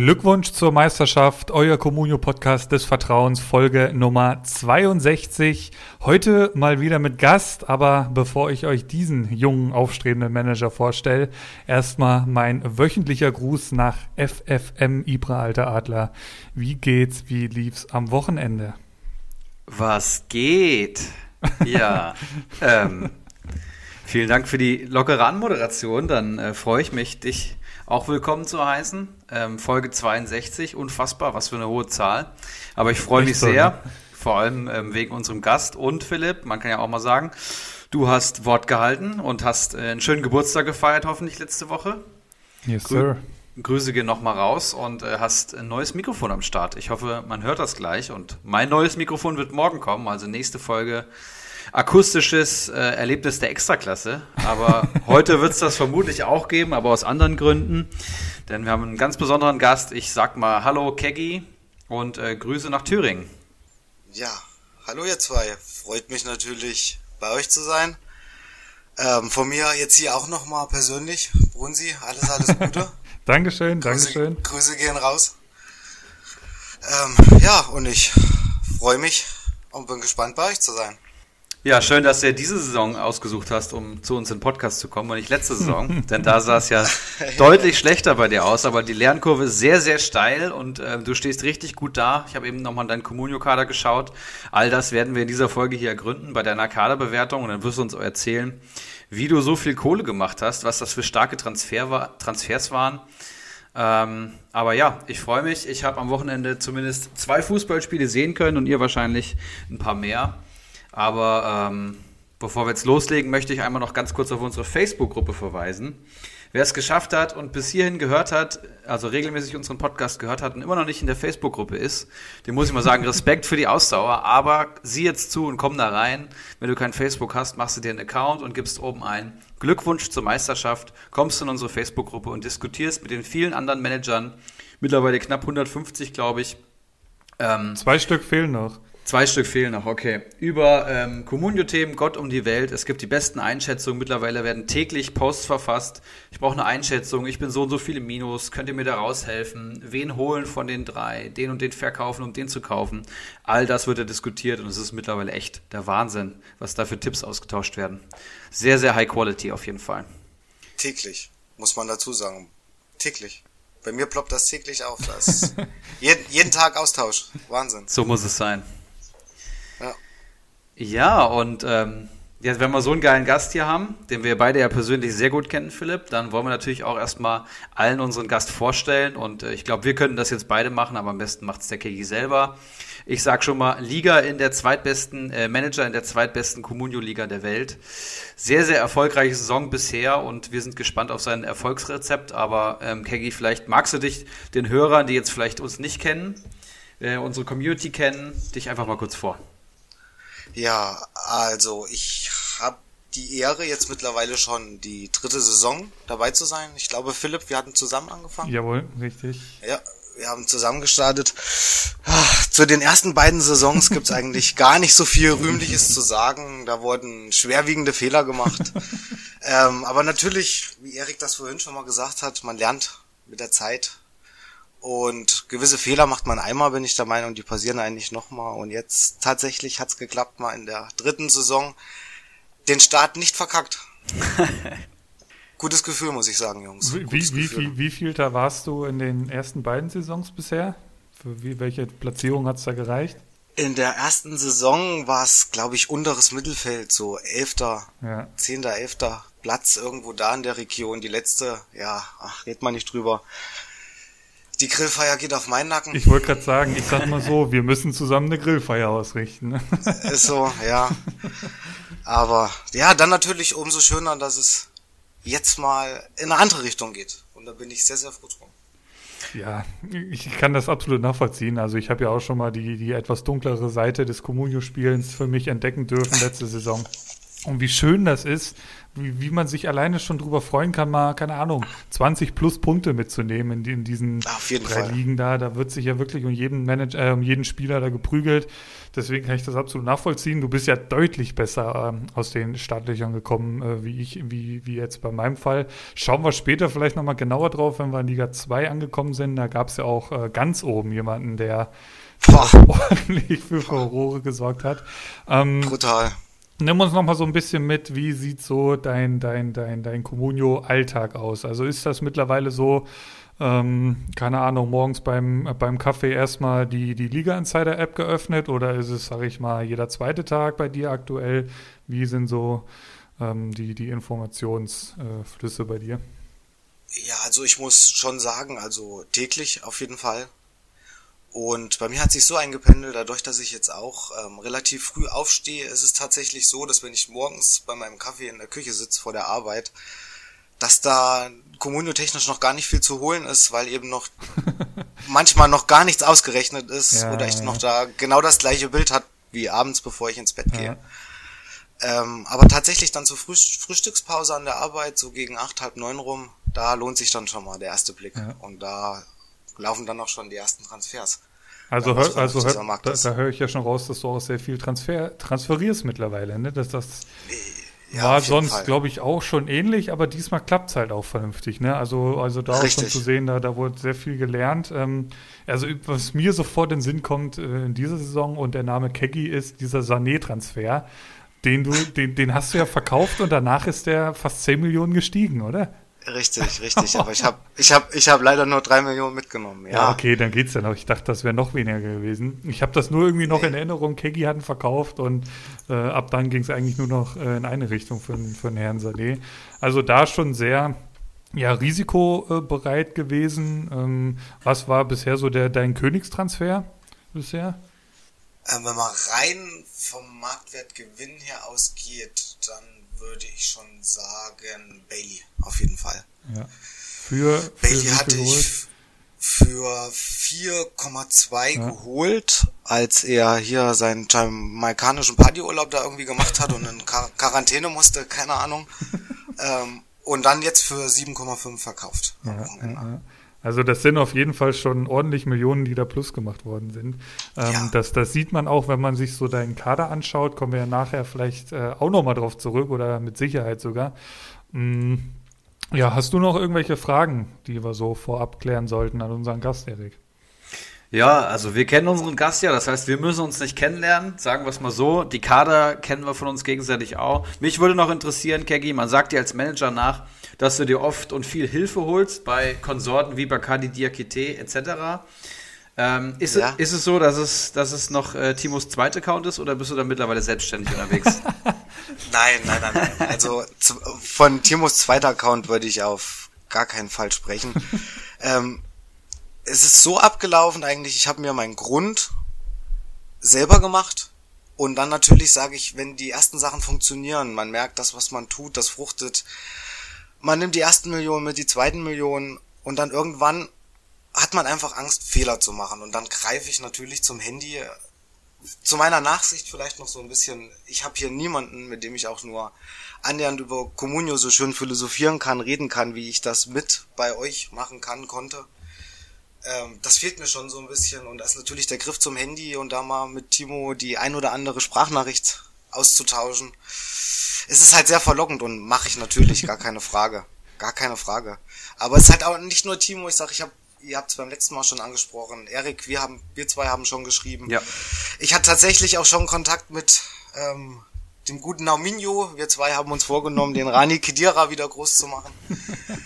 Glückwunsch zur Meisterschaft, euer Communio-Podcast des Vertrauens, Folge Nummer 62. Heute mal wieder mit Gast, aber bevor ich euch diesen jungen, aufstrebenden Manager vorstelle, erstmal mein wöchentlicher Gruß nach FFM Ibra Alter Adler. Wie geht's, wie lief's am Wochenende? Was geht? Ja, ähm, vielen Dank für die lockere Anmoderation. Dann äh, freue ich mich, dich auch willkommen zu heißen. Ähm, Folge 62, unfassbar, was für eine hohe Zahl. Aber ich freue mich sehr, ne? vor allem ähm, wegen unserem Gast und Philipp, man kann ja auch mal sagen, du hast Wort gehalten und hast äh, einen schönen Geburtstag gefeiert, hoffentlich letzte Woche. Yes, Grü sir. Grüße gehen nochmal raus und äh, hast ein neues Mikrofon am Start. Ich hoffe, man hört das gleich und mein neues Mikrofon wird morgen kommen, also nächste Folge akustisches äh, Erlebnis der Extraklasse. Aber heute wird es das vermutlich auch geben, aber aus anderen Gründen. Denn wir haben einen ganz besonderen Gast. Ich sag mal Hallo Keggy und äh, Grüße nach Thüringen. Ja, hallo ihr zwei. Freut mich natürlich bei euch zu sein. Ähm, von mir jetzt hier auch nochmal persönlich. Brunsi, alles, alles Gute. Dankeschön, Grüße, Dankeschön. Grüße gehen raus. Ähm, ja, und ich freue mich und bin gespannt bei euch zu sein. Ja, schön, dass du diese Saison ausgesucht hast, um zu uns in den Podcast zu kommen und nicht letzte Saison. denn da sah es ja deutlich schlechter bei dir aus, aber die Lernkurve ist sehr, sehr steil und äh, du stehst richtig gut da. Ich habe eben nochmal deinen Communio-Kader geschaut. All das werden wir in dieser Folge hier ergründen bei deiner Kaderbewertung und dann wirst du uns erzählen, wie du so viel Kohle gemacht hast, was das für starke Transfer war, Transfers waren. Ähm, aber ja, ich freue mich. Ich habe am Wochenende zumindest zwei Fußballspiele sehen können und ihr wahrscheinlich ein paar mehr. Aber ähm, bevor wir jetzt loslegen, möchte ich einmal noch ganz kurz auf unsere Facebook-Gruppe verweisen. Wer es geschafft hat und bis hierhin gehört hat, also regelmäßig unseren Podcast gehört hat und immer noch nicht in der Facebook-Gruppe ist, dem muss ich mal sagen, Respekt für die Ausdauer, aber sieh jetzt zu und komm da rein. Wenn du kein Facebook hast, machst du dir einen Account und gibst oben ein Glückwunsch zur Meisterschaft, kommst in unsere Facebook-Gruppe und diskutierst mit den vielen anderen Managern, mittlerweile knapp 150, glaube ich. Ähm, Zwei Stück fehlen noch. Zwei Stück fehlen noch, okay. Über ähm, Communio-Themen, Gott um die Welt. Es gibt die besten Einschätzungen. Mittlerweile werden täglich Posts verfasst. Ich brauche eine Einschätzung. Ich bin so und so viel im Minus. Könnt ihr mir da raushelfen? Wen holen von den drei? Den und den verkaufen, um den zu kaufen? All das wird ja diskutiert und es ist mittlerweile echt der Wahnsinn, was da für Tipps ausgetauscht werden. Sehr, sehr high quality auf jeden Fall. Täglich, muss man dazu sagen. Täglich. Bei mir ploppt das täglich auf. Das jeden, jeden Tag Austausch. Wahnsinn. So muss es sein. Ja, und ähm, jetzt, wenn wir so einen geilen Gast hier haben, den wir beide ja persönlich sehr gut kennen, Philipp, dann wollen wir natürlich auch erstmal allen unseren Gast vorstellen. Und äh, ich glaube, wir können das jetzt beide machen, aber am besten macht es der Kegi selber. Ich sag schon mal, Liga in der zweitbesten, äh, Manager in der zweitbesten Comunio-Liga der Welt. Sehr, sehr erfolgreiche Saison bisher und wir sind gespannt auf sein Erfolgsrezept. Aber ähm, Kegi, vielleicht magst du dich den Hörern, die jetzt vielleicht uns nicht kennen, äh, unsere Community kennen, dich einfach mal kurz vor. Ja, also ich habe die Ehre, jetzt mittlerweile schon die dritte Saison dabei zu sein. Ich glaube, Philipp, wir hatten zusammen angefangen. Jawohl, richtig. Ja, wir haben zusammen gestartet. Zu den ersten beiden Saisons gibt's eigentlich gar nicht so viel Rühmliches zu sagen. Da wurden schwerwiegende Fehler gemacht. ähm, aber natürlich, wie Erik das vorhin schon mal gesagt hat, man lernt mit der Zeit und gewisse Fehler macht man einmal, bin ich der Meinung, die passieren eigentlich nochmal. Und jetzt tatsächlich hat's geklappt, mal in der dritten Saison den Start nicht verkackt. Gutes Gefühl, muss ich sagen, Jungs. Wie, wie, wie, viel, wie viel da warst du in den ersten beiden Saisons bisher? Für wie, welche Platzierung hat's da gereicht? In der ersten Saison war es, glaube ich, unteres Mittelfeld, so elfter, ja. zehnter, elfter Platz irgendwo da in der Region. Die letzte, ja, ach, redet man nicht drüber. Die Grillfeier geht auf meinen Nacken. Ich wollte gerade sagen, ich sag mal so, wir müssen zusammen eine Grillfeier ausrichten. Ist so, ja. Aber ja, dann natürlich umso schöner, dass es jetzt mal in eine andere Richtung geht. Und da bin ich sehr, sehr froh drum. Ja, ich kann das absolut nachvollziehen. Also ich habe ja auch schon mal die, die etwas dunklere Seite des Comunio-Spielens für mich entdecken dürfen letzte Saison. Und wie schön das ist, wie, wie, man sich alleine schon drüber freuen kann, mal, keine Ahnung, 20 plus Punkte mitzunehmen in, in diesen drei Fall. Ligen da. Da wird sich ja wirklich um jeden Manager, äh, um jeden Spieler da geprügelt. Deswegen kann ich das absolut nachvollziehen. Du bist ja deutlich besser ähm, aus den Startlöchern gekommen, äh, wie ich, wie, wie jetzt bei meinem Fall. Schauen wir später vielleicht nochmal genauer drauf, wenn wir in Liga 2 angekommen sind. Da gab es ja auch äh, ganz oben jemanden, der ordentlich für Furore gesorgt hat. Ähm, Brutal. Nimm uns noch mal so ein bisschen mit, wie sieht so dein, dein, dein, dein Communio-Alltag aus? Also ist das mittlerweile so, ähm, keine Ahnung, morgens beim, beim Kaffee erstmal die, die Liga-Insider-App geöffnet oder ist es, sag ich mal, jeder zweite Tag bei dir aktuell? Wie sind so ähm, die, die Informationsflüsse bei dir? Ja, also ich muss schon sagen, also täglich auf jeden Fall. Und bei mir hat sich so eingependelt, dadurch, dass ich jetzt auch ähm, relativ früh aufstehe, ist es tatsächlich so, dass wenn ich morgens bei meinem Kaffee in der Küche sitze vor der Arbeit, dass da kommunio-technisch noch gar nicht viel zu holen ist, weil eben noch manchmal noch gar nichts ausgerechnet ist ja, oder ich ja. noch da genau das gleiche Bild hat wie abends, bevor ich ins Bett gehe. Ja. Ähm, aber tatsächlich dann zur Früh Frühstückspause an der Arbeit, so gegen acht, halb neun rum, da lohnt sich dann schon mal der erste Blick. Und da laufen dann auch schon die ersten Transfers. Also, hör, also hör, da, da höre ich ja schon raus, dass du auch sehr viel Transfer, transferierst mittlerweile. Ne? Dass das ja, war sonst, glaube ich, auch schon ähnlich, aber diesmal klappt es halt auch vernünftig. Ne? Also, also da Richtig. auch schon zu sehen, da, da wurde sehr viel gelernt. Ähm, also was mir sofort in den Sinn kommt äh, in dieser Saison und der Name Keggy ist dieser Sané-Transfer. Den, du, den, den hast du ja verkauft und danach ist der fast 10 Millionen gestiegen, oder? Richtig, richtig. Aber ich habe ich hab, ich hab leider nur drei Millionen mitgenommen. Ja, ja okay, dann geht's ja noch. Ich dachte, das wäre noch weniger gewesen. Ich habe das nur irgendwie noch nee. in Erinnerung. Kegi hatten verkauft und äh, ab dann ging es eigentlich nur noch äh, in eine Richtung für, für den Herrn Saleh. Also da schon sehr ja, risikobereit gewesen. Ähm, was war bisher so der dein Königstransfer bisher? Ähm, wenn man rein vom Marktwertgewinn her ausgeht, dann würde ich schon sagen Bailey, auf jeden Fall. Ja. Für, für Bailey hatte ich für 4,2 ja. geholt, als er hier seinen jamaikanischen Partyurlaub da irgendwie gemacht hat und in Quar Quarantäne musste, keine Ahnung. ähm, und dann jetzt für 7,5 verkauft. Ja, ja, also das sind auf jeden Fall schon ordentlich Millionen, die da plus gemacht worden sind. Ähm, ja. das, das sieht man auch, wenn man sich so deinen Kader anschaut, kommen wir ja nachher vielleicht äh, auch nochmal drauf zurück oder mit Sicherheit sogar. Mhm. Ja, hast du noch irgendwelche Fragen, die wir so vorab klären sollten an unseren Gast, Erik? Ja, also wir kennen unseren Gast ja, das heißt, wir müssen uns nicht kennenlernen, sagen wir es mal so. Die Kader kennen wir von uns gegenseitig auch. Mich würde noch interessieren, Keggy, man sagt dir als Manager nach, dass du dir oft und viel Hilfe holst bei Konsorten wie Bacardi Diakite etc. Ähm, ist, ja. es, ist es so, dass es, dass es noch äh, Timos zweiter Account ist oder bist du da mittlerweile selbstständig unterwegs? nein, nein, nein, nein. Also zu, von Timos zweiter Account würde ich auf gar keinen Fall sprechen. ähm, es ist so abgelaufen eigentlich, ich habe mir meinen Grund selber gemacht und dann natürlich sage ich, wenn die ersten Sachen funktionieren, man merkt, das, was man tut, das fruchtet, man nimmt die ersten Millionen mit, die zweiten Millionen und dann irgendwann hat man einfach Angst, Fehler zu machen. Und dann greife ich natürlich zum Handy. Zu meiner Nachsicht vielleicht noch so ein bisschen, ich habe hier niemanden, mit dem ich auch nur annähernd über Communio so schön philosophieren kann, reden kann, wie ich das mit bei euch machen kann, konnte. Ähm, das fehlt mir schon so ein bisschen. Und da ist natürlich der Griff zum Handy und da mal mit Timo die ein oder andere Sprachnachricht auszutauschen es ist halt sehr verlockend und mache ich natürlich, gar keine Frage. Gar keine Frage. Aber es ist halt auch nicht nur Timo, ich sag, ich habe ihr habt es beim letzten Mal schon angesprochen. Erik, wir haben, wir zwei haben schon geschrieben. Ja. Ich hatte tatsächlich auch schon Kontakt mit ähm, dem guten Nauminho. Wir zwei haben uns vorgenommen, den Rani Kidira wieder groß zu machen.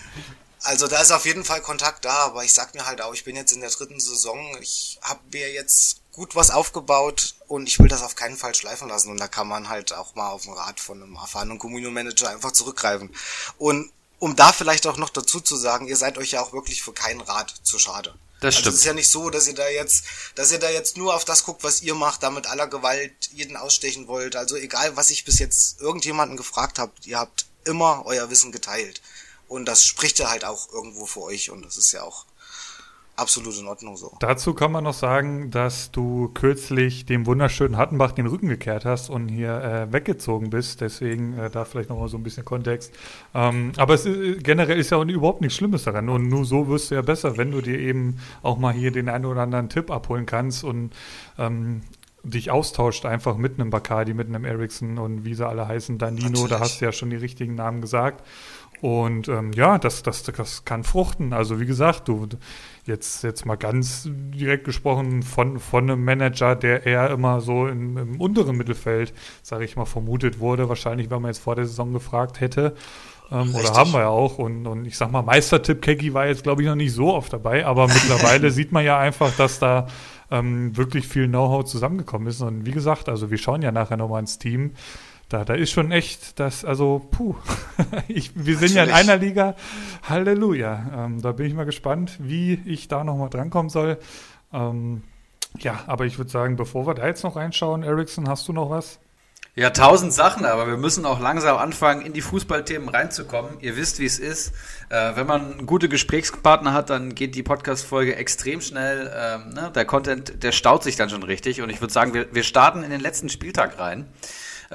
Also da ist auf jeden Fall Kontakt da, aber ich sag mir halt auch, ich bin jetzt in der dritten Saison, ich habe mir jetzt gut was aufgebaut und ich will das auf keinen Fall schleifen lassen und da kann man halt auch mal auf den Rat von einem erfahrenen Communio Manager einfach zurückgreifen. Und um da vielleicht auch noch dazu zu sagen, ihr seid euch ja auch wirklich für keinen Rat zu schade. Das stimmt. Also es ist ja nicht so, dass ihr da jetzt, dass ihr da jetzt nur auf das guckt, was ihr macht, damit aller Gewalt jeden ausstechen wollt. Also egal, was ich bis jetzt irgendjemanden gefragt habt, ihr habt immer euer Wissen geteilt. Und das spricht ja halt auch irgendwo für euch und das ist ja auch absolut in Ordnung so. Dazu kann man noch sagen, dass du kürzlich dem wunderschönen Hattenbach den Rücken gekehrt hast und hier äh, weggezogen bist. Deswegen äh, da vielleicht nochmal so ein bisschen Kontext. Ähm, aber es ist, generell ist ja auch überhaupt nichts Schlimmes daran. Und nur so wirst du ja besser, wenn du dir eben auch mal hier den einen oder anderen Tipp abholen kannst und ähm, dich austauscht einfach mit einem Bacardi, mit einem Ericsson und wie sie alle heißen, Danino, Natürlich. da hast du ja schon die richtigen Namen gesagt. Und ähm, ja, das, das, das kann fruchten. Also wie gesagt, du jetzt, jetzt mal ganz direkt gesprochen von, von einem Manager, der eher immer so im, im unteren Mittelfeld, sage ich mal, vermutet wurde. Wahrscheinlich, wenn man jetzt vor der Saison gefragt hätte. Ähm, oder haben wir ja auch. Und, und ich sag mal, Meistertipp Keggy war jetzt, glaube ich, noch nicht so oft dabei, aber mittlerweile sieht man ja einfach, dass da ähm, wirklich viel Know-how zusammengekommen ist. Und wie gesagt, also wir schauen ja nachher nochmal ins Team da, da ist schon echt das, also puh, ich, wir sind Natürlich. ja in einer Liga, Halleluja. Ähm, da bin ich mal gespannt, wie ich da nochmal drankommen soll. Ähm, ja, aber ich würde sagen, bevor wir da jetzt noch reinschauen, Ericsson, hast du noch was? Ja, tausend Sachen, aber wir müssen auch langsam anfangen, in die Fußballthemen reinzukommen. Ihr wisst, wie es ist. Äh, wenn man gute Gesprächspartner hat, dann geht die Podcast-Folge extrem schnell. Ähm, ne? Der Content, der staut sich dann schon richtig. Und ich würde sagen, wir, wir starten in den letzten Spieltag rein.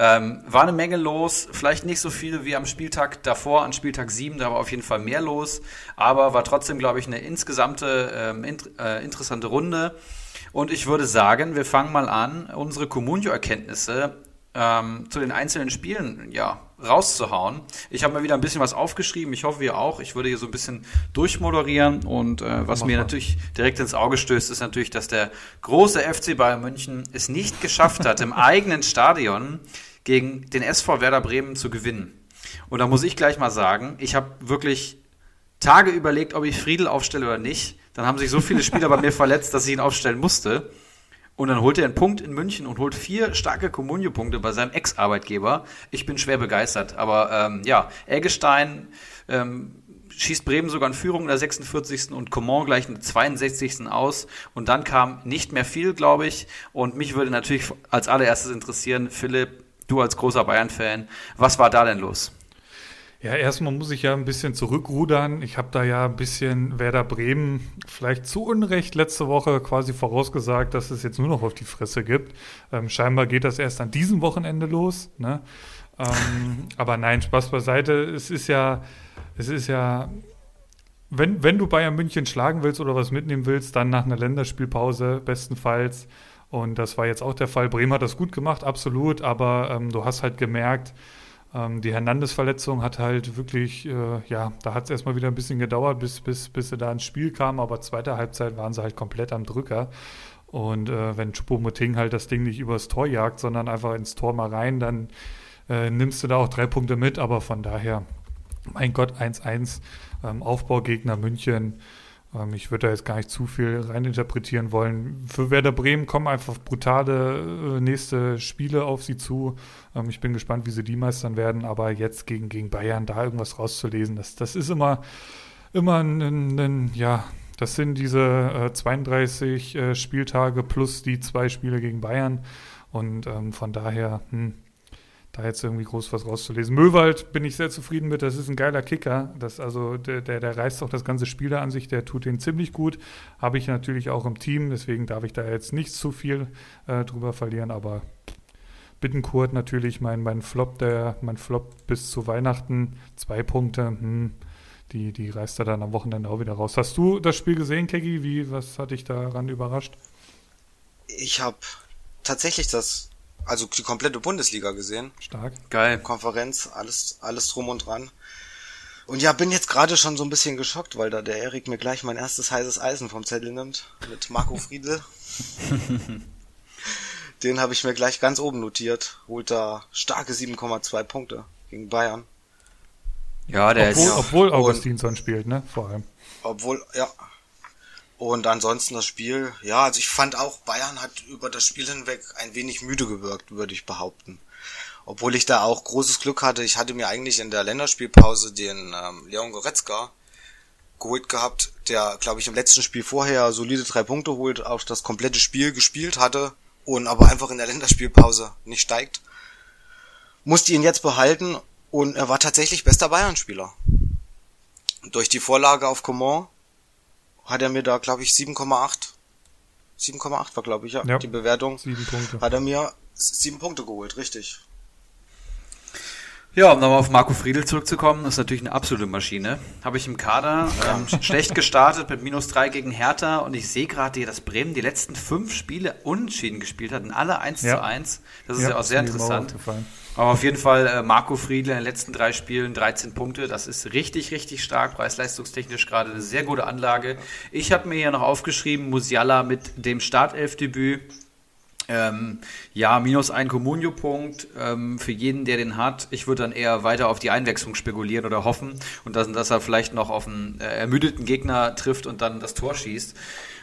Ähm, war eine Menge los, vielleicht nicht so viel wie am Spieltag davor, an Spieltag 7, da war auf jeden Fall mehr los, aber war trotzdem, glaube ich, eine insgesamte ähm, int äh, interessante Runde. Und ich würde sagen, wir fangen mal an, unsere Comunio-Erkenntnisse ähm, zu den einzelnen Spielen ja, rauszuhauen. Ich habe mir wieder ein bisschen was aufgeschrieben. Ich hoffe, ihr auch. Ich würde hier so ein bisschen durchmoderieren. Und äh, was mir natürlich direkt ins Auge stößt, ist natürlich, dass der große FC Bayern München es nicht geschafft hat, im eigenen Stadion gegen den SV Werder Bremen zu gewinnen. Und da muss ich gleich mal sagen, ich habe wirklich Tage überlegt, ob ich Friedel aufstelle oder nicht. Dann haben sich so viele Spieler bei mir verletzt, dass ich ihn aufstellen musste. Und dann holt er einen Punkt in München und holt vier starke Kommunio-Punkte bei seinem Ex-Arbeitgeber. Ich bin schwer begeistert. Aber ähm, ja, Eggestein ähm, schießt Bremen sogar in Führung in der 46. und Coman gleich in der 62. aus. Und dann kam nicht mehr viel, glaube ich. Und mich würde natürlich als allererstes interessieren, Philipp, du als großer Bayern-Fan, was war da denn los? Ja, erstmal muss ich ja ein bisschen zurückrudern. Ich habe da ja ein bisschen Werder Bremen vielleicht zu Unrecht letzte Woche quasi vorausgesagt, dass es jetzt nur noch auf die Fresse gibt. Ähm, scheinbar geht das erst an diesem Wochenende los. Ne? Ähm, aber nein, Spaß beiseite. Es ist ja, es ist ja, wenn, wenn du Bayern München schlagen willst oder was mitnehmen willst, dann nach einer Länderspielpause bestenfalls. Und das war jetzt auch der Fall. Bremen hat das gut gemacht, absolut, aber ähm, du hast halt gemerkt, ähm, die Hernandez-Verletzung hat halt wirklich, äh, ja, da hat es erstmal wieder ein bisschen gedauert, bis, bis, bis sie da ins Spiel kamen, aber zweite Halbzeit waren sie halt komplett am Drücker. Und äh, wenn Choupo-Moting halt das Ding nicht übers Tor jagt, sondern einfach ins Tor mal rein, dann äh, nimmst du da auch drei Punkte mit. Aber von daher, mein Gott, 1-1, ähm, Aufbaugegner München ich würde da jetzt gar nicht zu viel reininterpretieren wollen. Für Werder Bremen kommen einfach brutale äh, nächste Spiele auf sie zu. Ähm, ich bin gespannt, wie sie die meistern werden, aber jetzt gegen, gegen Bayern da irgendwas rauszulesen, das, das ist immer, immer ein, ein, ja, das sind diese äh, 32 äh, Spieltage plus die zwei Spiele gegen Bayern. Und ähm, von daher, hm, da jetzt irgendwie groß was rauszulesen. Möwald bin ich sehr zufrieden mit, das ist ein geiler Kicker. Das, also der, der, der reißt auch das ganze Spiel an sich, der tut den ziemlich gut. Habe ich natürlich auch im Team, deswegen darf ich da jetzt nicht zu viel äh, drüber verlieren, aber Bittenkurt natürlich mein, mein Flop, der, mein Flop bis zu Weihnachten, zwei Punkte, hm, die, die reißt er dann am Wochenende auch wieder raus. Hast du das Spiel gesehen, Keggy? Wie, was hat dich daran überrascht? Ich habe tatsächlich das also die komplette Bundesliga gesehen. Stark. Geil. Konferenz, alles, alles drum und dran. Und ja, bin jetzt gerade schon so ein bisschen geschockt, weil da der Erik mir gleich mein erstes heißes Eisen vom Zettel nimmt mit Marco Friedl. Den habe ich mir gleich ganz oben notiert. Holt da starke 7,2 Punkte gegen Bayern. Ja, der obwohl, ist obwohl Augustinsson spielt, ne? Vor allem. Obwohl, ja, und ansonsten das Spiel, ja, also ich fand auch, Bayern hat über das Spiel hinweg ein wenig müde gewirkt, würde ich behaupten. Obwohl ich da auch großes Glück hatte. Ich hatte mir eigentlich in der Länderspielpause den ähm, Leon Goretzka geholt gehabt, der, glaube ich, im letzten Spiel vorher solide drei Punkte holt, auch das komplette Spiel gespielt hatte und aber einfach in der Länderspielpause nicht steigt. Musste ihn jetzt behalten und er war tatsächlich bester Bayern-Spieler. Durch die Vorlage auf Coman hat er mir da, glaube ich, 7,8. 7,8 war, glaube ich, ja, Ja. die Bewertung. Sieben Punkte. Hat er mir sieben Punkte geholt, richtig. Ja, um nochmal auf Marco Friedl zurückzukommen, ist natürlich eine absolute Maschine. Habe ich im Kader ähm, schlecht gestartet mit minus drei gegen Hertha und ich sehe gerade, dass Bremen die letzten fünf Spiele unentschieden gespielt hat, und alle 1 Ja. zu 1. Das ist ja, auch sehr interessant. Aber auf jeden Fall äh, Marco Friedl in den letzten drei Spielen 13 Punkte. Das ist richtig, richtig stark. Preis-leistungstechnisch gerade eine sehr gute Anlage. Ich habe mir hier noch aufgeschrieben, Musiala mit dem Startelfdebüt. Ähm, ja, minus ein Comunio-Punkt ähm, für jeden, der den hat. Ich würde dann eher weiter auf die Einwechslung spekulieren oder hoffen und dass, dass er vielleicht noch auf einen äh, ermüdeten Gegner trifft und dann das Tor schießt.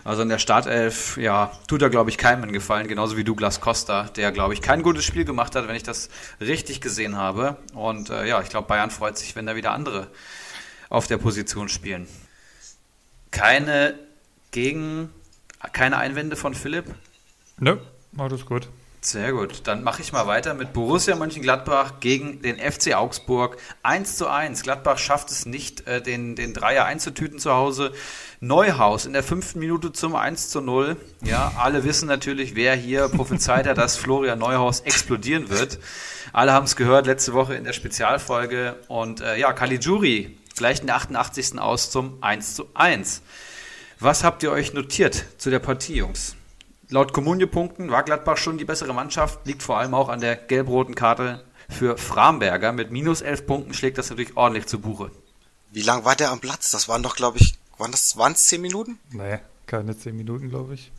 Also in der Startelf, ja, tut er, glaube ich, keinem einen Gefallen, genauso wie Douglas Costa, der, glaube ich, kein gutes Spiel gemacht hat, wenn ich das richtig gesehen habe. Und äh, ja, ich glaube, Bayern freut sich, wenn da wieder andere auf der Position spielen. Keine Gegen, keine Einwände von Philipp? Nö, alles gut. Sehr gut. Dann mache ich mal weiter mit Borussia Mönchengladbach gegen den FC Augsburg. 1 zu 1. Gladbach schafft es nicht, äh, den, den Dreier einzutüten zu Hause. Neuhaus in der fünften Minute zum 1 zu 0. Ja, alle wissen natürlich, wer hier prophezeit hat, dass Florian Neuhaus explodieren wird. Alle haben es gehört letzte Woche in der Spezialfolge. Und äh, ja, Caligiuri gleicht in der 88. aus zum 1 zu 1. Was habt ihr euch notiert zu der Partie, Jungs? Laut Kommunie-Punkten war Gladbach schon die bessere Mannschaft, liegt vor allem auch an der gelb-roten Karte für Framberger. Mit minus 11 Punkten schlägt das natürlich ordentlich zu Buche. Wie lang war der am Platz? Das waren doch, glaube ich, waren das, waren es zehn Minuten? Nee, keine zehn Minuten, glaube ich.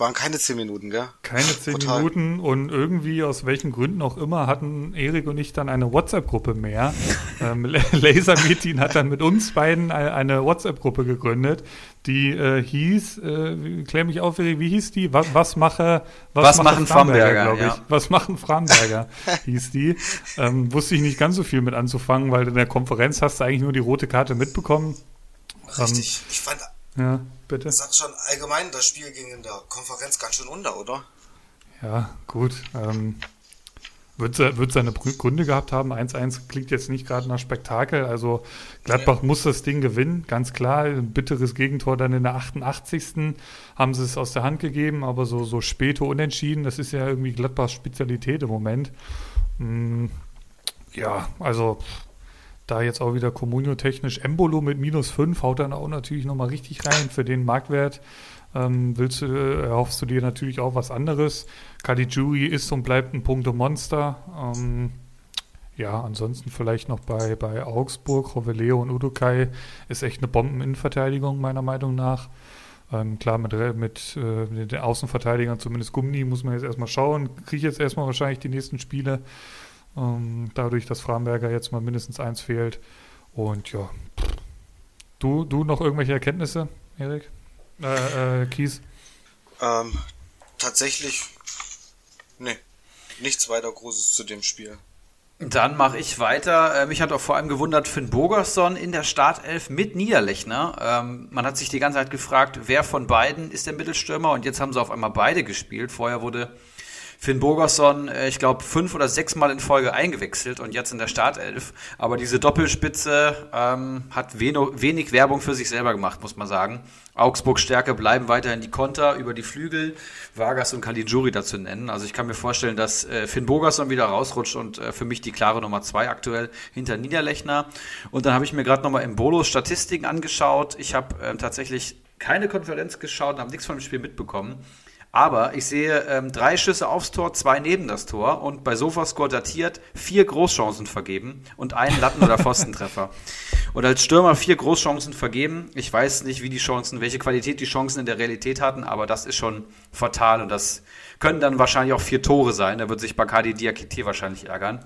Waren keine zehn Minuten, gell? Keine zehn Brutal. Minuten und irgendwie aus welchen Gründen auch immer hatten Erik und ich dann eine WhatsApp-Gruppe mehr. ähm, La- Laser Meeting hat dann mit uns beiden eine, WhatsApp-Gruppe gegründet, die äh, hieß, äh, klär mich auf, Erik, wie hieß die? Was, was mache, Was mache machen Framberger, glaub ich. ja. Was machen Framberger, hieß die. Ähm, wusste ich nicht ganz so viel mit anzufangen, weil in der Konferenz hast du eigentlich nur die rote Karte mitbekommen. Richtig. ich fand, Ja, bitte. sag schon, allgemein, das Spiel ging in der Konferenz ganz schön unter, oder? Ja, gut. Ähm, wird, wird seine Gründe gehabt haben. 1-1 klingt jetzt nicht gerade nach Spektakel. Also Gladbach muss das Ding gewinnen, ganz klar. Ein bitteres Gegentor dann in der 88. haben sie es aus der Hand gegeben, aber so, so späte Unentschieden, das ist ja irgendwie Gladbachs Spezialität im Moment. Mm, ja, also da jetzt auch wieder Communio-technisch Embolo mit minus 5 haut dann auch natürlich nochmal richtig rein für den Marktwert. Ähm, willst du, erhoffst du dir natürlich auch was anderes. Caligiuri ist und bleibt ein Punkte-Monster. Ähm, ja, ansonsten vielleicht noch bei, bei Augsburg, Roveleo und Udukai ist echt eine Bombeninnenverteidigung, meiner Meinung nach. Ähm, klar, mit, mit, äh, mit den Außenverteidigern, zumindest Gummi, muss man jetzt erstmal schauen. Kriege ich jetzt erstmal wahrscheinlich die nächsten Spiele. Ähm, dadurch, dass Framberger jetzt mal mindestens eins fehlt. Und ja. Du, du noch irgendwelche Erkenntnisse, Erik? Äh, äh, Kies? Ähm, tatsächlich, nee, nichts weiter Großes zu dem Spiel. Dann mache ich weiter. Äh, Mich hat auch vor allem gewundert Finn Bogerson in der Startelf mit Niederlechner. Ähm, man hat sich die ganze Zeit gefragt, wer von beiden ist der Mittelstürmer und jetzt haben sie auf einmal beide gespielt. Vorher wurde Finn Bogerson, äh, ich glaube, fünf oder sechs Mal in Folge eingewechselt und jetzt in der Startelf. Aber diese Doppelspitze ähm, hat wenig Werbung für sich selber gemacht, muss man sagen. Augsburgs Stärke bleiben weiterhin die Konter über die Flügel, Vargas und Caligiuri dazu nennen. Also ich kann mir vorstellen, dass äh, Finn Bogerson wieder rausrutscht und äh, für mich die klare Nummer zwei aktuell hinter Niederlechner. Und dann habe ich mir gerade nochmal im Bolos Statistiken angeschaut. Ich habe ähm, tatsächlich keine Konferenz geschaut und habe nichts von dem Spiel mitbekommen. Aber ich sehe ähm, drei Schüsse aufs Tor, zwei neben das Tor und bei Sofascore datiert vier Großchancen vergeben und einen Latten- oder Pfostentreffer. Und als Stürmer vier Großchancen vergeben. Ich weiß nicht, wie die Chancen, welche Qualität die Chancen in der Realität hatten, aber das ist schon fatal und das können dann wahrscheinlich auch vier Tore sein. Da wird sich Bakadi Diakite wahrscheinlich ärgern.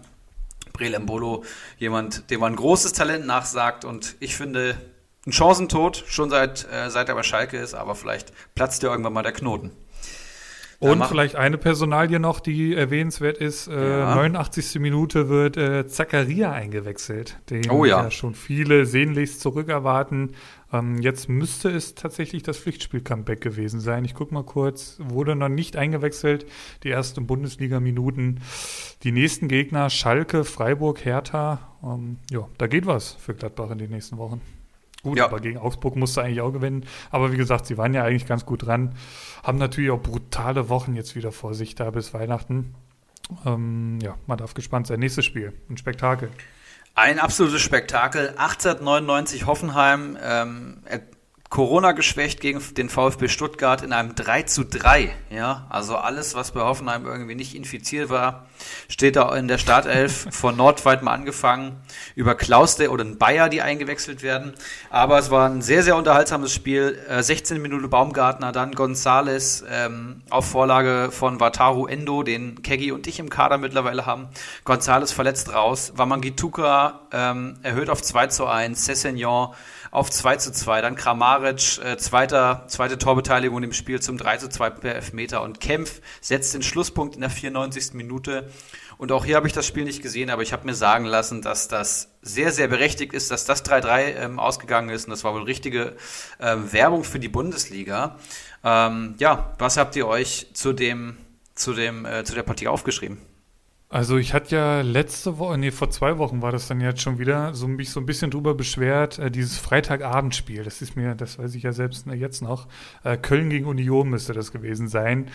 Brel Embolo, jemand, dem man großes Talent nachsagt und ich finde, ein Chancentod, schon seit, äh, seit er bei Schalke ist, aber vielleicht platzt ja irgendwann mal der Knoten. Da Und vielleicht eine Personalie noch, die erwähnenswert ist. Äh, Ja. 89. Minute wird äh, Zakaria eingewechselt, den Oh ja. schon viele sehnlichst zurückerwarten. Ähm, jetzt müsste es tatsächlich das Pflichtspiel-Comeback gewesen sein. Ich gucke mal kurz, wurde noch nicht eingewechselt. Die ersten Bundesliga-Minuten. Die nächsten Gegner Schalke, Freiburg, Hertha. Ähm, ja, da geht was für Gladbach in den nächsten Wochen. Gut, ja. aber gegen Augsburg musste eigentlich auch gewinnen. Aber wie gesagt, sie waren ja eigentlich ganz gut dran. Haben natürlich auch brutale Wochen jetzt wieder vor sich da bis Weihnachten. Ähm, ja, man darf gespannt sein. Nächstes Spiel, ein Spektakel. Ein absolutes Spektakel. 1899 Hoffenheim. Ähm, Corona geschwächt gegen den VfB Stuttgart in einem 3 zu 3. Ja, also alles, was bei Hoffenheim irgendwie nicht infiziert war, steht da in der Startelf von Nordweit mal angefangen über Klaus der oder ein Bayer, die eingewechselt werden. Aber es war ein sehr, sehr unterhaltsames Spiel. 16 äh, Minuten Baumgartner, dann Gonzales ähm, auf Vorlage von Wataru Endo, den Keggy und ich im Kader mittlerweile haben. Gonzales verletzt raus. Wamangituka ähm, erhöht auf 2 zu 1. Cessignon auf 2 zu 2. Dann Kramaric, äh, zweiter, zweite Torbeteiligung im Spiel zum 3 zu 2 per Elfmeter. Und Kempf setzt den Schlusspunkt in der 94. Minute. Und auch hier habe ich das Spiel nicht gesehen, aber ich habe mir sagen lassen, dass das sehr, sehr berechtigt ist, dass das 3-3 ähm, ausgegangen ist. Und das war wohl richtige ähm, Werbung für die Bundesliga. Ähm, ja, was habt ihr euch zu dem, zu dem, äh, zu der Partie aufgeschrieben? Also ich hatte ja letzte Woche, nee, vor zwei Wochen war das dann jetzt schon wieder, so mich so ein bisschen drüber beschwert, äh, dieses Freitagabendspiel, das ist mir, das weiß ich ja selbst äh, jetzt noch, äh, Köln gegen Union müsste das gewesen sein.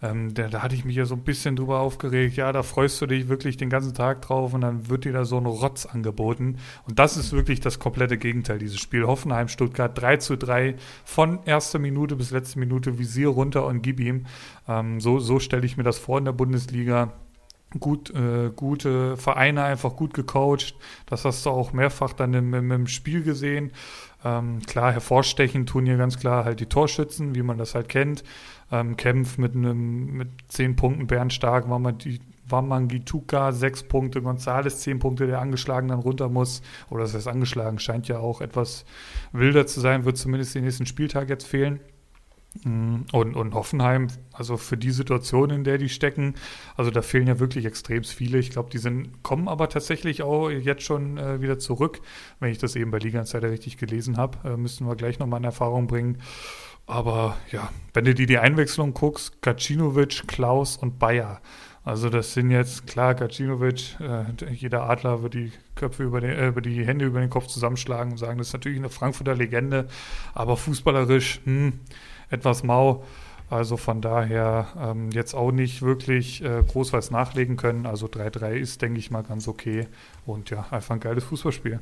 Ähm, da, da, hatte ich mich ja so ein bisschen drüber aufgeregt, ja, da freust du dich wirklich den ganzen Tag drauf und dann wird dir da so ein Rotz angeboten. Und das ist wirklich das komplette Gegenteil, dieses Spiel. Hoffenheim, Stuttgart 3 zu 3, von erster Minute bis letzte Minute Visier runter und gib ihm. Ähm, so so stelle ich mir das vor in der Bundesliga gut, äh, gute Vereine einfach gut gecoacht. Das hast du auch mehrfach dann im, im, im Spiel gesehen. Ähm, klar, hervorstechen tun hier ganz klar halt die Torschützen, wie man das halt kennt. Ähm, Kempf mit einem mit zehn Punkten, Bernd Stark, war man die Wamangituka sechs Punkte, Gonzales zehn Punkte, der angeschlagen dann runter muss. Oder das heißt angeschlagen, scheint ja auch etwas wilder zu sein, wird zumindest den nächsten Spieltag jetzt fehlen. Mm, und, und Hoffenheim, also für die Situation, in der die stecken, also da fehlen ja wirklich extrem viele. Ich glaube, die sind, kommen aber tatsächlich auch jetzt schon äh, wieder zurück. Wenn ich das eben bei Liga Insider richtig gelesen habe, äh, müssen wir gleich nochmal in Erfahrung bringen. Aber ja, wenn du dir die Einwechslung guckst, Kacinovic, Klaus und Bayer. Also das sind jetzt, klar, Kacinovic, äh, jeder Adler wird die Köpfe über, den, äh, über die Hände über den Kopf zusammenschlagen und sagen, das ist natürlich eine Frankfurter Legende, aber fußballerisch, hm, etwas mau. Also von daher ähm, jetzt auch nicht wirklich äh, groß was nachlegen können. Also 3-3 ist, denke ich mal, ganz okay. Und ja, einfach ein geiles Fußballspiel.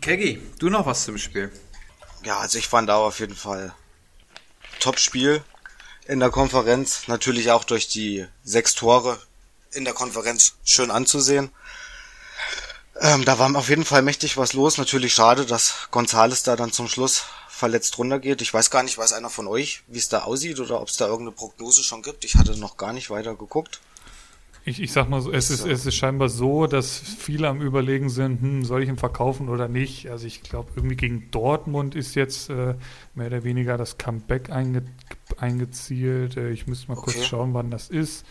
Keggy, du noch was zum Spiel? Ja, also ich fand auch auf jeden Fall Top-Spiel in der Konferenz. Natürlich auch durch die sechs Tore in der Konferenz schön anzusehen. Ähm, da war auf jeden Fall mächtig was los. Natürlich schade, dass Gonzales da dann zum Schluss verletzt runtergeht. Ich weiß gar nicht, weiß einer von euch, wie es da aussieht oder ob es da irgendeine Prognose schon gibt. Ich hatte noch gar nicht weiter geguckt. Ich, ich sag mal so, es ist, es ist scheinbar so, dass viele am Überlegen sind, hm, soll ich ihn verkaufen oder nicht. Also ich glaube, irgendwie gegen Dortmund ist jetzt äh, mehr oder weniger das Comeback einge, eingezielt. Äh, ich müsste mal okay. kurz schauen, wann das ist.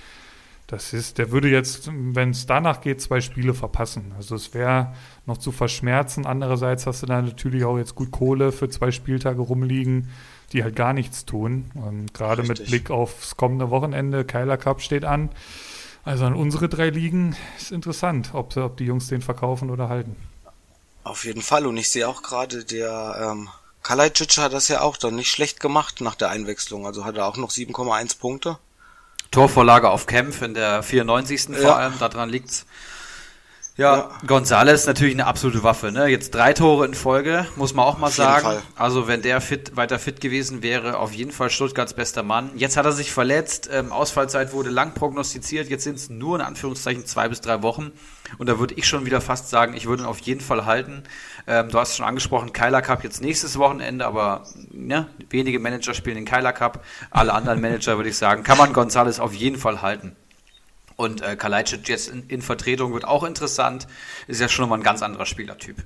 Das ist, der würde jetzt, wenn es danach geht, zwei Spiele verpassen. Also es wäre noch zu verschmerzen. Andererseits hast du da natürlich auch jetzt gut Kohle für zwei Spieltage rumliegen, die halt gar nichts tun. Gerade mit Blick aufs kommende Wochenende, Keiler Cup steht an. Also an unsere drei Ligen ist interessant, ob, ob die Jungs den verkaufen oder halten. Auf jeden Fall. Und ich sehe auch gerade, der ähm, Kalajdzic hat das ja auch dann nicht schlecht gemacht nach der Einwechslung. Also hat er auch noch 7,1 Punkte. Torvorlage auf Kempf in der 94. Ja. vor allem, daran liegt's. Ja, ja, Gonzales natürlich eine absolute Waffe. Ne? Jetzt drei Tore in Folge, muss man auch mal auf sagen. Also wenn der fit, weiter fit gewesen wäre, auf jeden Fall Stuttgarts bester Mann. Jetzt hat er sich verletzt, ähm, Ausfallzeit wurde lang prognostiziert, jetzt sind es nur in Anführungszeichen zwei bis drei Wochen. Und da würde ich schon wieder fast sagen, ich würde ihn auf jeden Fall halten. Ähm, du hast es schon angesprochen, Keiler Cup jetzt nächstes Wochenende, aber ne, wenige Manager spielen den Keiler Cup. Alle anderen Manager würde ich sagen, kann man Gonzales auf jeden Fall halten. Und äh, Kalajdzic jetzt in, in, Vertretung wird auch interessant. Ist ja schon mal ein ganz anderer Spielertyp.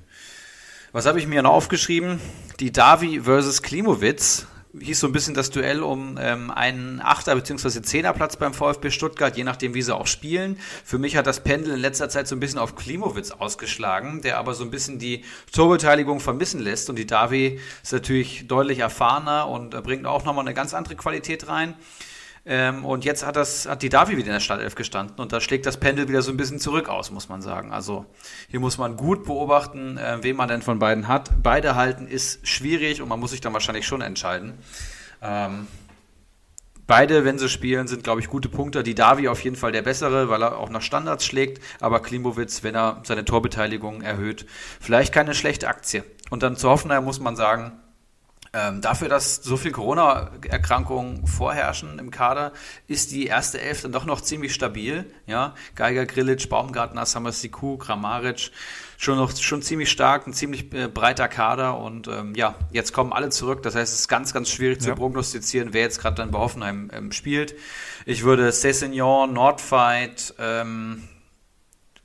Was habe ich mir noch aufgeschrieben? Die Davi versus Klimowitz hieß so ein bisschen das Duell um ähm, einen Achter- bzw. Zehnerplatz beim VfB Stuttgart, je nachdem, wie sie auch spielen. Für mich hat das Pendel in letzter Zeit so ein bisschen auf Klimowitz ausgeschlagen, der aber so ein bisschen die Torbeteiligung vermissen lässt. Und die Davi ist natürlich deutlich erfahrener und bringt auch nochmal eine ganz andere Qualität rein. Ähm, und jetzt hat, das, hat die Davi wieder in der Startelf gestanden und da schlägt das Pendel wieder so ein bisschen zurück aus, muss man sagen. Also hier muss man gut beobachten, äh, wen man denn von beiden hat. Beide halten ist schwierig und man muss sich dann wahrscheinlich schon entscheiden. Ähm, Beide, wenn sie spielen, sind, glaube ich, gute Punkte. Die Davi auf jeden Fall der bessere, weil er auch nach Standards schlägt. Aber Klimowitz, wenn er seine Torbeteiligung erhöht, vielleicht keine schlechte Aktie. Und dann zu Hoffenheim muss man sagen, ähm, dafür, dass so viel Corona-Erkrankungen vorherrschen im Kader, ist die erste Elf dann doch noch ziemlich stabil. Ja, Geiger, Grilic, Baumgartner, Samasiku, Kramaric, schon noch schon ziemlich stark, ein ziemlich äh, breiter Kader und ähm, ja, jetzt kommen alle zurück. Das heißt, es ist ganz, ganz schwierig ja. zu prognostizieren, wer jetzt gerade dann bei Hoffenheim ähm, spielt. Ich würde Cessignon, Nordfight, ähm,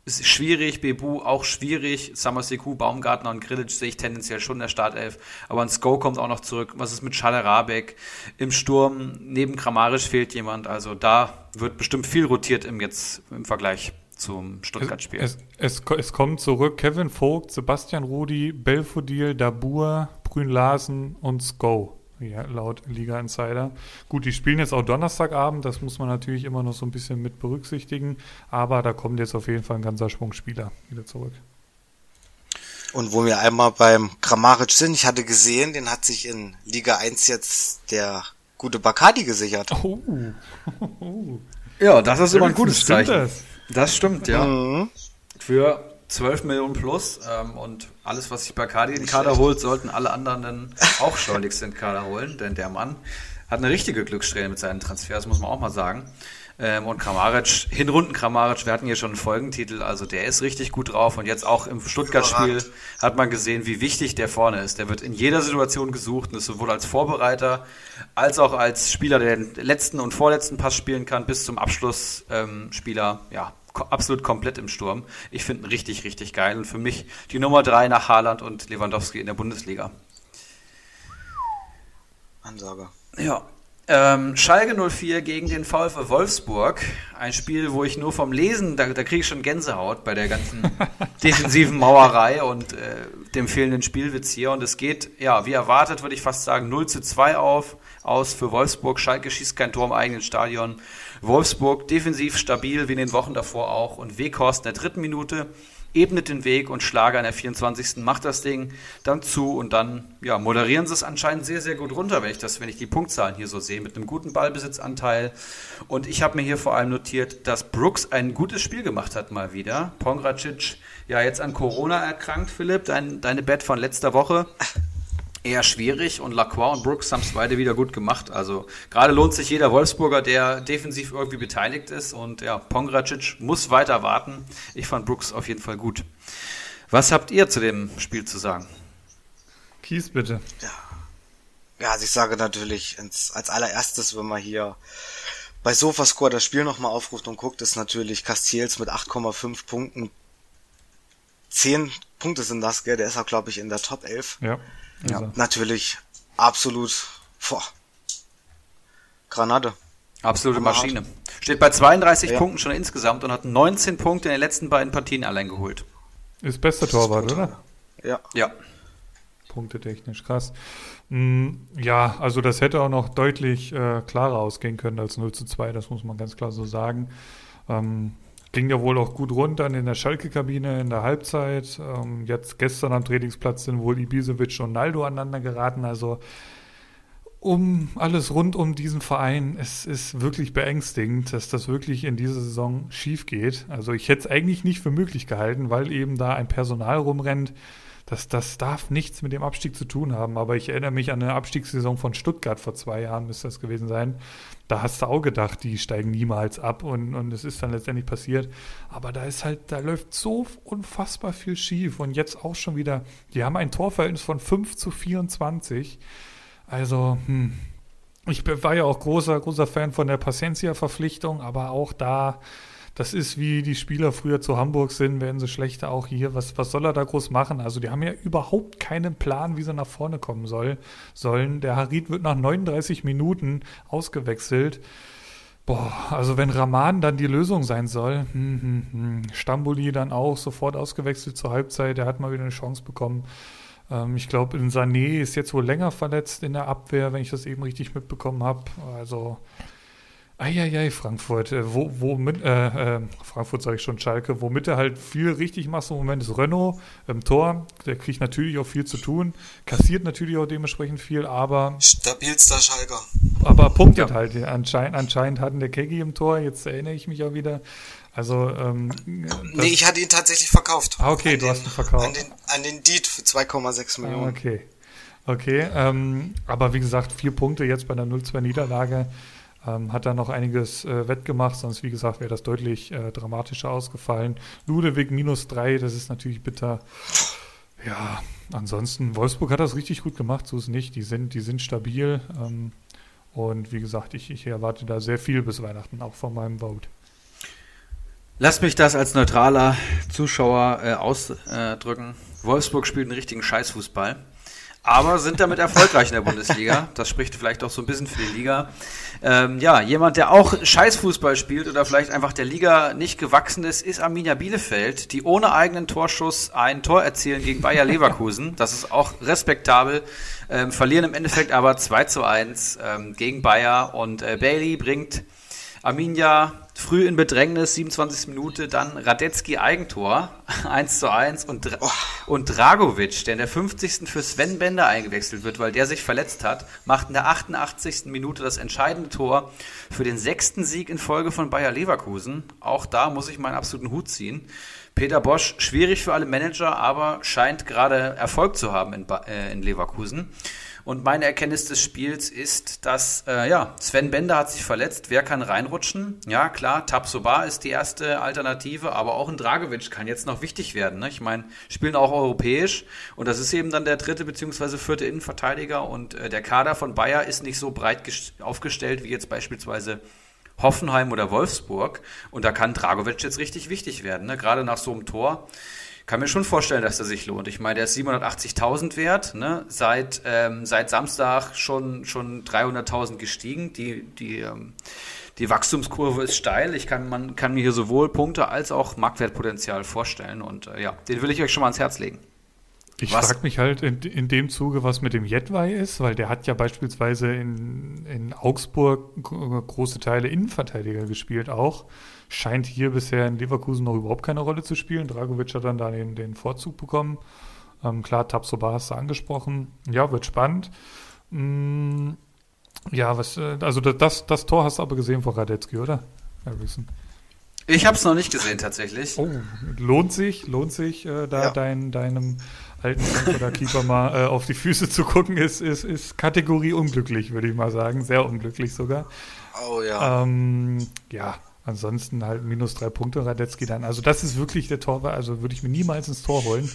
ist schwierig, Bebu auch schwierig, Samaseku, Baumgartner und Grilic sehe ich tendenziell schon in der Startelf, aber ein Sko kommt auch noch zurück. Was ist mit Schalle Rabeck? Im Sturm, neben Kramarisch fehlt jemand, also da wird bestimmt viel rotiert im jetzt im Vergleich zum Stuttgart-Spiel. Es, es, es, es, kommt zurück Kevin Vogt, Sebastian Rudi, Belfodil, Dabur, Brün Larsen und Sko laut Liga Insider. Gut, die spielen jetzt auch Donnerstagabend, das muss man natürlich immer noch so ein bisschen mit berücksichtigen, aber da kommt jetzt auf jeden Fall ein ganzer Schwung Spieler wieder zurück. Und wo wir einmal beim Grammaric sind, ich hatte gesehen, den hat sich in Liga 1 jetzt der gute Bacardi gesichert. Oh. ja, das ist immer ein gutes Zeichen. Das? das stimmt, ja. Mhm. Für 12 Millionen plus ähm, und alles, was sich bei Cardi in den Kader holt, sollten alle anderen dann auch schleunigst in den Kader holen, denn der Mann hat eine richtige Glückssträhne mit seinen Transfers, muss man auch mal sagen. Ähm, und Kramaric, Hinrunden Kramaric, wir hatten hier schon einen Folgentitel, also der ist richtig gut drauf und jetzt auch im Stuttgart-Spiel hat man gesehen, wie wichtig der vorne ist. Der wird in jeder Situation gesucht und ist sowohl als Vorbereiter als auch als Spieler, der den letzten und vorletzten Pass spielen kann, bis zum Abschlussspieler, ähm, ja, absolut komplett im Sturm. Ich finde ihn richtig, richtig geil und für mich die Nummer drei nach Haaland und Lewandowski in der Bundesliga. Ansage. Ja. Ähm, Schalke 04 gegen den VfL Wolfsburg. Ein Spiel, wo ich nur vom Lesen, da, da kriege ich schon Gänsehaut bei der ganzen defensiven Mauerei und äh, dem fehlenden Spielwitz hier. Und es geht, ja, wie erwartet, würde ich fast sagen, 0 zu 2 auf, aus für Wolfsburg. Schalke schießt kein Tor im eigenen Stadion. Wolfsburg defensiv stabil wie in den Wochen davor auch und Weghorst in der dritten Minute ebnet den Weg und Schlager in der 24. macht das Ding dann zu und dann ja, moderieren sie es anscheinend sehr, sehr gut runter, wenn ich, das, wenn ich die Punktzahlen hier so sehe, mit einem guten Ballbesitzanteil. Und ich habe mir hier vor allem notiert, dass Brooks ein gutes Spiel gemacht hat mal wieder. Pongracic ja jetzt an Corona erkrankt, Philipp, dein, deine Bett von letzter Woche eher schwierig und Lacroix und Brooks haben es beide wieder gut gemacht. Also gerade lohnt sich jeder Wolfsburger, der defensiv irgendwie beteiligt ist und ja, Pongracic muss weiter warten. Ich fand Brooks auf jeden Fall gut. Was habt ihr zu dem Spiel zu sagen? Kies bitte. Ja, ja also ich sage natürlich ins, als allererstes, wenn man hier bei Sofascore das Spiel nochmal aufruft und guckt, ist natürlich Castiels mit 8,5 Punkten. 10 Punkte sind das, gell? Der ist auch, glaube ich, in der Top 11. Ja. Ja, also. natürlich absolut boah, Granate. Absolute Maschine. Steht bei 32 ja. Punkten schon insgesamt und hat 19 Punkte in den letzten beiden Partien allein geholt. Ist bester Torwart, oder? Ja. Ja. Punkte technisch krass. Mm, ja, also das hätte auch noch deutlich äh, klarer ausgehen können als 0 zu 2, das muss man ganz klar so sagen. Ähm, Ging ja wohl auch gut rund dann in der Schalke-Kabine in der Halbzeit. Ähm, jetzt gestern am Trainingsplatz sind wohl Ibisevic und Naldo aneinander geraten. Also um alles rund um diesen Verein, es ist wirklich beängstigend, dass das wirklich in dieser Saison schief geht. Also ich hätte es eigentlich nicht für möglich gehalten, weil eben da ein Personal rumrennt, das, das darf nichts mit dem Abstieg zu tun haben. Aber ich erinnere mich an eine Abstiegssaison von Stuttgart vor zwei Jahren, müsste das gewesen sein. Da hast du auch gedacht, die steigen niemals ab und, und es ist dann letztendlich passiert. Aber da ist halt, da läuft so unfassbar viel schief. Und jetzt auch schon wieder, die haben ein Torverhältnis von 5 zu 24. Also, hm. Ich war ja auch großer, großer Fan von der Paciencia-Verpflichtung, aber auch da das ist wie die Spieler früher zu Hamburg sind, werden sie schlechter auch hier. Was, was soll er da groß machen? Also die haben ja überhaupt keinen Plan, wie sie nach vorne kommen soll, sollen. Der Harid wird nach 39 Minuten ausgewechselt. Boah, also wenn Raman dann die Lösung sein soll, hm, hm, hm. Stamboli dann auch sofort ausgewechselt zur Halbzeit, der hat mal wieder eine Chance bekommen. Ähm, ich glaube, Sané ist jetzt wohl länger verletzt in der Abwehr, wenn ich das eben richtig mitbekommen habe. Also Eieiei, Frankfurt. Äh, wo, wo mit, äh, äh, Frankfurt sage ich schon, Schalke. Womit er halt viel richtig macht im Moment ist Renault im Tor. Der kriegt natürlich auch viel zu tun. Kassiert natürlich auch dementsprechend viel, aber. Stabilster Schalker. Aber punktet ja. halt. Anscheinend, anscheinend hatten der Keggy im Tor. Jetzt erinnere ich mich auch wieder. Also, ähm, Nee, ich hatte ihn tatsächlich verkauft. Ah, okay, du den, hast ihn verkauft. An den, an den Deed für 2,6 Millionen. Ah, okay. Okay, ähm, aber wie gesagt, vier Punkte jetzt bei einer 0-2-Niederlage. Ähm, hat da noch einiges äh, wettgemacht, sonst wie gesagt wäre das deutlich äh, dramatischer ausgefallen. Ludewig minus drei, das ist natürlich bitter. Ja, ansonsten, Wolfsburg hat das richtig gut gemacht, so ist es nicht. Die sind, die sind stabil. Ähm, und wie gesagt, ich, ich erwarte da sehr viel bis Weihnachten, auch von meinem Vote. Lass mich das als neutraler Zuschauer äh, ausdrücken. Wolfsburg spielt einen richtigen Scheißfußball aber sind damit erfolgreich in der Bundesliga. Das spricht vielleicht auch so ein bisschen für die Liga. Ähm, ja, jemand, der auch Scheißfußball spielt oder vielleicht einfach der Liga nicht gewachsen ist, ist Arminia Bielefeld, die ohne eigenen Torschuss ein Tor erzielen gegen Bayer Leverkusen. Das ist auch respektabel. Ähm, verlieren im Endeffekt aber 2 zu 1 ähm, gegen Bayer und äh, Bailey bringt Arminia früh in Bedrängnis, 27. Minute, dann Radetzky Eigentor, 1 zu 1 und, Dra oh. und Dragovic, der in der 50. für Sven Bender eingewechselt wird, weil der sich verletzt hat, macht in der 88. Minute das entscheidende Tor für den sechsten Sieg in Folge von Bayer Leverkusen. Auch da muss ich meinen absoluten Hut ziehen. Peter Bosch, schwierig für alle Manager, aber scheint gerade Erfolg zu haben in, ba äh, in Leverkusen. Und meine Erkenntnis des Spiels ist, dass äh, ja, Sven Bender hat sich verletzt. Wer kann reinrutschen? Ja, klar, Tabsoba ist die erste Alternative, aber auch ein Dragovic kann jetzt noch wichtig werden. Ne? Ich meine, spielen auch europäisch und das ist eben dann der dritte bzw. vierte Innenverteidiger und äh, der Kader von Bayer ist nicht so breit aufgestellt wie jetzt beispielsweise Hoffenheim oder Wolfsburg. Und da kann Dragovic jetzt richtig wichtig werden, ne? gerade nach so einem Tor kann mir schon vorstellen, dass der sich lohnt. Ich meine, der ist 780.000 wert, ne? seit, ähm, seit Samstag schon, schon 300.000 gestiegen. Die, die, ähm, die Wachstumskurve ist steil. Ich kann, man kann mir hier sowohl Punkte als auch Marktwertpotenzial vorstellen und äh, ja, den will ich euch schon mal ans Herz legen. Ich frage mich halt in, in dem Zuge, was mit dem Jedwai ist, weil der hat ja beispielsweise in, in Augsburg große Teile Innenverteidiger gespielt auch. Scheint hier bisher in Leverkusen noch überhaupt keine Rolle zu spielen. Dragovic hat dann da den, den Vorzug bekommen. Ähm, klar, Tapsoba hast du angesprochen. Ja, wird spannend. Mm, ja, was, äh, also das, das Tor hast du aber gesehen von Radetzky, oder? Harrison. Ich habe es noch nicht gesehen tatsächlich. Oh, lohnt sich, lohnt sich, äh, da ja. dein, deinem alten Frankfurter Keeper mal äh, auf die Füße zu gucken, ist, ist, ist Kategorie unglücklich, würde ich mal sagen. Sehr unglücklich sogar. Oh ja. Ähm, ja, ansonsten halt minus drei Punkte Radetzky dann. Also das ist wirklich der Torwart, also würde ich mir niemals ins Tor holen.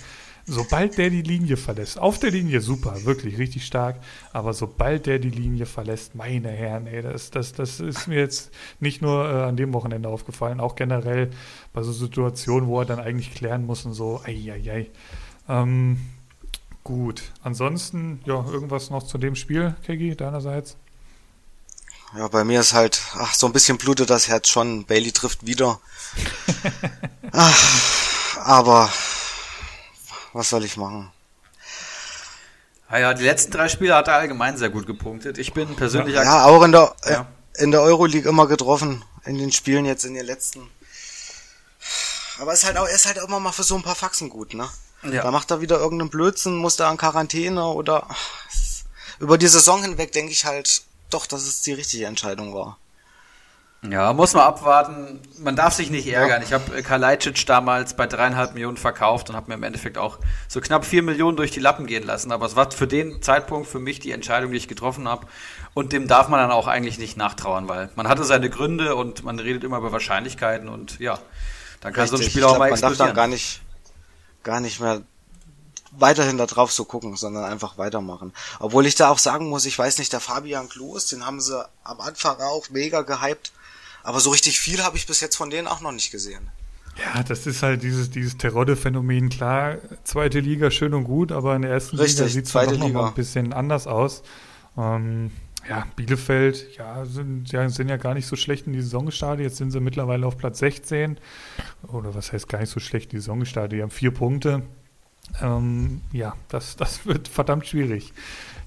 Sobald der die Linie verlässt, auf der Linie super, wirklich richtig stark, aber sobald der die Linie verlässt, meine Herren, ey, das, das, das ist mir jetzt nicht nur äh, an dem Wochenende aufgefallen, auch generell bei so Situationen, wo er dann eigentlich klären muss und so, ei, ei, ei. Ähm, gut. Ansonsten, ja, irgendwas noch zu dem Spiel, Kegi, deinerseits? Ja, bei mir ist halt, ach, so ein bisschen blutet das Herz schon. Bailey trifft wieder. ach, aber was soll ich machen? Naja, die letzten drei Spiele hat er allgemein sehr gut gepunktet. Ich bin persönlich ja, ja auch in der ja. in der Euroleague immer getroffen in den Spielen jetzt in den letzten. Aber ist halt auch er ist halt auch immer mal für so ein paar Faxen gut, ne? Ja. Da macht er wieder irgendeinen Blödsinn, muss da an Quarantäne oder über die Saison hinweg denke ich halt doch, dass es die richtige Entscheidung war. Ja, muss man abwarten. Man darf sich nicht ärgern. Ja. Ich habe Kalajdzic damals bei dreieinhalb Millionen verkauft und habe mir im Endeffekt auch so knapp vier Millionen durch die Lappen gehen lassen. Aber es war für den Zeitpunkt für mich die Entscheidung, die ich getroffen habe. Und dem darf man dann auch eigentlich nicht nachtrauern, weil man hatte seine Gründe und man redet immer über Wahrscheinlichkeiten und ja, dann kann Richtig. so ein Spiel auch mal explodieren. Man darf dann gar nicht, gar nicht mehr weiterhin da drauf zu gucken, sondern einfach weitermachen. Obwohl ich da auch sagen muss, ich weiß nicht, der Fabian Klos, den haben sie am Anfang auch mega gehypt, aber so richtig viel habe ich bis jetzt von denen auch noch nicht gesehen. Ja, das ist halt dieses, dieses Terodde-Phänomen. Klar, zweite Liga schön und gut, aber in der ersten Richtig, Liga sieht es noch Liga. mal ein bisschen anders aus. Ähm, ja, Bielefeld, ja sind, ja, sind ja gar nicht so schlecht in die Saison gestartet. Jetzt sind sie mittlerweile auf Platz 16. Oder was heißt gar nicht so schlecht in die Saison gestartet? Die haben vier Punkte. Ähm, ja, das, das wird verdammt schwierig.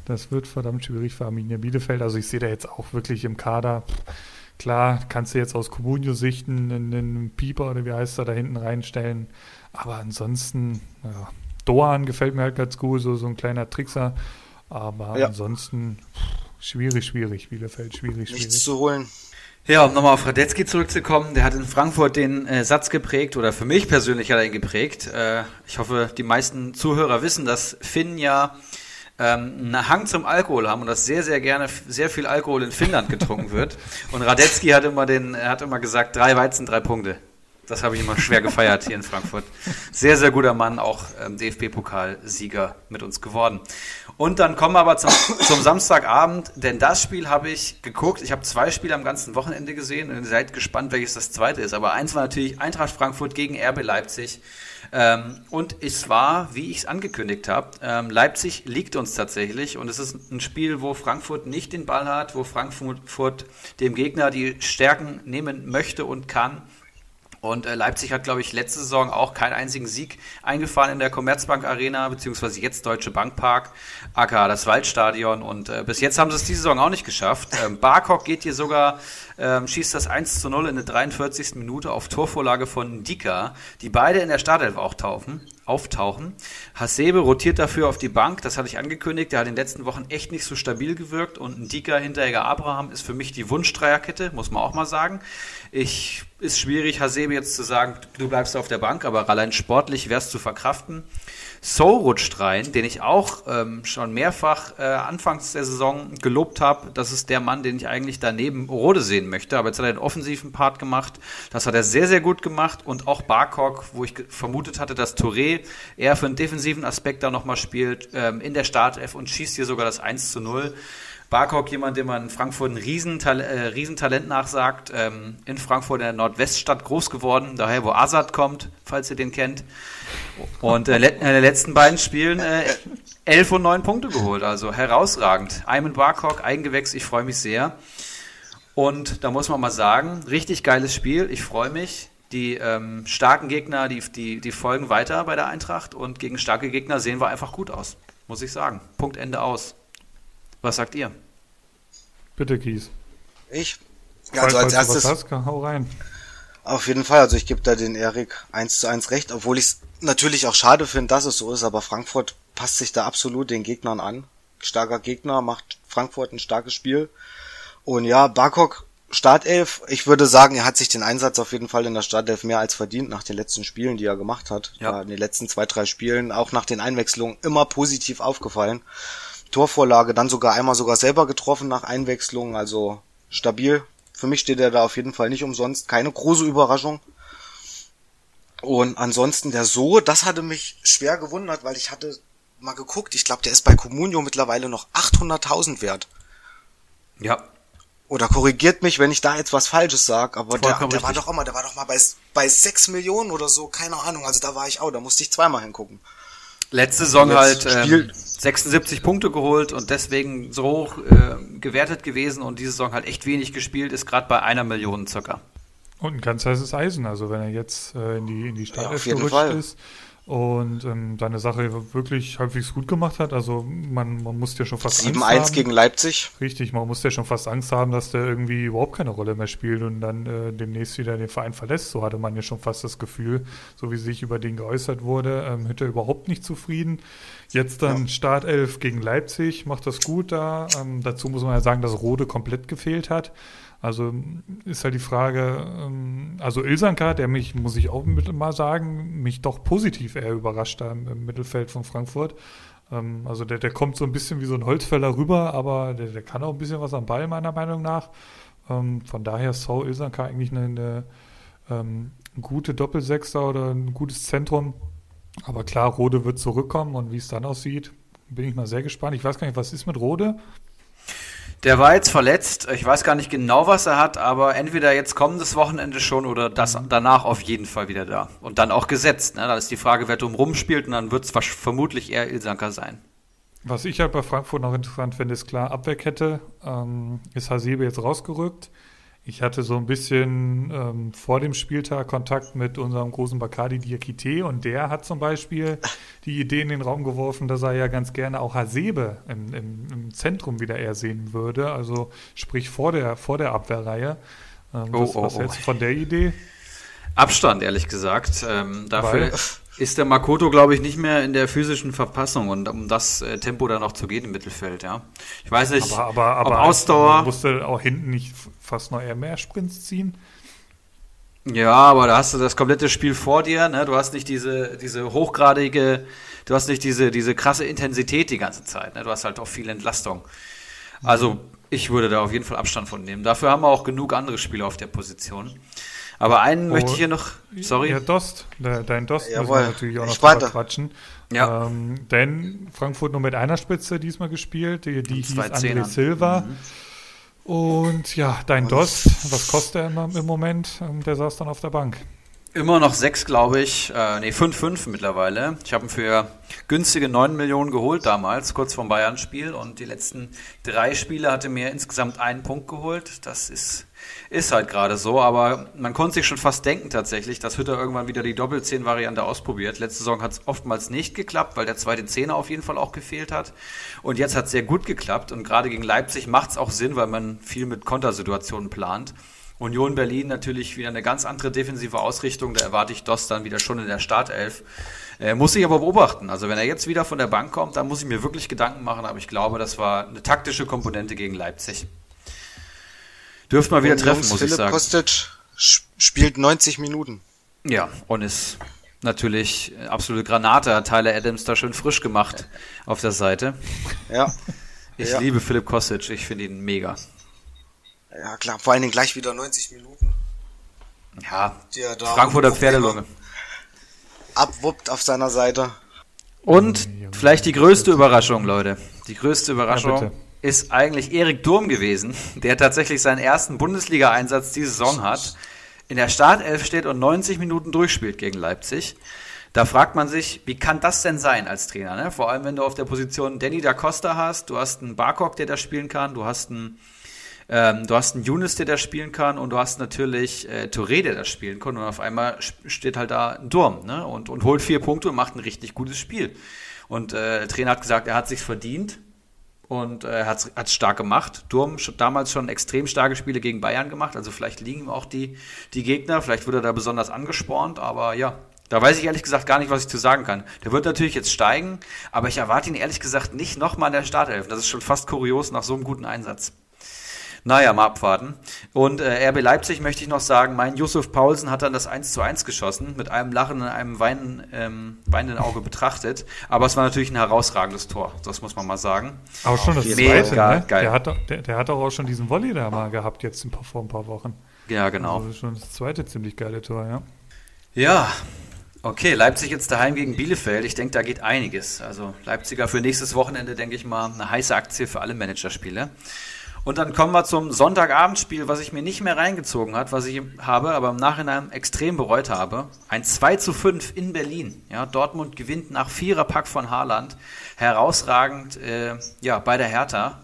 Das wird verdammt schwierig für Arminia Bielefeld. Also ich sehe da jetzt auch wirklich im Kader. Klar, kannst du jetzt aus Comunio-Sicht einen, einen Pieper oder wie heißt er da hinten reinstellen. Aber ansonsten, ja, Doan gefällt mir halt ganz gut, so, so ein kleiner Trickser. Aber ja. ansonsten schwierig, schwierig. Bielefeld, schwierig, schwierig. Nichts zu holen. Ja, um nochmal auf Radetzky zurückzukommen, der hat in Frankfurt den äh, Satz geprägt, oder für mich persönlich hat er ihn geprägt. Äh, ich hoffe, die meisten Zuhörer wissen, dass Finn ja ähm, einen Hang zum Alkohol haben und dass sehr, sehr gerne sehr viel Alkohol in Finnland getrunken wird. Und Radetzky hat immer, den, er hat immer gesagt, drei Weizen, drei Punkte. Das habe ich immer schwer gefeiert hier in Frankfurt. Sehr, sehr guter Mann, auch ähm, DFB-Pokalsieger mit uns geworden. Und dann kommen wir aber zum, zum Samstagabend, denn das Spiel habe ich geguckt. Ich habe zwei Spiele am ganzen Wochenende gesehen und seid gespannt, welches das zweite ist. Aber eins war natürlich Eintracht Frankfurt gegen RB Leipzig. Ähm, und es war, wie ich es angekündigt habe, ähm, Leipzig liegt uns tatsächlich und es ist ein Spiel, wo Frankfurt nicht den Ball hat, wo Frankfurt dem Gegner die Stärken nehmen möchte und kann und äh, Leipzig hat, glaube ich, letzte Saison auch keinen einzigen Sieg eingefahren in der Commerzbank Arena, beziehungsweise jetzt Deutsche Bankpark, aka das Waldstadion. Und äh, bis jetzt haben sie es diese Saison auch nicht geschafft. Ähm, Barkok geht hier sogar, ähm, schießt das 1 zu 0 in der 43. Minute auf Torvorlage von Dika, die beide in der Startelf auch taufen auftauchen. Hasebe rotiert dafür auf die Bank, das hatte ich angekündigt. Der hat in den letzten Wochen echt nicht so stabil gewirkt und ein Dika Hinteregger Abraham ist für mich die Wunschdreierkette, muss man auch mal sagen. Ich ist schwierig, Hasebe jetzt zu sagen, du bleibst auf der Bank, aber allein sportlich wärst zu verkraften. So rutscht rein, den ich auch ähm, schon mehrfach äh, anfangs der Saison gelobt habe. Das ist der Mann, den ich eigentlich daneben Rode sehen möchte. Aber jetzt hat er den offensiven Part gemacht. Das hat er sehr, sehr gut gemacht. Und auch Barkok, wo ich vermutet hatte, dass Touré eher für einen defensiven Aspekt da nochmal spielt, ähm, in der Startelf und schießt hier sogar das 1 zu 0. Barkok, jemand, dem man in Frankfurt ein Riesental äh, Riesentalent nachsagt, ähm, in Frankfurt in der Nordweststadt groß geworden, daher wo Azad kommt, falls ihr den kennt. Und äh, in den letzten beiden Spielen äh, 11 und 9 Punkte geholt, also herausragend. Ayman Barkok, Eigengewächs, ich freue mich sehr. Und da muss man mal sagen, richtig geiles Spiel, ich freue mich. Die ähm, starken Gegner, die, die, die folgen weiter bei der Eintracht und gegen starke Gegner sehen wir einfach gut aus, muss ich sagen. Punkt Ende aus. Was sagt ihr? Bitte, Kies. Ich? Ja, also als erstes. Hast, hau rein. Auf jeden Fall, also ich gebe da den Erik eins zu eins recht, obwohl ich es natürlich auch schade finde, dass es so ist, aber Frankfurt passt sich da absolut den Gegnern an. Starker Gegner, macht Frankfurt ein starkes Spiel. Und ja, Barkok, Startelf, ich würde sagen, er hat sich den Einsatz auf jeden Fall in der Startelf mehr als verdient nach den letzten Spielen, die er gemacht hat. Ja. In den letzten zwei, drei Spielen, auch nach den Einwechslungen, immer positiv aufgefallen. Torvorlage, dann sogar einmal sogar selber getroffen nach Einwechslung, also stabil. Für mich steht er da auf jeden Fall nicht umsonst, keine große Überraschung. Und ansonsten der So, das hatte mich schwer gewundert, weil ich hatte mal geguckt, ich glaube, der ist bei Comunio mittlerweile noch 800.000 wert. Ja. Oder korrigiert mich, wenn ich da jetzt was Falsches sag, aber der, der war doch immer, der war doch mal bei, bei 6 Millionen oder so, keine Ahnung, also da war ich auch, da musste ich zweimal hingucken. Letzte Saison halt ähm, 76 Punkte geholt und deswegen so hoch äh, gewertet gewesen und diese Saison halt echt wenig gespielt, ist gerade bei einer Million circa. Und ein ganz heißes Eisen, also wenn er jetzt äh, in die, in die Startelf ja, gerutscht ist, und ähm, seine Sache wirklich halbwegs gut gemacht hat. Also man, man muss ja schon fast 7-1 gegen Leipzig. Richtig, man muss ja schon fast Angst haben, dass der irgendwie überhaupt keine Rolle mehr spielt und dann äh, demnächst wieder den Verein verlässt. So hatte man ja schon fast das Gefühl, so wie sich über den geäußert wurde, ähm, er überhaupt nicht zufrieden. Jetzt dann ja. Startelf gegen Leipzig, macht das gut da. Ähm, dazu muss man ja sagen, dass Rode komplett gefehlt hat. Also ist halt die Frage, ähm, also Ilsanka, der mich, muss ich auch mal sagen, mich doch positiv eher überrascht da im Mittelfeld von Frankfurt. Ähm, also der, der kommt so ein bisschen wie so ein Holzfäller rüber, aber der, der kann auch ein bisschen was am Ball, meiner Meinung nach. Ähm, von daher ist Saul Ilsanka eigentlich eine, eine gute Doppelsechser oder ein gutes Zentrum. Aber klar, Rode wird zurückkommen und wie es dann aussieht, bin ich mal sehr gespannt. Ich weiß gar nicht, was ist mit Rode? Der war jetzt verletzt. Ich weiß gar nicht genau, was er hat, aber entweder jetzt kommendes Wochenende schon oder das danach auf jeden Fall wieder da. Und dann auch gesetzt. Ne? Da ist die Frage, wer drum rumspielt und dann wird es vermutlich eher Ilsanker sein. Was ich halt bei Frankfurt noch interessant finde, ist klar, Abwehrkette ähm, ist Hasebe jetzt rausgerückt. Ich hatte so ein bisschen ähm, vor dem Spieltag Kontakt mit unserem großen Bacardi Diakite und der hat zum Beispiel die Idee in den Raum geworfen, dass er ja ganz gerne auch Hasebe im, im, im Zentrum wieder eher sehen würde, also sprich vor der, vor der Abwehrreihe. Ähm, oh, was, oh, was hältst du von der Idee? Abstand, ehrlich gesagt. Ähm, dafür Weil? Ist der Makoto, glaube ich, nicht mehr in der physischen Verfassung und um das äh, Tempo dann auch zu gehen im Mittelfeld, ja. Ich weiß nicht, aber, aber, aber ob Ausdauer. Musste auch hinten nicht fast noch eher mehr Sprints ziehen? Ja, aber da hast du das komplette Spiel vor dir, ne? Du hast nicht diese, diese hochgradige, du hast nicht diese, diese krasse Intensität die ganze Zeit, ne? Du hast halt auch viel Entlastung. Also, ich würde da auf jeden Fall Abstand von nehmen. Dafür haben wir auch genug andere Spieler auf der Position. Aber einen oh, möchte ich hier noch, sorry. Ja, Dost, dein Dost Jawohl. müssen wir natürlich auch noch drüber quatschen. Ja. Ähm, denn Frankfurt nur mit einer Spitze diesmal gespielt, die, die hieß André Silva. Mhm. Und ja, dein Dost, was kostet er im, im Moment? Ähm, der saß dann auf der Bank. Immer noch sechs, glaube ich. Äh, nee, fünf, fünf mittlerweile. Ich habe ihn für günstige neun Millionen geholt damals, kurz vorm Bayern-Spiel. Und die letzten drei Spiele hatte mir insgesamt einen Punkt geholt. Das ist, ist halt gerade so. Aber man konnte sich schon fast denken tatsächlich, dass Hütter irgendwann wieder die Doppelzehn-Variante ausprobiert. Letzte Saison hat es oftmals nicht geklappt, weil der zweite Zehner auf jeden Fall auch gefehlt hat. Und jetzt hat es sehr gut geklappt. Und gerade gegen Leipzig macht es auch Sinn, weil man viel mit Kontersituationen plant. Union Berlin natürlich wieder eine ganz andere defensive Ausrichtung. Da erwarte ich Dost dann wieder schon in der Startelf. Äh, muss ich aber beobachten. Also wenn er jetzt wieder von der Bank kommt, dann muss ich mir wirklich Gedanken machen. Aber ich glaube, das war eine taktische Komponente gegen Leipzig. Dürft mal wieder treffen, muss Philipp ich sagen. Kostic spielt 90 Minuten. Ja, und ist natürlich absolute Granate. Hat Tyler Adams da schön frisch gemacht auf der Seite. Ja. Ich ja. liebe Philipp Kostic. Ich finde ihn mega. Ja, klar, vor allen Dingen gleich wieder 90 Minuten. Ja, Frankfurter Pferdelunge. Abwuppt auf seiner Seite. Und vielleicht die größte Überraschung, Leute. Die größte Überraschung ja, ist eigentlich Erik Durm gewesen, der tatsächlich seinen ersten Bundesliga-Einsatz diese Saison hat, in der Startelf steht und 90 Minuten durchspielt gegen Leipzig. Da fragt man sich, wie kann das denn sein als Trainer? Ne? Vor allem, wenn du auf der Position Danny da Costa hast, du hast einen Barkok, der da spielen kann, du hast einen ähm, du hast einen Younes, der da spielen kann und du hast natürlich äh, Touré, der da spielen kann und auf einmal steht halt da ein Durm ne? und, und holt vier Punkte und macht ein richtig gutes Spiel. Und äh, der Trainer hat gesagt, er hat sich verdient und äh, hat es stark gemacht. Durm damals schon extrem starke Spiele gegen Bayern gemacht, also vielleicht liegen ihm auch die, die Gegner, vielleicht wird er da besonders angespornt, aber ja, da weiß ich ehrlich gesagt gar nicht, was ich zu sagen kann. Der wird natürlich jetzt steigen, aber ich erwarte ihn ehrlich gesagt nicht nochmal in der Startelf. Das ist schon fast kurios nach so einem guten Einsatz. Naja, mal abwarten. Und äh, RB Leipzig möchte ich noch sagen, mein Yusuf Paulsen hat dann das 1 zu 1 geschossen, mit einem Lachen und einem weinen, ähm, weinenden Auge betrachtet. Aber es war natürlich ein herausragendes Tor, das muss man mal sagen. Aber schon das Mega zweite, ne? geil. Der hat, der, der hat auch schon diesen Volley da mal gehabt, jetzt vor ein paar Wochen. Ja, genau. Also schon das zweite ziemlich geile Tor, ja. Ja, Okay, Leipzig jetzt daheim gegen Bielefeld. Ich denke, da geht einiges. Also Leipziger für nächstes Wochenende, denke ich mal, eine heiße Aktie für alle Managerspiele. Und dann kommen wir zum Sonntagabendspiel, was ich mir nicht mehr reingezogen hat, was ich habe, aber im Nachhinein extrem bereut habe. Ein 2 zu 5 in Berlin. Ja, Dortmund gewinnt nach Viererpack von Haaland. Herausragend äh, ja, bei der Hertha.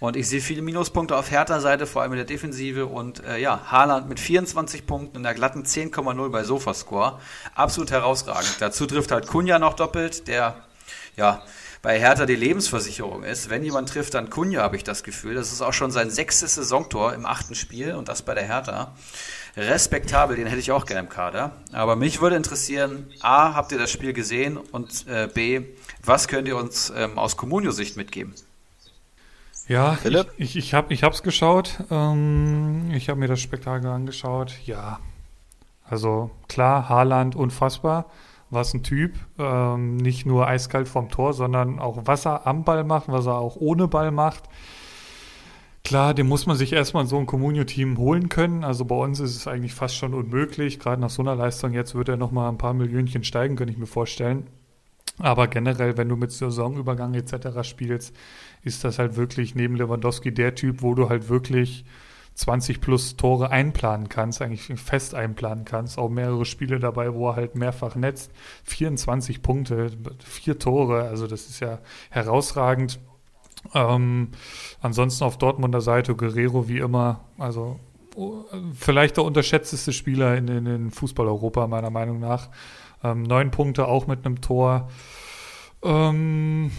Und ich sehe viele Minuspunkte auf Hertha-Seite, vor allem in der Defensive. Und äh, ja, Haaland mit 24 Punkten in der glatten 10,0 bei Sofascore. Absolut herausragend. Dazu trifft halt Kunja noch doppelt, der ja bei Hertha die Lebensversicherung ist. Wenn jemand trifft, dann Kunja, habe ich das Gefühl. Das ist auch schon sein sechstes Saisontor im achten Spiel und das bei der Hertha. Respektabel, den hätte ich auch gerne im Kader. Aber mich würde interessieren, A, habt ihr das Spiel gesehen und äh, B, was könnt ihr uns ähm, aus Comunio-Sicht mitgeben? Ja, Philipp? ich, ich, ich habe es geschaut. Ähm, ich habe mir das Spektakel angeschaut. Ja, also klar, Haaland unfassbar was ein Typ. Ähm, nicht nur eiskalt vom Tor, sondern auch was er am Ball macht, was er auch ohne Ball macht. Klar, den muss man sich erstmal so ein Communio-Team holen können. Also bei uns ist es eigentlich fast schon unmöglich. Gerade nach so einer Leistung jetzt wird er nochmal ein paar Millionchen steigen, könnte ich mir vorstellen. Aber generell, wenn du mit Saisonübergang etc. spielst, ist das halt wirklich neben Lewandowski der Typ, wo du halt wirklich 20 plus Tore einplanen kannst, eigentlich fest einplanen kannst. Auch mehrere Spiele dabei, wo er halt mehrfach netzt. 24 Punkte, vier Tore, also das ist ja herausragend. Ähm, ansonsten auf Dortmunder Seite Guerrero wie immer, also vielleicht der unterschätzteste Spieler in, in, in Fußball-Europa, meiner Meinung nach. Ähm, neun Punkte auch mit einem Tor. Ähm,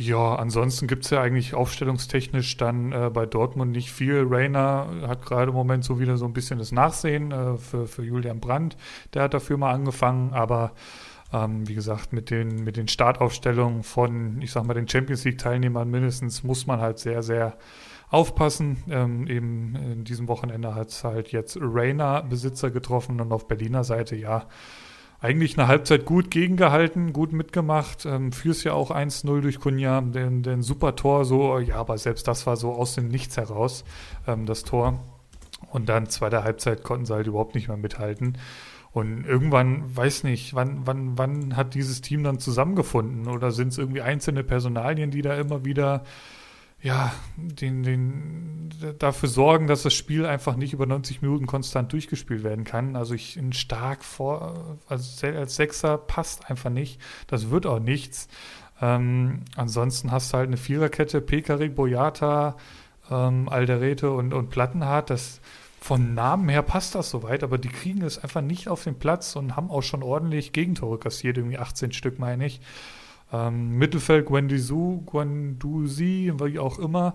Ja, ansonsten gibt es ja eigentlich aufstellungstechnisch dann äh, bei Dortmund nicht viel. Rainer hat gerade im Moment so wieder so ein bisschen das Nachsehen äh, für, für Julian Brandt. Der hat dafür mal angefangen, aber ähm, wie gesagt, mit den, mit den Startaufstellungen von, ich sag mal, den Champions League-Teilnehmern mindestens muss man halt sehr, sehr aufpassen. Ähm, eben in diesem Wochenende hat es halt jetzt Rainer Besitzer getroffen und auf Berliner Seite, ja, eigentlich eine Halbzeit gut gegengehalten, gut mitgemacht. Ähm, führst ja auch 1-0 durch Kunja, den, den super Tor, so, ja, aber selbst das war so aus dem Nichts heraus, ähm, das Tor. Und dann zweite Halbzeit konnten sie halt überhaupt nicht mehr mithalten. Und irgendwann, weiß nicht, wann, wann, wann hat dieses Team dann zusammengefunden? Oder sind es irgendwie einzelne Personalien, die da immer wieder ja, den, den, dafür sorgen, dass das Spiel einfach nicht über 90 Minuten konstant durchgespielt werden kann. Also ich in stark vor, also als Sechser passt einfach nicht. Das wird auch nichts. Ähm, ansonsten hast du halt eine Viererkette, Pekarik, Boyata, ähm, Alderete und, und Plattenhardt. Das, von Namen her passt das soweit, aber die kriegen es einfach nicht auf den Platz und haben auch schon ordentlich Gegentore kassiert, irgendwie 18 Stück, meine ich. Ähm, Mittelfeld Guendouzi, Guendouzi, wie auch immer,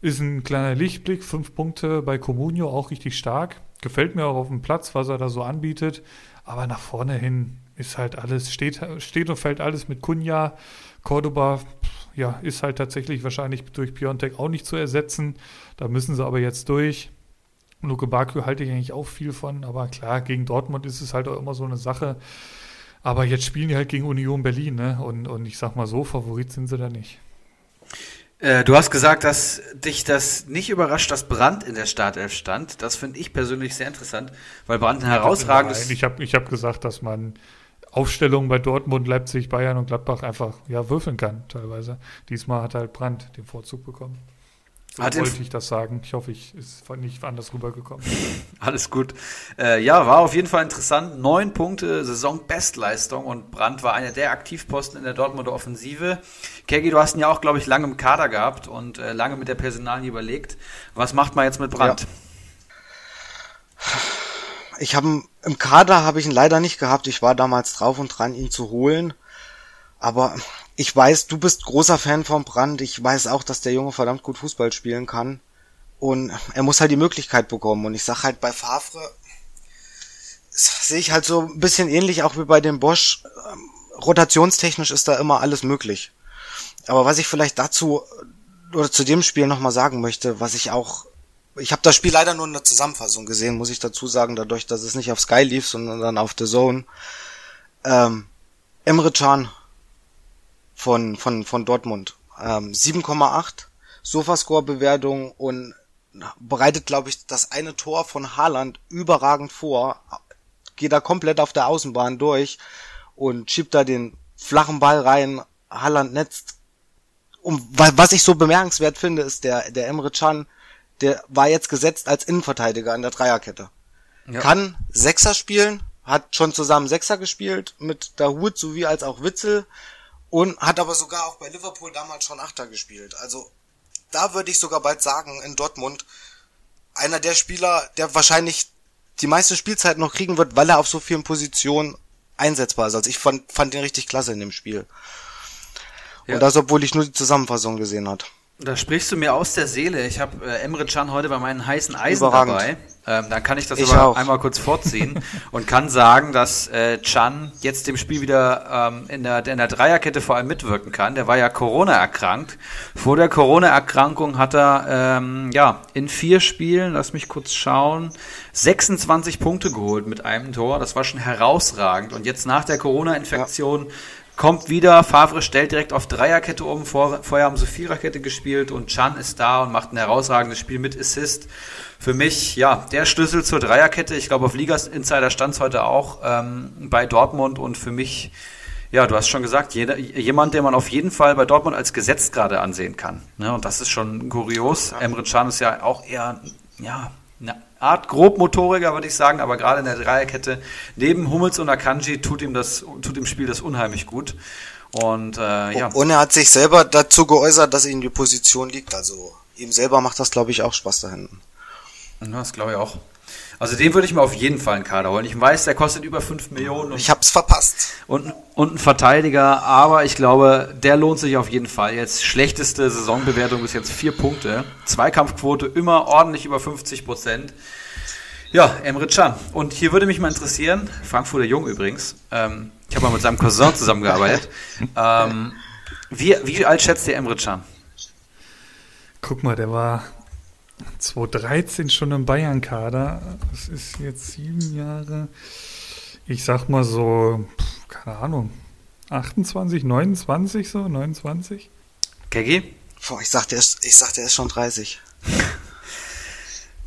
ist ein kleiner Lichtblick. Fünf Punkte bei Comunio, auch richtig stark. Gefällt mir auch auf dem Platz, was er da so anbietet. Aber nach vorne hin ist halt alles, steht, steht und fällt alles mit Kunja. Cordoba, ja, ist halt tatsächlich wahrscheinlich durch Piontek auch nicht zu ersetzen. Da müssen sie aber jetzt durch. Luke Baku halte ich eigentlich auch viel von, aber klar, gegen Dortmund ist es halt auch immer so eine Sache. Aber jetzt spielen die halt gegen Union Berlin, ne? Und, und ich sag mal so, Favorit sind sie da nicht. Äh, du hast gesagt, dass dich das nicht überrascht, dass Brandt in der Startelf stand. Das finde ich persönlich sehr interessant, weil Brandt ein herausragendes. Ich habe ich hab gesagt, dass man Aufstellungen bei Dortmund, Leipzig, Bayern und Gladbach einfach ja, würfeln kann, teilweise. Diesmal hat halt Brandt den Vorzug bekommen. So Hat wollte ich das sagen. Ich hoffe, ich ist nicht anders rübergekommen. Alles gut. Äh, ja, war auf jeden Fall interessant. Neun Punkte, Saisonbestleistung und Brandt war einer der Aktivposten in der Dortmunder Offensive. Kegi, du hast ihn ja auch, glaube ich, lange im Kader gehabt und äh, lange mit der Personalie überlegt. Was macht man jetzt mit Brandt? Ja. Ich habe im Kader habe ich ihn leider nicht gehabt. Ich war damals drauf und dran, ihn zu holen. Aber ich weiß, du bist großer Fan von Brand. Ich weiß auch, dass der Junge verdammt gut Fußball spielen kann. Und er muss halt die Möglichkeit bekommen. Und ich sag halt bei Favre, sehe ich halt so ein bisschen ähnlich auch wie bei dem Bosch. Ähm, rotationstechnisch ist da immer alles möglich. Aber was ich vielleicht dazu oder zu dem Spiel nochmal sagen möchte, was ich auch, ich habe das Spiel leider nur in der Zusammenfassung gesehen, muss ich dazu sagen, dadurch, dass es nicht auf Sky lief, sondern dann auf The Zone. Ähm, Emre Can von, von, von Dortmund. Ähm, 7,8 Sofascore-Bewertung und bereitet, glaube ich, das eine Tor von Haaland überragend vor. Geht da komplett auf der Außenbahn durch und schiebt da den flachen Ball rein. Haaland netzt. Und was ich so bemerkenswert finde, ist der, der Emre Can, der war jetzt gesetzt als Innenverteidiger in der Dreierkette. Ja. Kann Sechser spielen, hat schon zusammen Sechser gespielt mit Dahut sowie als auch Witzel und hat aber sogar auch bei Liverpool damals schon Achter gespielt. Also da würde ich sogar bald sagen, in Dortmund, einer der Spieler, der wahrscheinlich die meiste Spielzeit noch kriegen wird, weil er auf so vielen Positionen einsetzbar ist. Also ich fand, fand ihn richtig klasse in dem Spiel. Ja. Und das, obwohl ich nur die Zusammenfassung gesehen hat. Da sprichst du mir aus der Seele. Ich habe äh, Emre Can heute bei meinen heißen Eisen Überragend. dabei. Ähm, dann kann ich das ich aber auch. einmal kurz vorziehen und kann sagen, dass äh, Chan jetzt dem Spiel wieder ähm, in, der, in der Dreierkette vor allem mitwirken kann. Der war ja Corona erkrankt. Vor der Corona-Erkrankung hat er ähm, ja in vier Spielen, lass mich kurz schauen, 26 Punkte geholt mit einem Tor. Das war schon herausragend. Und jetzt nach der Corona-Infektion ja kommt wieder, Favre stellt direkt auf Dreierkette um, Vor, vorher haben sie Viererkette gespielt und Chan ist da und macht ein herausragendes Spiel mit Assist. Für mich, ja, der Schlüssel zur Dreierkette, ich glaube auf Ligas Insider stand es heute auch ähm, bei Dortmund und für mich, ja, du hast schon gesagt, jeder, jemand, den man auf jeden Fall bei Dortmund als gesetzt gerade ansehen kann. Ne? Und das ist schon kurios. Ja. Emre Can ist ja auch eher, ja, Art Grobmotoriker, würde ich sagen, aber gerade in der Dreierkette neben Hummels und Akanji tut ihm das, tut dem Spiel das unheimlich gut. Und äh, ja. Und er hat sich selber dazu geäußert, dass ihm die Position liegt. Also ihm selber macht das, glaube ich, auch Spaß da hinten. Das glaube ich auch. Also den würde ich mir auf jeden Fall einen Kader holen. Ich weiß, der kostet über 5 Millionen. Ich hab's verpasst. Und, und ein Verteidiger, aber ich glaube, der lohnt sich auf jeden Fall. Jetzt schlechteste Saisonbewertung bis jetzt vier Punkte. Zweikampfquote immer ordentlich über 50 Prozent. Ja, Emre Can. Und hier würde mich mal interessieren, Frankfurter Jung übrigens, ähm, ich habe mal mit seinem Cousin zusammengearbeitet. ähm, wie, wie alt schätzt ihr Emre Can? Guck mal, der war 2013 schon im Bayern-Kader. Das ist jetzt sieben Jahre. Ich sag mal so, keine Ahnung, 28, 29 so, 29? Kegi? Boah, ich sagte, er ist, ich sagte, er ist schon 30.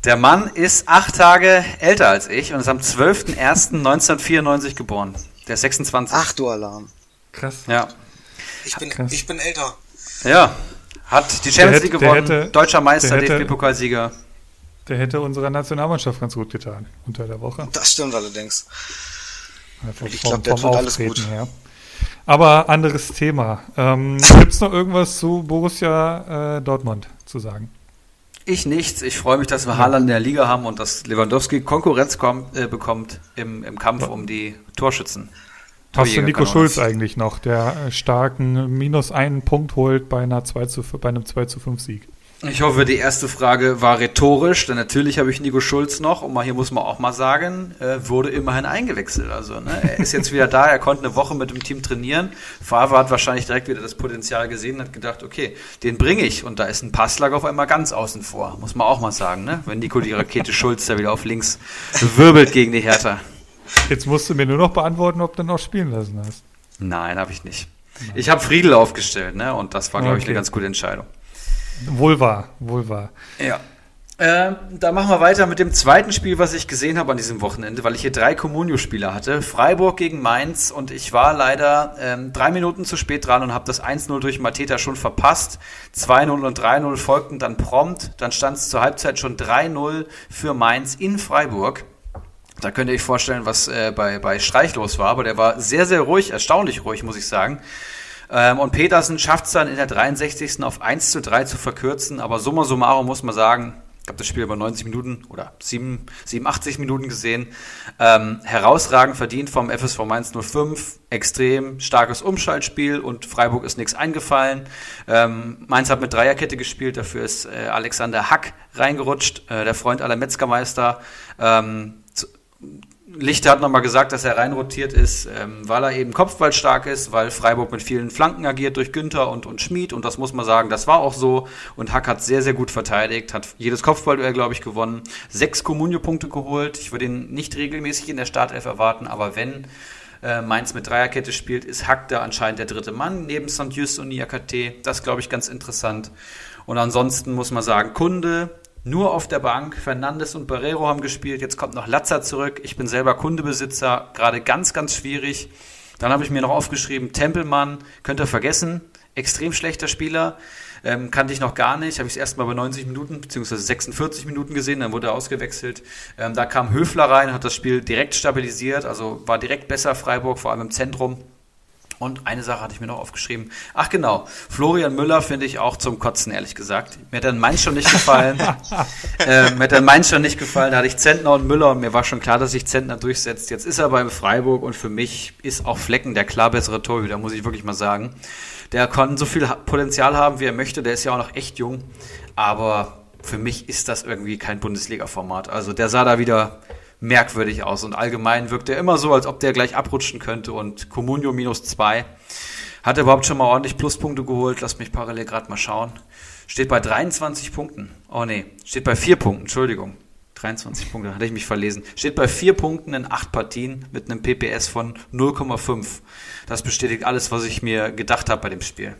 Der Mann ist acht Tage älter als ich und ist am 12.01.1994 geboren. Der ist 26. Ach du Alarm. Krass. Ja. Ich bin, Krass. ich bin älter. Ja. Hat die Champions League gewonnen, hätte- deutscher Meister, DFB-Pokalsieger. Der hätte unserer Nationalmannschaft ganz gut getan unter der Woche. Das stimmt allerdings. Einfach Ich vom- glaub, der tut alles Auftreten gut. Her. Aber anderes Thema. Ähm, Gibt es noch irgendwas zu Borussia äh, Dortmund zu sagen? Ich nichts. Ich freue mich, dass wir Haaland in der Liga haben und dass Lewandowski Konkurrenz kommt, äh, bekommt im, im Kampf um die Torschützen. Hast du Nico. Schulz eigentlich noch, der starken minus einen Punkt holt bei, einer 2 zu, bei einem 2 zu 5 Sieg? Ich hoffe, die erste Frage war rhetorisch, denn natürlich habe ich Nico Schulz noch und mal hier muss man auch mal sagen, äh, wurde immerhin eingewechselt. Also ne, er ist jetzt wieder da, er konnte eine Woche mit dem Team trainieren. Favre hat wahrscheinlich direkt wieder das Potenzial gesehen und hat gedacht, okay, den bringe ich und da ist ein Passlag auf einmal ganz außen vor, muss man auch mal sagen, ne? wenn Nico die Rakete Schulz da wieder auf links wirbelt gegen die Hertha. Jetzt musst du mir nur noch beantworten, ob du noch spielen lassen hast. Nein, habe ich nicht. Ich habe Friedel aufgestellt, ne? Und das war, glaube ich, Okay. eine ganz gute Entscheidung. Wohl wahr, wohl wahr. Ja. Ähm, da machen wir weiter mit dem zweiten Spiel, was ich gesehen habe an diesem Wochenende, weil ich hier drei Comunio-Spieler hatte. Freiburg gegen Mainz und ich war leider ähm, drei Minuten zu spät dran und habe das 1-0 durch Mateta schon verpasst. 2-0 und 3-0 folgten dann prompt. Dann stand es zur Halbzeit schon 3-0 für Mainz in Freiburg. Da könnt ihr euch vorstellen, was äh, bei, bei Streich los war, aber der war sehr, sehr ruhig, erstaunlich ruhig, muss ich sagen. Ähm, und Petersen schafft es dann in der 63. auf 1 zu 3 zu verkürzen, aber summa summarum muss man sagen, ich habe das Spiel über 90 Minuten oder 7, 87 Minuten gesehen, ähm, herausragend verdient vom FSV Mainz 05, extrem starkes Umschaltspiel und Freiburg ist nichts eingefallen. Ähm, Mainz hat mit Dreierkette gespielt, dafür ist äh, Alexander Hack reingerutscht, äh, der Freund aller Metzgermeister. Ähm, Lichter hat nochmal gesagt, dass er reinrotiert ist, ähm, weil er eben kopfballstark ist, weil Freiburg mit vielen Flanken agiert durch Günther und, und Schmid. Und das muss man sagen, das war auch so. Und Hack hat sehr, sehr gut verteidigt, hat jedes Kopfballduell, glaube ich, gewonnen, sechs Comunio-Punkte geholt, ich würde ihn nicht regelmäßig in der Startelf erwarten, aber wenn äh, Mainz mit Dreierkette spielt, ist Hack da anscheinend der dritte Mann, neben St. Just und Niakate, das glaube ich ganz interessant. Und ansonsten muss man sagen, Kunde, nur auf der Bank. Fernandes und Barrero haben gespielt. Jetzt kommt noch Latza zurück. Ich bin selber Kundebesitzer. Gerade ganz, ganz schwierig. Dann habe ich mir noch aufgeschrieben, Tempelmann, könnt ihr vergessen. Extrem schlechter Spieler. Ähm, kannte ich noch gar nicht. Habe ich es erst mal bei 90 Minuten bzw. 46 Minuten gesehen. Dann wurde er ausgewechselt. Ähm, da kam Höfler rein, hat das Spiel direkt stabilisiert. Also war direkt besser Freiburg, vor allem im Zentrum. Und eine Sache hatte ich mir noch aufgeschrieben. Ach genau, Florian Müller finde ich auch zum Kotzen, ehrlich gesagt. Mir hat dann Mainz schon nicht gefallen. äh, mir hat dann Mainz schon nicht gefallen. Da hatte ich Zentner und Müller und mir war schon klar, dass sich Zentner durchsetzt. Jetzt ist er beim Freiburg und für mich ist auch Flecken der klar bessere Torhüter, muss ich wirklich mal sagen. Der kann so viel Potenzial haben, wie er möchte. Der ist ja auch noch echt jung. Aber für mich ist das irgendwie kein Bundesliga-Format. Also der sah da wieder merkwürdig aus. Und allgemein wirkt er immer so, als ob der gleich abrutschen könnte. Und Comunio minus zwei. Hat er überhaupt schon mal ordentlich Pluspunkte geholt? Lass mich parallel gerade mal schauen. Steht bei 23 Punkten. Oh nee, steht bei vier Punkten, Entschuldigung. 23 Punkte, hatte ich mich verlesen. Steht bei vier Punkten in acht Partien mit einem PPS von 0,5. Das bestätigt alles, was ich mir gedacht habe bei dem Spiel.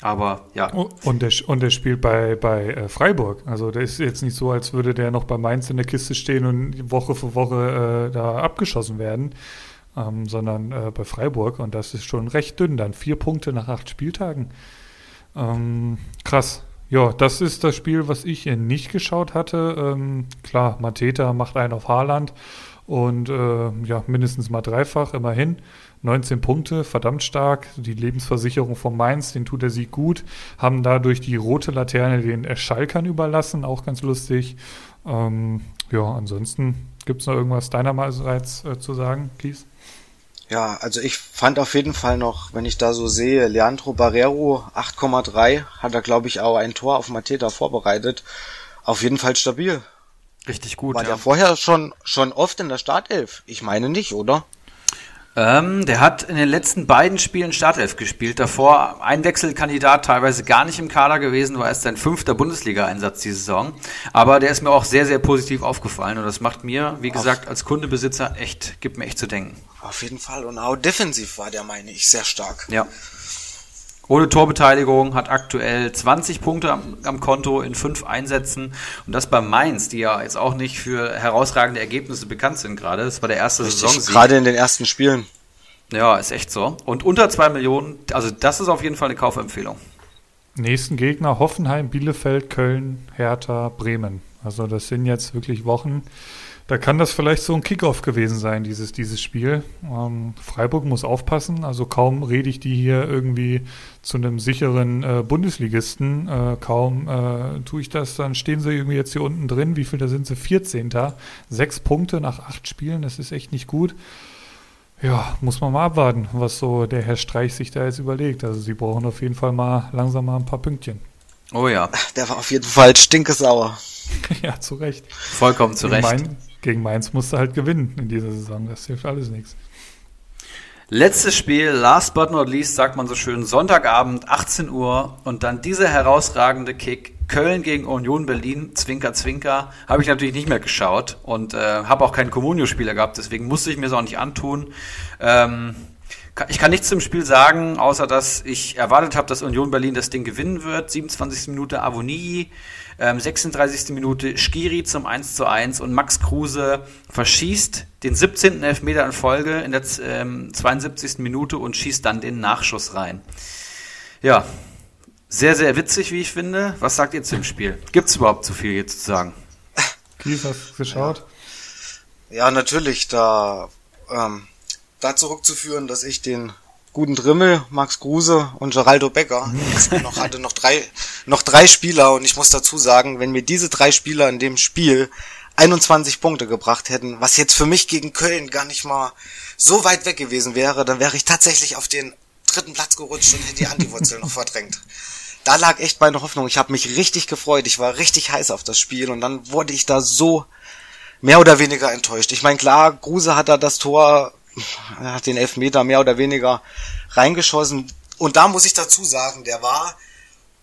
Aber ja, Und der, und der spielt bei, bei äh, Freiburg. Also der ist jetzt nicht so, als würde der noch bei Mainz in der Kiste stehen und Woche für Woche äh, da abgeschossen werden, ähm, sondern äh, bei Freiburg. Und das ist schon recht dünn dann. Vier Punkte nach acht Spieltagen. Ähm, krass. Ja, das ist das Spiel, was ich nicht geschaut hatte. Ähm, klar, Mateta macht einen auf Haaland und äh, ja, mindestens mal dreifach, immerhin. 19 Punkte, verdammt stark. Die Lebensversicherung von Mainz, den tut der Sieg gut. Haben dadurch die rote Laterne den Schalkern überlassen, auch ganz lustig. Ähm, ja, ansonsten Gibt es noch irgendwas deinerseits äh, zu sagen, Kies? Ja, also ich fand auf jeden Fall noch, wenn ich da so sehe, Leandro Barrero 8,3 hat er glaube ich auch ein Tor auf Mateta vorbereitet. Auf jeden Fall stabil. Richtig gut. War ja. der vorher schon schon oft in der Startelf? Ich meine nicht, oder? Ähm, der hat in den letzten beiden Spielen Startelf gespielt. Davor Einwechselkandidat, teilweise gar nicht im Kader gewesen, war erst sein fünfter Bundesliga-Einsatz diese Saison. Aber der ist mir auch sehr, sehr positiv aufgefallen und das macht mir, wie gesagt, als Kundebesitzer echt, gibt mir echt zu denken. Auf jeden Fall. Und auch defensiv war der, meine ich, sehr stark. Ja. Ohne Torbeteiligung, hat aktuell 20 Punkte am, am, Konto in fünf Einsätzen. Und das bei Mainz, die ja jetzt auch nicht für herausragende Ergebnisse bekannt sind gerade. Das war der erste Saison. Gerade in den ersten Spielen. Ja, ist echt so. Und unter zwei Millionen, also das ist auf jeden Fall eine Kaufempfehlung. Nächsten Gegner Hoffenheim, Bielefeld, Köln, Hertha, Bremen. Also das sind jetzt wirklich Wochen, da kann das vielleicht so ein Kickoff gewesen sein, dieses, dieses Spiel. Ähm, Freiburg muss aufpassen, also kaum rede ich die hier irgendwie zu einem sicheren äh, Bundesligisten, äh, kaum äh, tue ich das, dann stehen sie irgendwie jetzt hier unten drin. Wie viel, da sind sie? 14. Sechs Punkte nach acht Spielen, das ist echt nicht gut. Ja, muss man mal abwarten, was so der Herr Streich sich da jetzt überlegt. Also sie brauchen auf jeden Fall mal langsam mal ein paar Pünktchen. Oh ja. Der war auf jeden Fall stinkesauer. ja, zu Recht. Vollkommen zu Recht. Mein, gegen Mainz musste halt gewinnen in dieser Saison. Das hilft alles nichts. Letztes Spiel, last but not least, sagt man so schön, Sonntagabend, 18 Uhr und dann dieser herausragende Kick. Köln gegen Union Berlin, Zwinker, Zwinker, habe ich natürlich nicht mehr geschaut und äh, habe auch keinen Comunio-Spieler gehabt, deswegen musste ich mir es auch nicht antun. Ähm, ich kann nichts zum Spiel sagen, außer dass ich erwartet habe, dass Union Berlin das Ding gewinnen wird. 27. Minute Avoni, ähm, 36. Minute Skiri zum 1 zu 1 und Max Kruse verschießt den 17. Elfmeter in Folge in der ähm, 72. Minute und schießt dann den Nachschuss rein. Ja, sehr, sehr witzig, wie ich finde. Was sagt ihr zum Spiel? Gibt es überhaupt zu viel jetzt zu sagen? Kies, hast du geschaut? Ja, ja natürlich, da, ähm, da zurückzuführen, dass ich den guten Drimmel, Max Kruse und Geraldo Becker. noch hatte noch drei, noch drei Spieler und ich muss dazu sagen, wenn mir diese drei Spieler in dem Spiel 21 Punkte gebracht hätten, was jetzt für mich gegen Köln gar nicht mal so weit weg gewesen wäre, dann wäre ich tatsächlich auf den dritten Platz gerutscht und hätte die Antiwurzel noch verdrängt. Da lag echt meine Hoffnung. Ich habe mich richtig gefreut. Ich war richtig heiß auf das Spiel und dann wurde ich da so mehr oder weniger enttäuscht. Ich meine, klar, Gruse hat da das Tor hat den Elfmeter mehr oder weniger reingeschossen. Und da muss ich dazu sagen, der war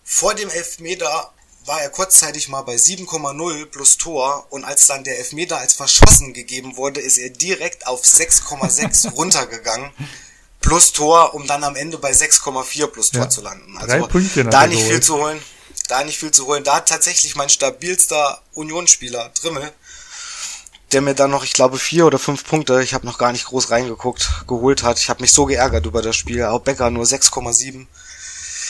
vor dem Elfmeter war er kurzzeitig mal bei 7,0 plus Tor und als dann der Elfmeter als verschossen gegeben wurde, ist er direkt auf 6,6 runtergegangen plus Tor, um dann am Ende bei 6,4 plus Tor ja, zu landen. Also da nicht viel zu holen. Da nicht viel zu holen. Da hat tatsächlich mein stabilster Unionsspieler Drimmel der mir dann noch, ich glaube, vier oder fünf Punkte, ich habe noch gar nicht groß reingeguckt, geholt hat. Ich habe mich so geärgert über das Spiel. Auch Becker nur 6,7.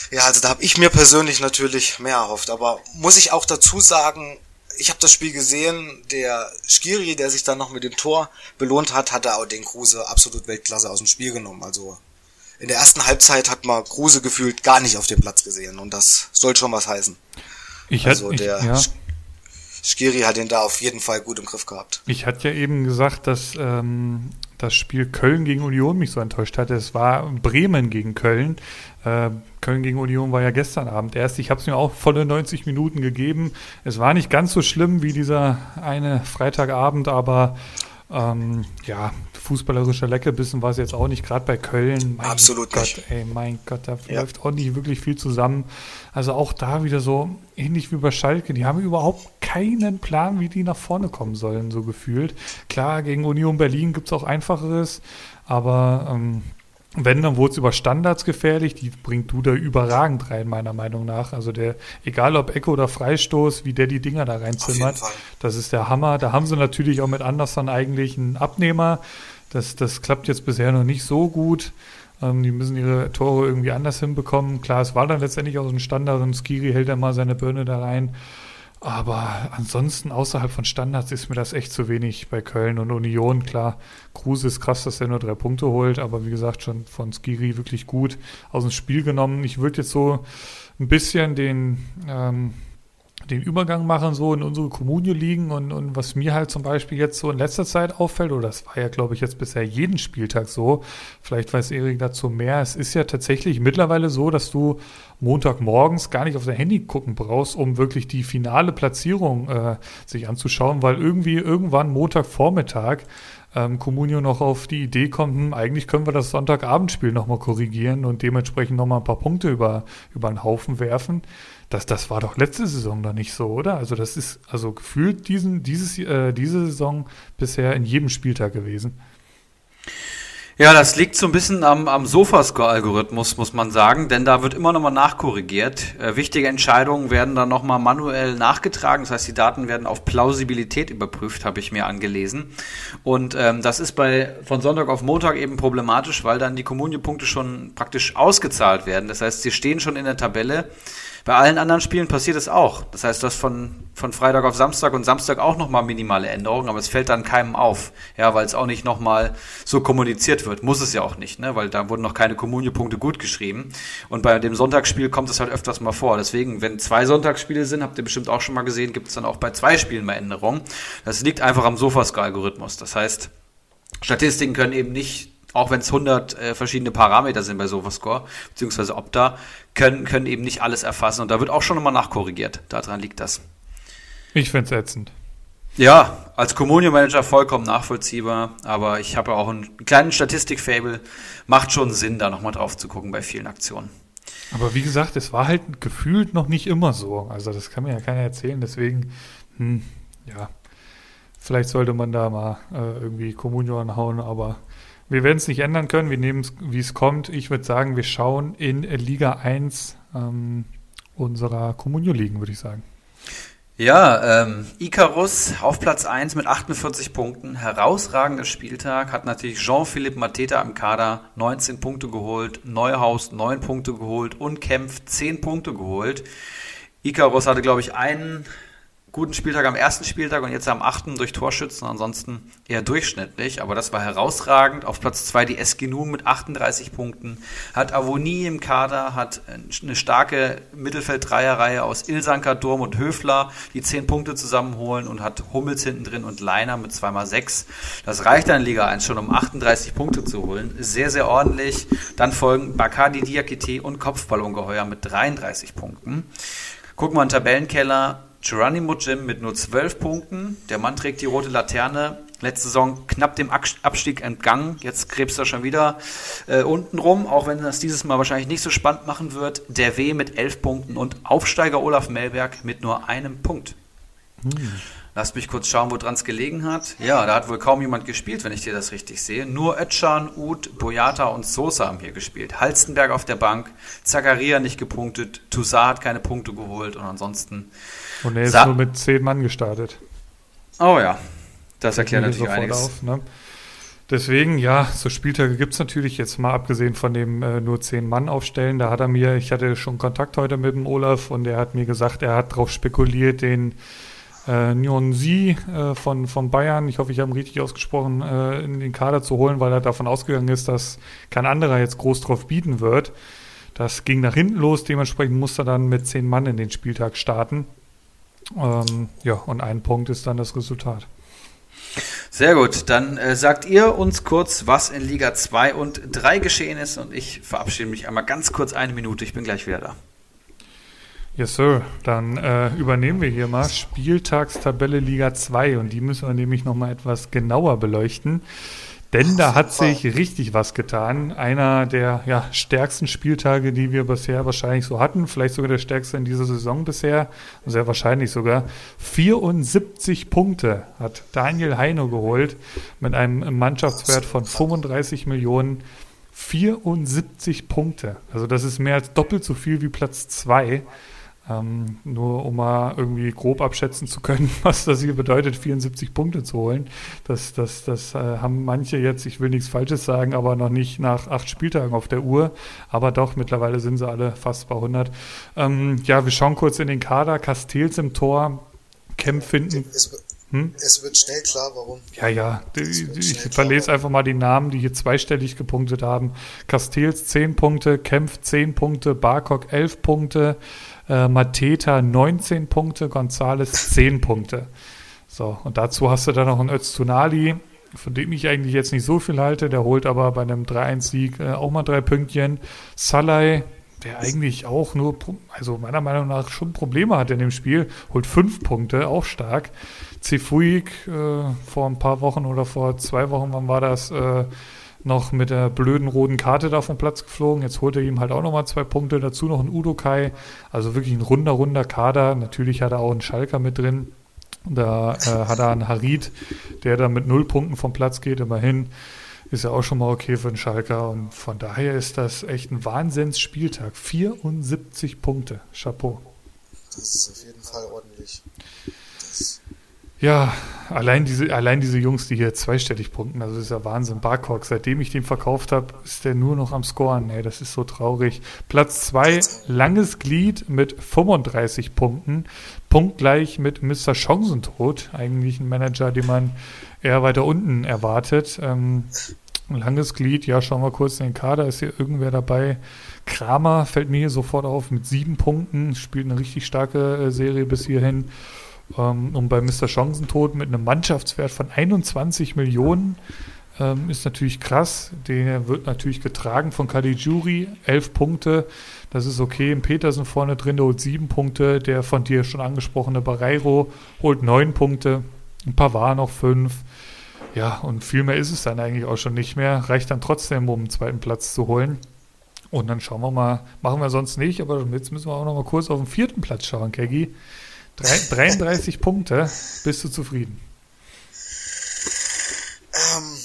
Ja, also da habe ich mir persönlich natürlich mehr erhofft. Aber muss ich auch dazu sagen, ich habe das Spiel gesehen, der Skiri, der sich dann noch mit dem Tor belohnt hat, hat er auch den Kruse absolut Weltklasse aus dem Spiel genommen. Also in der ersten Halbzeit hat man Kruse gefühlt gar nicht auf dem Platz gesehen und das soll schon was heißen. Ich also hätte, der ja. Skiri hat ihn da auf jeden Fall gut im Griff gehabt. Ich hatte ja eben gesagt, dass ähm, das Spiel Köln gegen Union mich so enttäuscht hatte. Es war Bremen gegen Köln. Äh, Köln gegen Union war ja gestern Abend erst. Ich habe es mir auch volle 90 Minuten gegeben. Es war nicht ganz so schlimm wie dieser eine Freitagabend, aber ähm, ja, fußballerischer Leckerbissen war es jetzt auch nicht, gerade bei Köln. Mein Absolut Gott, nicht. Ey, mein Gott, da ja. läuft auch nicht wirklich viel zusammen. Also auch da wieder so ähnlich wie bei Schalke. Die haben überhaupt keinen Plan, wie die nach vorne kommen sollen, so gefühlt. Klar, gegen Union Berlin gibt es auch Einfacheres, aber ähm, wenn, dann wurde es über Standards gefährlich. Die bringt Duda überragend rein, meiner Meinung nach. Also der, egal ob Echo oder Freistoß, wie der die Dinger da reinzimmert, das ist der Hammer. Da haben sie natürlich auch mit Anderson eigentlich einen Abnehmer. Das, das klappt jetzt bisher noch nicht so gut. Ähm, die müssen ihre Tore irgendwie anders hinbekommen. Klar, es war dann letztendlich auch so ein Standard und Skiri hält dann mal seine Birne da rein. Aber ansonsten außerhalb von Standards ist mir das echt zu wenig bei Köln und Union. Klar, Kruse ist krass, dass er nur drei Punkte holt, aber wie gesagt, schon von Skiri wirklich gut aus dem Spiel genommen. Ich würde jetzt so ein bisschen den, ähm, den Übergang machen, so in unsere Kommunio liegen und, und was mir halt zum Beispiel jetzt so in letzter Zeit auffällt, oder das war ja, glaube ich, jetzt bisher jeden Spieltag so, vielleicht weiß Erik dazu mehr, es ist ja tatsächlich mittlerweile so, dass du Montagmorgens gar nicht auf dein Handy gucken brauchst, um wirklich die finale Platzierung äh, sich anzuschauen, weil irgendwie irgendwann Montagvormittag ähm, Comunio noch auf die Idee kommt, hm, eigentlich können wir das Sonntagabendspiel nochmal korrigieren und dementsprechend nochmal ein paar Punkte über, über den Haufen werfen. Das, das war doch letzte Saison da nicht so, oder? Also das ist also gefühlt diesen, dieses, äh, diese Saison bisher in jedem Spieltag gewesen. Ja, das liegt so ein bisschen am, am Sofascore-Algorithmus, muss man sagen, denn da wird immer nochmal nachkorrigiert. Äh, wichtige Entscheidungen werden dann nochmal manuell nachgetragen, das heißt, die Daten werden auf Plausibilität überprüft, habe ich mir angelesen. Und ähm, das ist bei von Sonntag auf Montag eben problematisch, weil dann die Kommunio-Punkte schon praktisch ausgezahlt werden. Das heißt, sie stehen schon in der Tabelle bei allen anderen Spielen passiert es auch. Das heißt, du hast von, von Freitag auf Samstag und Samstag auch nochmal minimale Änderungen, aber es fällt dann keinem auf. Ja, weil es auch nicht nochmal so kommuniziert wird. Muss es ja auch nicht, ne? Weil da wurden noch keine Kommunio-Punkte gut geschrieben. Und bei dem Sonntagsspiel kommt es halt öfters mal vor. Deswegen, wenn zwei Sonntagsspiele sind, habt ihr bestimmt auch schon mal gesehen, gibt es dann auch bei zwei Spielen mal Änderungen. Das liegt einfach am Sofascore-Algorithmus. Das heißt, Statistiken können eben nicht auch wenn es 100 äh, verschiedene Parameter sind bei SofaScore, beziehungsweise Opta, können, können eben nicht alles erfassen. Und da wird auch schon nochmal nachkorrigiert. Daran liegt das. Ich finde es ätzend. Ja, als Communio-Manager vollkommen nachvollziehbar, aber ich habe ja auch einen kleinen Statistik-Fable. Macht schon Sinn, da nochmal drauf zu gucken bei vielen Aktionen. Aber wie gesagt, es war halt gefühlt noch nicht immer so. Also das kann mir ja keiner erzählen. Deswegen, hm, ja, vielleicht sollte man da mal äh, irgendwie Communio anhauen, aber wir werden es nicht ändern können. Wir nehmen es, wie es kommt. Ich würde sagen, wir schauen in Liga 1 ähm, unserer Communio-Ligen, würde ich sagen. Ja, ähm, Icarus auf Platz 1 mit 48 Punkten. Herausragender Spieltag. Hat natürlich Jean-Philippe Mateta im Kader 19 Punkte geholt. Neuhaus 9 Punkte geholt. Und Kempf 10 Punkte geholt. Icarus hatte, glaube ich, einen guten Spieltag am ersten Spieltag und jetzt am achten durch Torschützen, ansonsten eher durchschnittlich, aber das war herausragend. Auf Platz zwei die SGNU mit 38 Punkten, hat Avoni im Kader, hat eine starke Mittelfeld-Dreierreihe aus Ilsanker, Durm und Höfler, die 10 Punkte zusammenholen und hat Hummels hinten drin und Leiner mit 2x6. Das reicht dann in Liga 1 schon, um 38 Punkte zu holen. Sehr, sehr ordentlich. Dann folgen Bakadi Diakite und Kopfballungeheuer mit 33 Punkten. Gucken wir in den Tabellenkeller. Geronimo Jim mit nur 12 Punkten. Der Mann trägt die rote Laterne. Letzte Saison knapp dem Abstieg entgangen. Jetzt krebst er schon wieder äh, unten rum, auch wenn das dieses Mal wahrscheinlich nicht so spannend machen wird. Der W mit 11 Punkten und Aufsteiger Olaf Melberg mit nur einem Punkt. Hm. Lasst mich kurz schauen, woran es gelegen hat. Ja, da hat wohl kaum jemand gespielt, wenn ich dir das richtig sehe. Nur Ötschan, Uth, Boyata und Sosa haben hier gespielt. Halstenberg auf der Bank, Zakaria nicht gepunktet, Toussaint hat keine Punkte geholt und ansonsten. Und er ist nur mit zehn Mann gestartet. Oh ja, das erklärt natürlich einiges. Auf, ne? Deswegen, ja, so Spieltage gibt es natürlich jetzt mal abgesehen von dem äh, nur zehn Mann aufstellen. Da hat er mir, ich hatte schon Kontakt heute mit dem Olaf und er hat mir gesagt, er hat darauf spekuliert, den äh, Nyonzi äh, von, von Bayern, ich hoffe, ich habe ihn richtig ausgesprochen, äh, in den Kader zu holen, weil er davon ausgegangen ist, dass kein anderer jetzt groß drauf bieten wird. Das ging nach hinten los, dementsprechend musste er dann mit zehn Mann in den Spieltag starten. Ähm, ja, und ein Punkt ist dann das Resultat. Sehr gut, dann äh, sagt ihr uns kurz, was in Liga 2 und 3 geschehen ist und ich verabschiede mich einmal ganz kurz eine Minute, ich bin gleich wieder da. Yes, Sir. Dann äh, übernehmen wir hier mal Spieltagstabelle Liga 2 und die müssen wir nämlich nochmal etwas genauer beleuchten. Denn da hat sich richtig was getan. Einer der ja, stärksten Spieltage, die wir bisher wahrscheinlich so hatten, vielleicht sogar der stärkste in dieser Saison bisher, sehr wahrscheinlich sogar. 74 Punkte hat Daniel Heino geholt mit einem Mannschaftswert von 35 Millionen. 74 Punkte. Also das ist mehr als doppelt so viel wie Platz 2. Ähm, nur um mal irgendwie grob abschätzen zu können, was das hier bedeutet, 74 Punkte zu holen. Das, das, das äh, haben manche jetzt, ich will nichts Falsches sagen, aber noch nicht nach acht Spieltagen auf der Uhr. Aber doch, mittlerweile sind sie alle fast bei 100. Ähm, ja, wir schauen kurz in den Kader. Castells im Tor, Kemp finden. Es, hm? es wird schnell klar, warum. Ja, ja. Ich verlese einfach mal die Namen, die hier zweistellig gepunktet haben. Castells 10 Punkte, Kempf 10 Punkte, Barkok 11 Punkte. Äh, Mateta 19 Punkte, Gonzales 10 Punkte. So, und dazu hast du dann noch einen Öztunali, von dem ich eigentlich jetzt nicht so viel halte. Der holt aber bei einem 3-1-Sieg äh, auch mal drei Pünktchen. Salai, der eigentlich auch nur, also meiner Meinung nach schon Probleme hat in dem Spiel, holt fünf Punkte, auch stark. Cefuig äh, vor ein paar Wochen oder vor zwei Wochen, wann war das, äh, noch mit der blöden roten Karte da vom Platz geflogen. Jetzt holt er ihm halt auch nochmal zwei Punkte. Dazu noch ein Udokai. Also wirklich ein runder, runder Kader. Natürlich hat er auch einen Schalker mit drin. Da äh, hat er einen Harid, der dann mit null Punkten vom Platz geht. Immerhin ist ja auch schon mal okay für einen Schalker. Und von daher ist das echt ein Wahnsinnsspieltag. 74 Punkte. Chapeau. Das ist auf jeden Fall ordentlich. Ja, allein diese, allein diese Jungs, die hier zweistellig punkten, also das ist ja Wahnsinn. Barcock, seitdem ich den verkauft habe, ist der nur noch am Scoren. Ey, das ist so traurig. Platz zwei, langes Glied mit 35 Punkten. Punktgleich mit Mr. Chancentod. Eigentlich ein Manager, den man eher weiter unten erwartet. Ähm, langes Glied, ja, schauen wir kurz in den Kader. Ist hier irgendwer dabei? Kramer fällt mir hier sofort auf mit sieben Punkten. Spielt eine richtig starke äh, Serie bis hierhin. Ähm, und bei Mr. Chancentod mit einem Mannschaftswert von 21 Millionen ähm, ist natürlich krass. Der wird natürlich getragen von Caligiuri, 11 Punkte. Das ist okay. Petersen vorne drin, der holt 7 Punkte. Der von dir schon angesprochene Barreiro holt 9 Punkte. Ein paar war noch 5. Ja, und viel mehr ist es dann eigentlich auch schon nicht mehr. Reicht dann trotzdem, um einen zweiten Platz zu holen. Und dann schauen wir mal, machen wir sonst nicht, aber jetzt müssen wir auch noch mal kurz auf den vierten Platz schauen, Keggy. 33 Punkte. Bist du zufrieden? Ähm,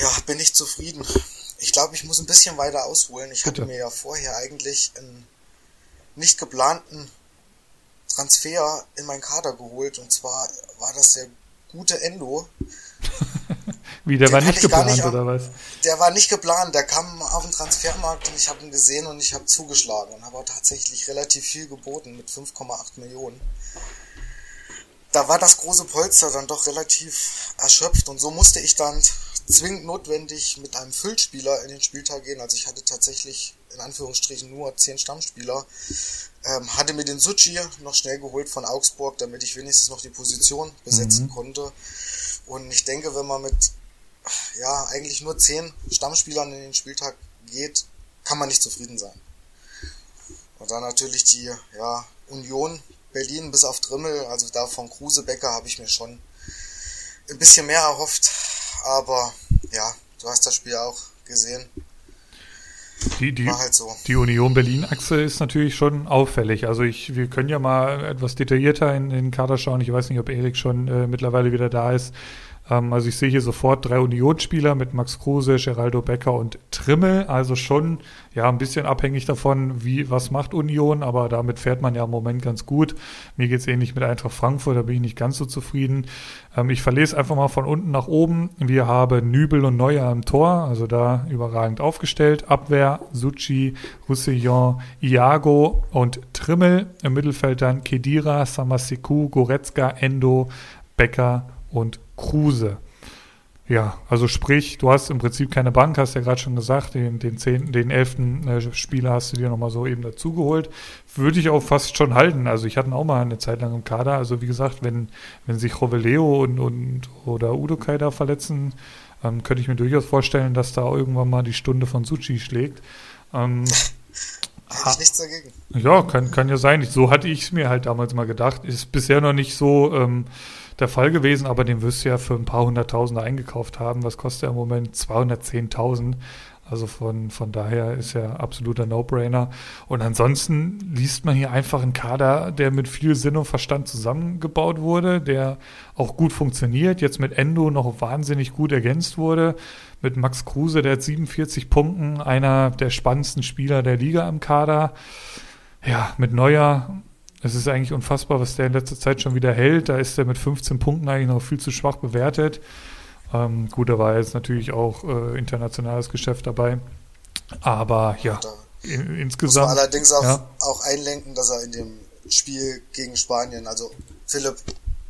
ja, bin ich zufrieden. Ich glaube, ich muss ein bisschen weiter ausholen. Ich Bitte. hatte mir ja vorher eigentlich einen nicht geplanten Transfer in meinen Kader geholt. Und zwar war das der gute Endo. Wie, der den war nicht geplant nicht, oder was? Der war nicht geplant. Der kam auf den Transfermarkt und ich habe ihn gesehen und ich habe zugeschlagen und habe tatsächlich relativ viel geboten mit 5,8 Millionen da war das große Polster dann doch relativ erschöpft und so musste ich dann zwingend notwendig mit einem Füllspieler in den Spieltag gehen. Also ich hatte tatsächlich in Anführungsstrichen nur zehn Stammspieler. Ähm, hatte mir den Suchi noch schnell geholt von Augsburg, damit ich wenigstens noch die Position besetzen mhm. konnte. Und ich denke, wenn man mit ja eigentlich nur zehn Stammspielern in den Spieltag geht, kann man nicht zufrieden sein. Und dann natürlich die ja, Union, Berlin bis auf Drimmel, also da von Kruse Becker habe ich mir schon ein bisschen mehr erhofft. Aber ja, du hast das Spiel auch gesehen. Die, die, halt so. die Union Berlin-Achse ist natürlich schon auffällig. Also ich, wir können ja mal etwas detaillierter in den Kader schauen. Ich weiß nicht, ob Erik schon äh, mittlerweile wieder da ist. Ähm, also ich sehe hier sofort drei Unionsspieler mit Max Kruse, Geraldo Becker und Trimmel. Also schon ja ein bisschen abhängig davon, wie was macht Union, aber damit fährt man ja im Moment ganz gut. Mir geht es ähnlich mit Eintracht Frankfurt, da bin ich nicht ganz so zufrieden. Ähm, ich verlese einfach mal von unten nach oben. Wir haben Nübel und Neuer im Tor, also da überragend aufgestellt. Abwehr, Suchi, Roussillon, Iago und Trimmel. Im Mittelfeld dann Kedira, Samasiku, Goretzka, Endo, Becker und Kruse. Ja, also sprich, du hast im Prinzip keine Bank, hast ja gerade schon gesagt, den, den zehnten, den elften äh, Spieler hast du dir nochmal so eben dazugeholt. Würde ich auch fast schon halten. Also ich hatte auch mal eine Zeit lang im Kader. Also wie gesagt, wenn, wenn sich Roveleo und, und oder Udokai da verletzen, ähm, könnte ich mir durchaus vorstellen, dass da irgendwann mal die Stunde von Suchi schlägt. Ähm, Hätte ich nichts dagegen. Ja, kann, kann ja sein. So hatte ich es mir halt damals mal gedacht. Ist bisher noch nicht so. Ähm, der Fall gewesen, aber den wirst du ja für ein paar hunderttausende eingekauft haben. Was kostet er im Moment? 210.000. Also von, von daher ist er absoluter No-Brainer. Und ansonsten liest man hier einfach einen Kader, der mit viel Sinn und Verstand zusammengebaut wurde, der auch gut funktioniert, jetzt mit Endo noch wahnsinnig gut ergänzt wurde. Mit Max Kruse, der hat 47 Punkten, einer der spannendsten Spieler der Liga im Kader. Ja, mit Neuer es ist eigentlich unfassbar, was der in letzter Zeit schon wieder hält. Da ist er mit 15 Punkten eigentlich noch viel zu schwach bewertet. Ähm, gut, da war jetzt natürlich auch äh, internationales Geschäft dabei. Aber ja, in, insgesamt. Muss man allerdings auch, ja. auch einlenken, dass er in dem Spiel gegen Spanien, also Philipp,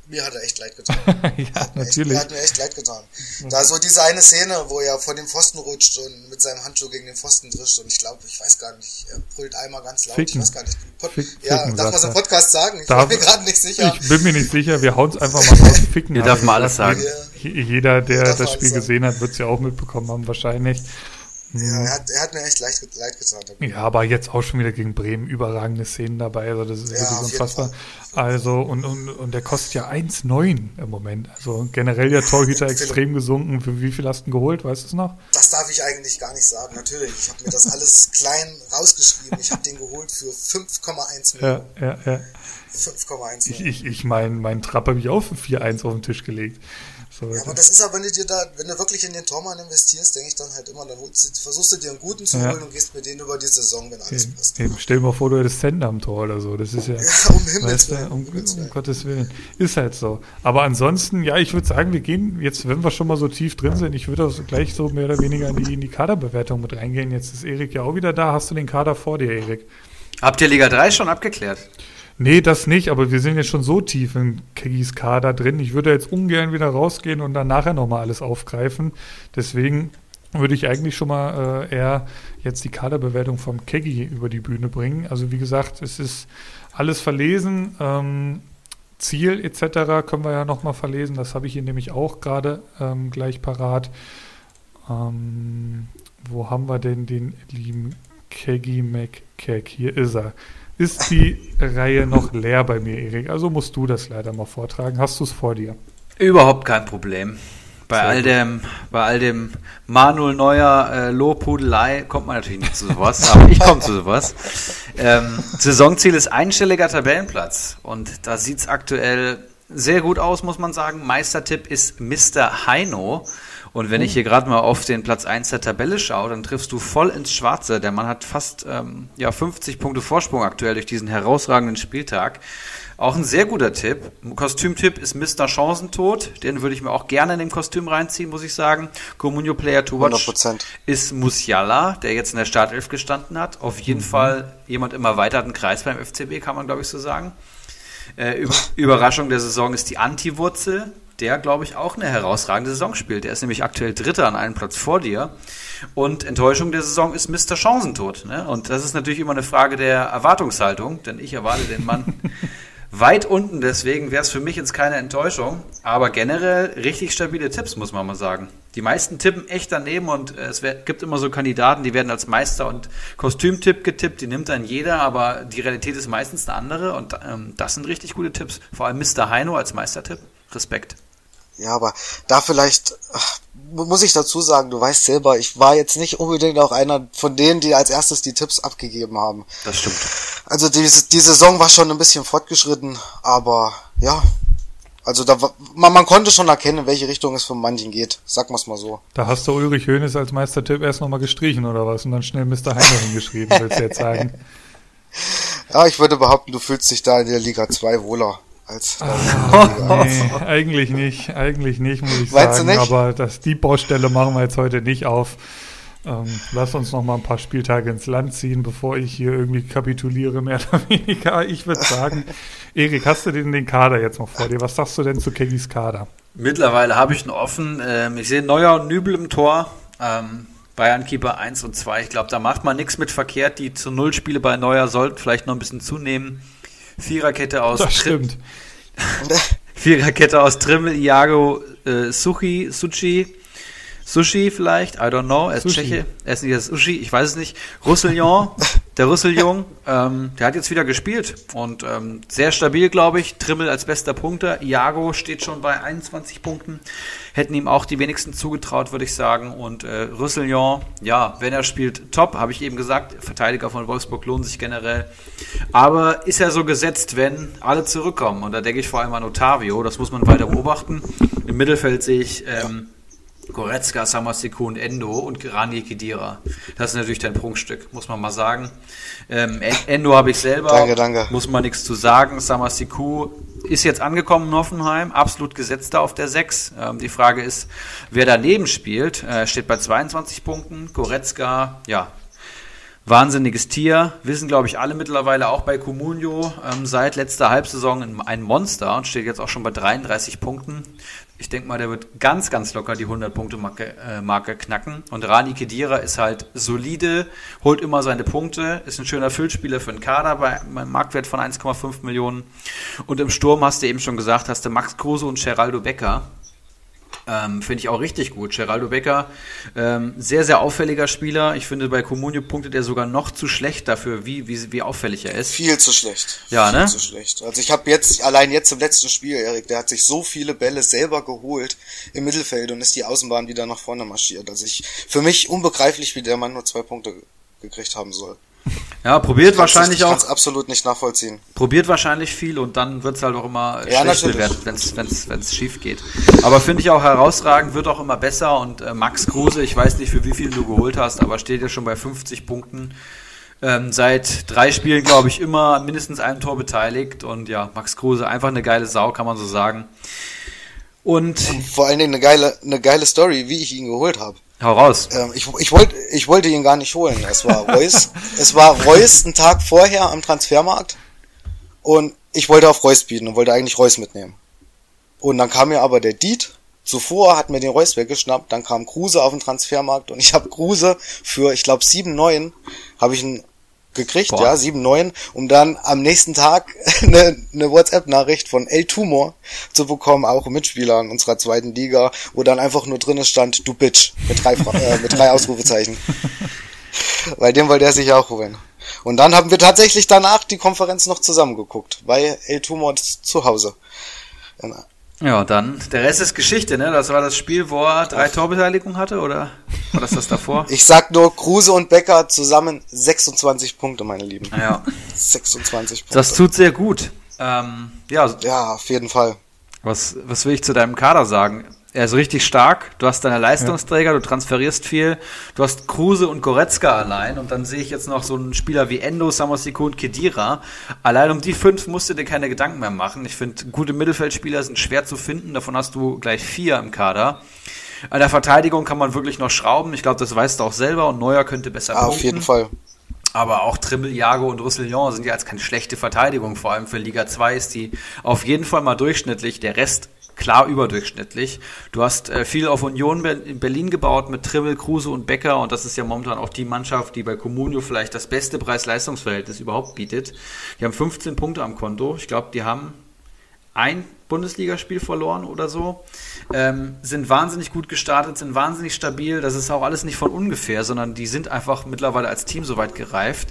mir hat er echt leid getan. ja, hat mir natürlich. Echt, hat mir echt leid getan. Da so diese eine Szene, wo er vor dem Pfosten rutscht und mit seinem Handschuh gegen den Pfosten drischt und ich glaube, ich weiß gar nicht, er brüllt einmal ganz laut. Ficken. Ich weiß gar nicht. Pod Fick, ja, ficken, darf man so im Podcast sagen? Ich Darf- bin mir gerade nicht sicher. Ich bin mir nicht sicher, wir hauen es einfach mal raus. Ficken habe darf man alles sagen. Je- Jeder, der das man Spiel alles gesehen hat, wird es ja auch mitbekommen haben, wahrscheinlich. ja, er, hat, er hat mir echt leid, leid getan. Ja, aber jetzt auch schon wieder gegen Bremen überragende Szenen dabei. Also das ist Ja, wirklich unfassbar. Also und, und, und der kostet ja 1,9 im Moment. Also generell ja Torhüter extrem gesunken. Für wie viel hast du ihn geholt? Weißt du es noch? Das darf ich eigentlich gar nicht sagen. Natürlich, ich habe mir das alles klein rausgeschrieben. Ich habe den geholt für 5,1 Ja, Millionen. ja, ja. 5,1 Ich, Millionen. ich, ich mein, mein Trapp habe ich auch für 4-1 auf den Tisch gelegt. Ja, aber das ist aber, wenn du dir da, wenn du wirklich in den Tormann investierst, denke ich dann halt immer, dann holst du, versuchst du dir einen guten zu Ja. holen und gehst mit denen über die Saison, wenn alles passt. Eben, stell dir mal vor, du hättest Sender am Tor oder so. Das ist ja, Ja, um Himmels Willen, um, um Himmels um. Gottes Willen. Ist halt so. Aber ansonsten, ja, ich würde sagen, wir gehen jetzt, wenn wir schon mal so tief drin sind, ich würde auch gleich so mehr oder weniger in die, in die Kaderbewertung mit reingehen. Jetzt ist Erik ja auch wieder da. Hast du den Kader vor dir, Erik? Habt ihr Liga 3 schon abgeklärt? Nee, das nicht, aber wir sind jetzt schon so tief in Keggis Kader drin. Ich würde jetzt ungern wieder rausgehen und dann nachher nochmal alles aufgreifen. Deswegen würde ich eigentlich schon mal äh, eher jetzt die Kaderbewertung vom Keggy über die Bühne bringen. Also wie gesagt, es ist alles verlesen. Ähm, Ziel etc. können wir ja nochmal verlesen. Das habe ich hier nämlich auch gerade ähm, gleich parat. Ähm, wo haben wir denn den lieben Keggy McKeck? Hier ist er. Ist die Reihe noch leer bei mir, Erik? Also musst du das leider mal vortragen. Hast du es vor dir? Überhaupt kein Problem. Bei Sehr all gut. dem, bei all dem Manuel Neuer äh, Lobhudelei kommt man natürlich nicht zu sowas, aber ich komme zu sowas. Ähm, Saisonziel ist einstelliger Tabellenplatz und da sieht's aktuell sehr gut aus, muss man sagen. Meistertipp ist Mr. Heino. Und wenn ich hier gerade mal auf den Platz 1 der Tabelle schaue, dann triffst du voll ins Schwarze. Der Mann hat fast ähm, ja, 50 Punkte Vorsprung aktuell durch diesen herausragenden Spieltag. Auch ein sehr guter Tipp. Kostümtipp ist Mr. Chancentod. Den würde ich mir auch gerne in dem Kostüm reinziehen, muss ich sagen. Comunio Player to Watch 100%. ist Musiala, der jetzt in der Startelf gestanden hat. Auf jeden Fall jemand im erweiterten Kreis beim FCB, kann man glaube ich so sagen. Äh, Über Überraschung der Saison ist die Anti-Wurzel, der, glaube ich, auch eine herausragende Saison spielt. Der ist nämlich aktuell Dritter an einem Platz vor dir. Und Enttäuschung der Saison ist Mr. Chancentod. Ne? Und das ist natürlich immer eine Frage der Erwartungshaltung, denn ich erwarte den Mann weit unten. Deswegen wäre es für mich jetzt keine Enttäuschung. Aber generell richtig stabile Tipps, muss man mal sagen. Die meisten tippen echt daneben und äh, es gibt immer so Kandidaten, die werden als Meister- und Kostümtipp getippt. Die nimmt dann jeder, aber die Realität ist meistens eine andere. Und ähm, das sind richtig gute Tipps. Vor allem Mr. Heino als Meistertipp. Respekt. Ja, aber da vielleicht ach, mu- muss ich dazu sagen, du weißt selber, ich war jetzt nicht unbedingt auch einer von denen, die als erstes die Tipps abgegeben haben. Das stimmt. Also die, die Saison war schon ein bisschen fortgeschritten, aber ja, also da war, man, man konnte schon erkennen, in welche Richtung es von manchen geht. Sag mal's mal so. Da hast du Ulrich Hoeneß als Meistertipp erst nochmal gestrichen oder was und dann schnell Mr. Heino hingeschrieben, willst du jetzt sagen. Ja, ich würde behaupten, du fühlst dich da in der Liga 2 wohler als Nee, eigentlich nicht, eigentlich nicht, muss ich Meinst du sagen. nicht? Aber das, die Baustelle machen wir jetzt heute nicht auf. Ähm, lass uns noch mal ein paar Spieltage ins Land ziehen, bevor ich hier irgendwie kapituliere, mehr oder weniger. Ich würde sagen, Erik, hast du denn den Kader jetzt noch vor dir? Was sagst du denn zu Keggys Kader? Mittlerweile habe ich ihn offen. Ähm, ich sehe Neuer und Nübel im Tor. Ähm, Bayern-Keeper 1 und 2. Ich glaube, da macht man nichts mit verkehrt. Die zu Null Spiele bei Neuer sollten vielleicht noch ein bisschen zunehmen. Viererkette aus Das stimmt. Viererkette aus Trimmel, Iago, äh, Suchi, Suchi, Sushi vielleicht, I don't know, er ist Sushi. Tscheche, er ist nicht Sushi, ich weiß es nicht. Roussillon, der Roussillon, ähm, der hat jetzt wieder gespielt und ähm, sehr stabil, glaube ich. Trimmel als bester Punkter, Iago steht schon bei 21 Punkten, hätten ihm auch die wenigsten zugetraut, würde ich sagen. Und äh, Roussillon, ja, wenn er spielt, top, habe ich eben gesagt. Verteidiger von Wolfsburg lohnen sich generell. Aber ist ja so gesetzt, wenn alle zurückkommen. Und da denke ich vor allem an Otavio, das muss man weiter beobachten. Im Mittelfeld sehe ich ähm, Goretzka, Samasiku und Endo und Grani Kedira. Das ist natürlich dein Prunkstück, muss man mal sagen. Ähm, En- Endo habe ich selber. Danke, danke. Muss man nichts zu sagen. Samasiku ist jetzt angekommen in Hoffenheim, absolut gesetzt da auf der 6. Ähm, die Frage ist, wer daneben spielt. Äh, steht bei 22 Punkten. Goretzka, ja, Wahnsinniges Tier, wissen glaube ich alle mittlerweile auch bei Comunio, ähm, seit letzter Halbsaison ein Monster und steht jetzt auch schon bei 33 Punkten. Ich denke mal, der wird ganz, ganz locker die 100-Punkte-Marke äh, Marke knacken. Und Rani Kedira ist halt solide, holt immer seine Punkte, ist ein schöner Füllspieler für einen Kader bei einem Marktwert von 1,5 Millionen. Und im Sturm hast du eben schon gesagt, hast du Max Kruse und Geraldo Becker. Ähm, finde ich auch richtig gut. Geraldo Becker, ähm, sehr, sehr auffälliger Spieler. Ich finde, bei Comunio punktet er sogar noch zu schlecht dafür, wie, wie, wie auffällig er ist. Viel zu schlecht. Ja, Viel ne? zu schlecht. Also ich habe jetzt, allein jetzt im letzten Spiel, Erik, der hat sich so viele Bälle selber geholt im Mittelfeld und ist die Außenbahn wieder nach vorne marschiert. Also ich, für mich unbegreiflich, wie der Mann nur zwei Punkte gekriegt haben soll. Ja, probiert Kann's- wahrscheinlich ich auch, kann's absolut nicht nachvollziehen. probiert wahrscheinlich viel und dann wird es halt auch immer Ja, schlecht bewertet, wenn's wenn's, wenn's schief geht. Aber finde ich auch herausragend, wird auch immer besser und äh, Max Kruse, ich weiß nicht, für wie viel du geholt hast, aber steht ja schon bei 50 Punkten. Ähm, seit drei Spielen, glaube ich, immer mindestens einem Tor beteiligt und ja, Max Kruse, einfach eine geile Sau, kann man so sagen. Und Vor allen Dingen eine geile, eine geile Story, wie ich ihn geholt habe. Hau raus. Ähm, ich, ich, wollte, ich wollte ihn gar nicht holen. Es war Reus. es war Reus einen Tag vorher am Transfermarkt. Und ich wollte auf Reus bieten und wollte eigentlich Reus mitnehmen. Und dann kam mir aber der Diet. Zuvor hat mir den Reus weggeschnappt. Dann kam Kruse auf den Transfermarkt. Und ich habe Kruse für, ich glaube, 7,9 habe ich ihn gekriegt, Boah. ja, 7,9, um dann am nächsten Tag eine, eine WhatsApp-Nachricht von El Tumor zu bekommen, auch Mitspieler in unserer zweiten Liga, wo dann einfach nur drinnen stand, du Bitch, mit drei, äh, mit drei Ausrufezeichen. Weil den wollte er sich auch holen. Und dann haben wir tatsächlich danach die Konferenz noch zusammengeguckt, bei El Tumor zu Hause. Ja, dann, der Rest ist Geschichte, ne? Das war das Spiel, wo er drei Torbeteiligungen hatte, oder war das das davor? Ich sag nur, Kruse und Becker zusammen 26 Punkte, meine Lieben. ja, 26 Punkte. das tut sehr gut. Ähm, ja, ja, auf jeden Fall. was, was will ich zu deinem Kader sagen? Er ist richtig stark, du hast deine Leistungsträger, du transferierst viel, du hast Kruse und Goretzka allein und dann sehe ich jetzt noch so einen Spieler wie Endo, Samosiku und Kedira. Allein um die fünf musst du dir keine Gedanken mehr machen. Ich finde, gute Mittelfeldspieler sind schwer zu finden, davon hast du gleich vier im Kader. An der Verteidigung kann man wirklich noch schrauben. Ich glaube, das weißt du auch selber und Neuer könnte besser Auf punkten. jeden Fall. Aber auch Trimmel, Jago und Roussillon sind ja jetzt keine schlechte Verteidigung. Vor allem für Liga 2 ist die auf jeden Fall mal durchschnittlich. Der Rest klar überdurchschnittlich. Du hast äh, viel auf Union in Berlin gebaut mit Trimmel, Kruse und Becker und das ist ja momentan auch die Mannschaft, die bei Comunio vielleicht das beste Preis-Leistungs-Verhältnis überhaupt bietet. Die haben 15 Punkte am Konto. Ich glaube, die haben ein Bundesligaspiel verloren oder so, ähm, sind wahnsinnig gut gestartet, sind wahnsinnig stabil. Das ist auch alles nicht von ungefähr, sondern die sind einfach mittlerweile als Team so weit gereift,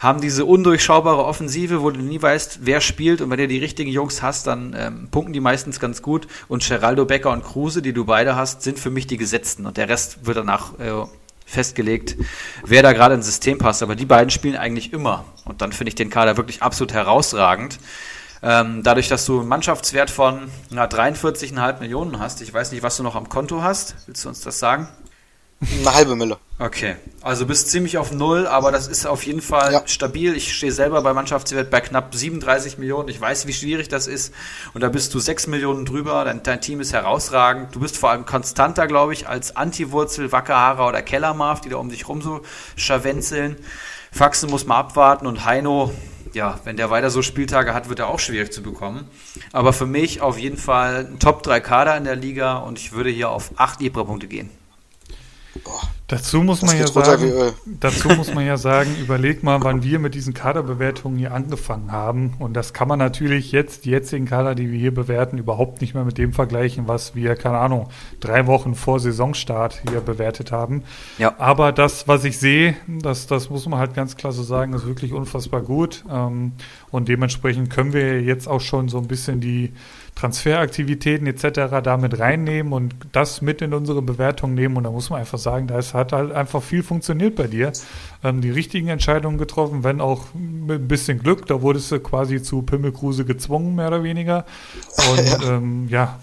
haben diese undurchschaubare Offensive, wo du nie weißt, wer spielt und wenn du die richtigen Jungs hast, dann ähm, punkten die meistens ganz gut. Und Geraldo Becker und Kruse, die du beide hast, sind für mich die Gesetzten und der Rest wird danach äh, festgelegt, wer da gerade ins System passt. Aber die beiden spielen eigentlich immer. Und dann finde ich den Kader wirklich absolut herausragend. Ähm, dadurch, dass du einen Mannschaftswert von na, 43,5 Millionen hast, ich weiß nicht, was du noch am Konto hast. Willst du uns das sagen? Eine halbe Mille. Okay, also bist ziemlich auf Null, aber das ist auf jeden Fall Ja. stabil. Ich stehe selber bei Mannschaftswert bei knapp 37 Millionen. Ich weiß, wie schwierig das ist. Und da bist du 6 Millionen drüber. Dein, dein Team ist herausragend. Du bist vor allem konstanter, glaube ich, als Antiwurzel, Wackerhaarer oder Kellermarf, die da um dich rum so scharwenzeln. Faxen muss man abwarten und Heino, ja, wenn der weiter so Spieltage hat, wird er auch schwierig zu bekommen. Aber für mich auf jeden Fall ein Top 3 Kader in der Liga und ich würde hier auf 8 Ibra-Punkte gehen. Dazu muss man ja sagen, dazu muss man ja sagen, überleg mal, wann wir mit diesen Kaderbewertungen hier angefangen haben. Und das kann man natürlich jetzt, die jetzigen Kader, die wir hier bewerten, überhaupt nicht mehr mit dem vergleichen, was wir, keine Ahnung, drei Wochen vor Saisonstart hier bewertet haben. Ja. Aber das, was ich sehe, das, das muss man halt ganz klar so sagen, ist wirklich unfassbar gut. Ähm, und dementsprechend können wir jetzt auch schon so ein bisschen die Transferaktivitäten etc. damit reinnehmen und das mit in unsere Bewertung nehmen. Und da muss man einfach sagen, da ist, hat halt einfach viel funktioniert bei dir. Ähm, die richtigen Entscheidungen getroffen, wenn auch mit ein bisschen Glück. Da wurdest du quasi zu Pimmelkruse gezwungen, mehr oder weniger. Und ähm, ja,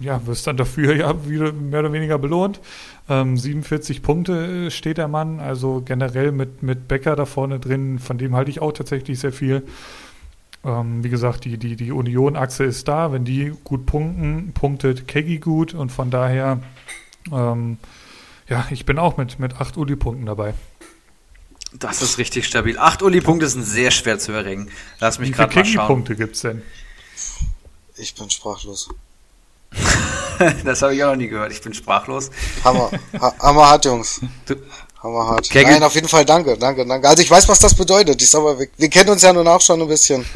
ja, wirst dann dafür ja wieder mehr oder weniger belohnt. Ähm, 47 Punkte äh, steht der Mann, also generell mit, mit Becker da vorne drin, von dem halte ich auch tatsächlich sehr viel. Ähm, wie gesagt, die, die, die Union-Achse ist da. Wenn die gut punkten, punktet Keggy gut und von daher, ähm, ja, ich bin auch mit, mit acht Uli-Punkten dabei. Das ist richtig stabil. Acht Uli-Punkte sind sehr schwer zu erringen. Lass mich Wie viele gerade mal schauen. Keggy-Punkte gibt's denn? Ich bin sprachlos. das habe ich auch noch nie gehört. Ich bin sprachlos. Hammer. Ha hammerhart, Jungs. Du, Hammerhart. Kegel- Nein, auf jeden Fall danke, danke, danke. Also ich weiß, was das bedeutet. Ich sag mal, wir, wir kennen uns ja nun auch schon ein bisschen.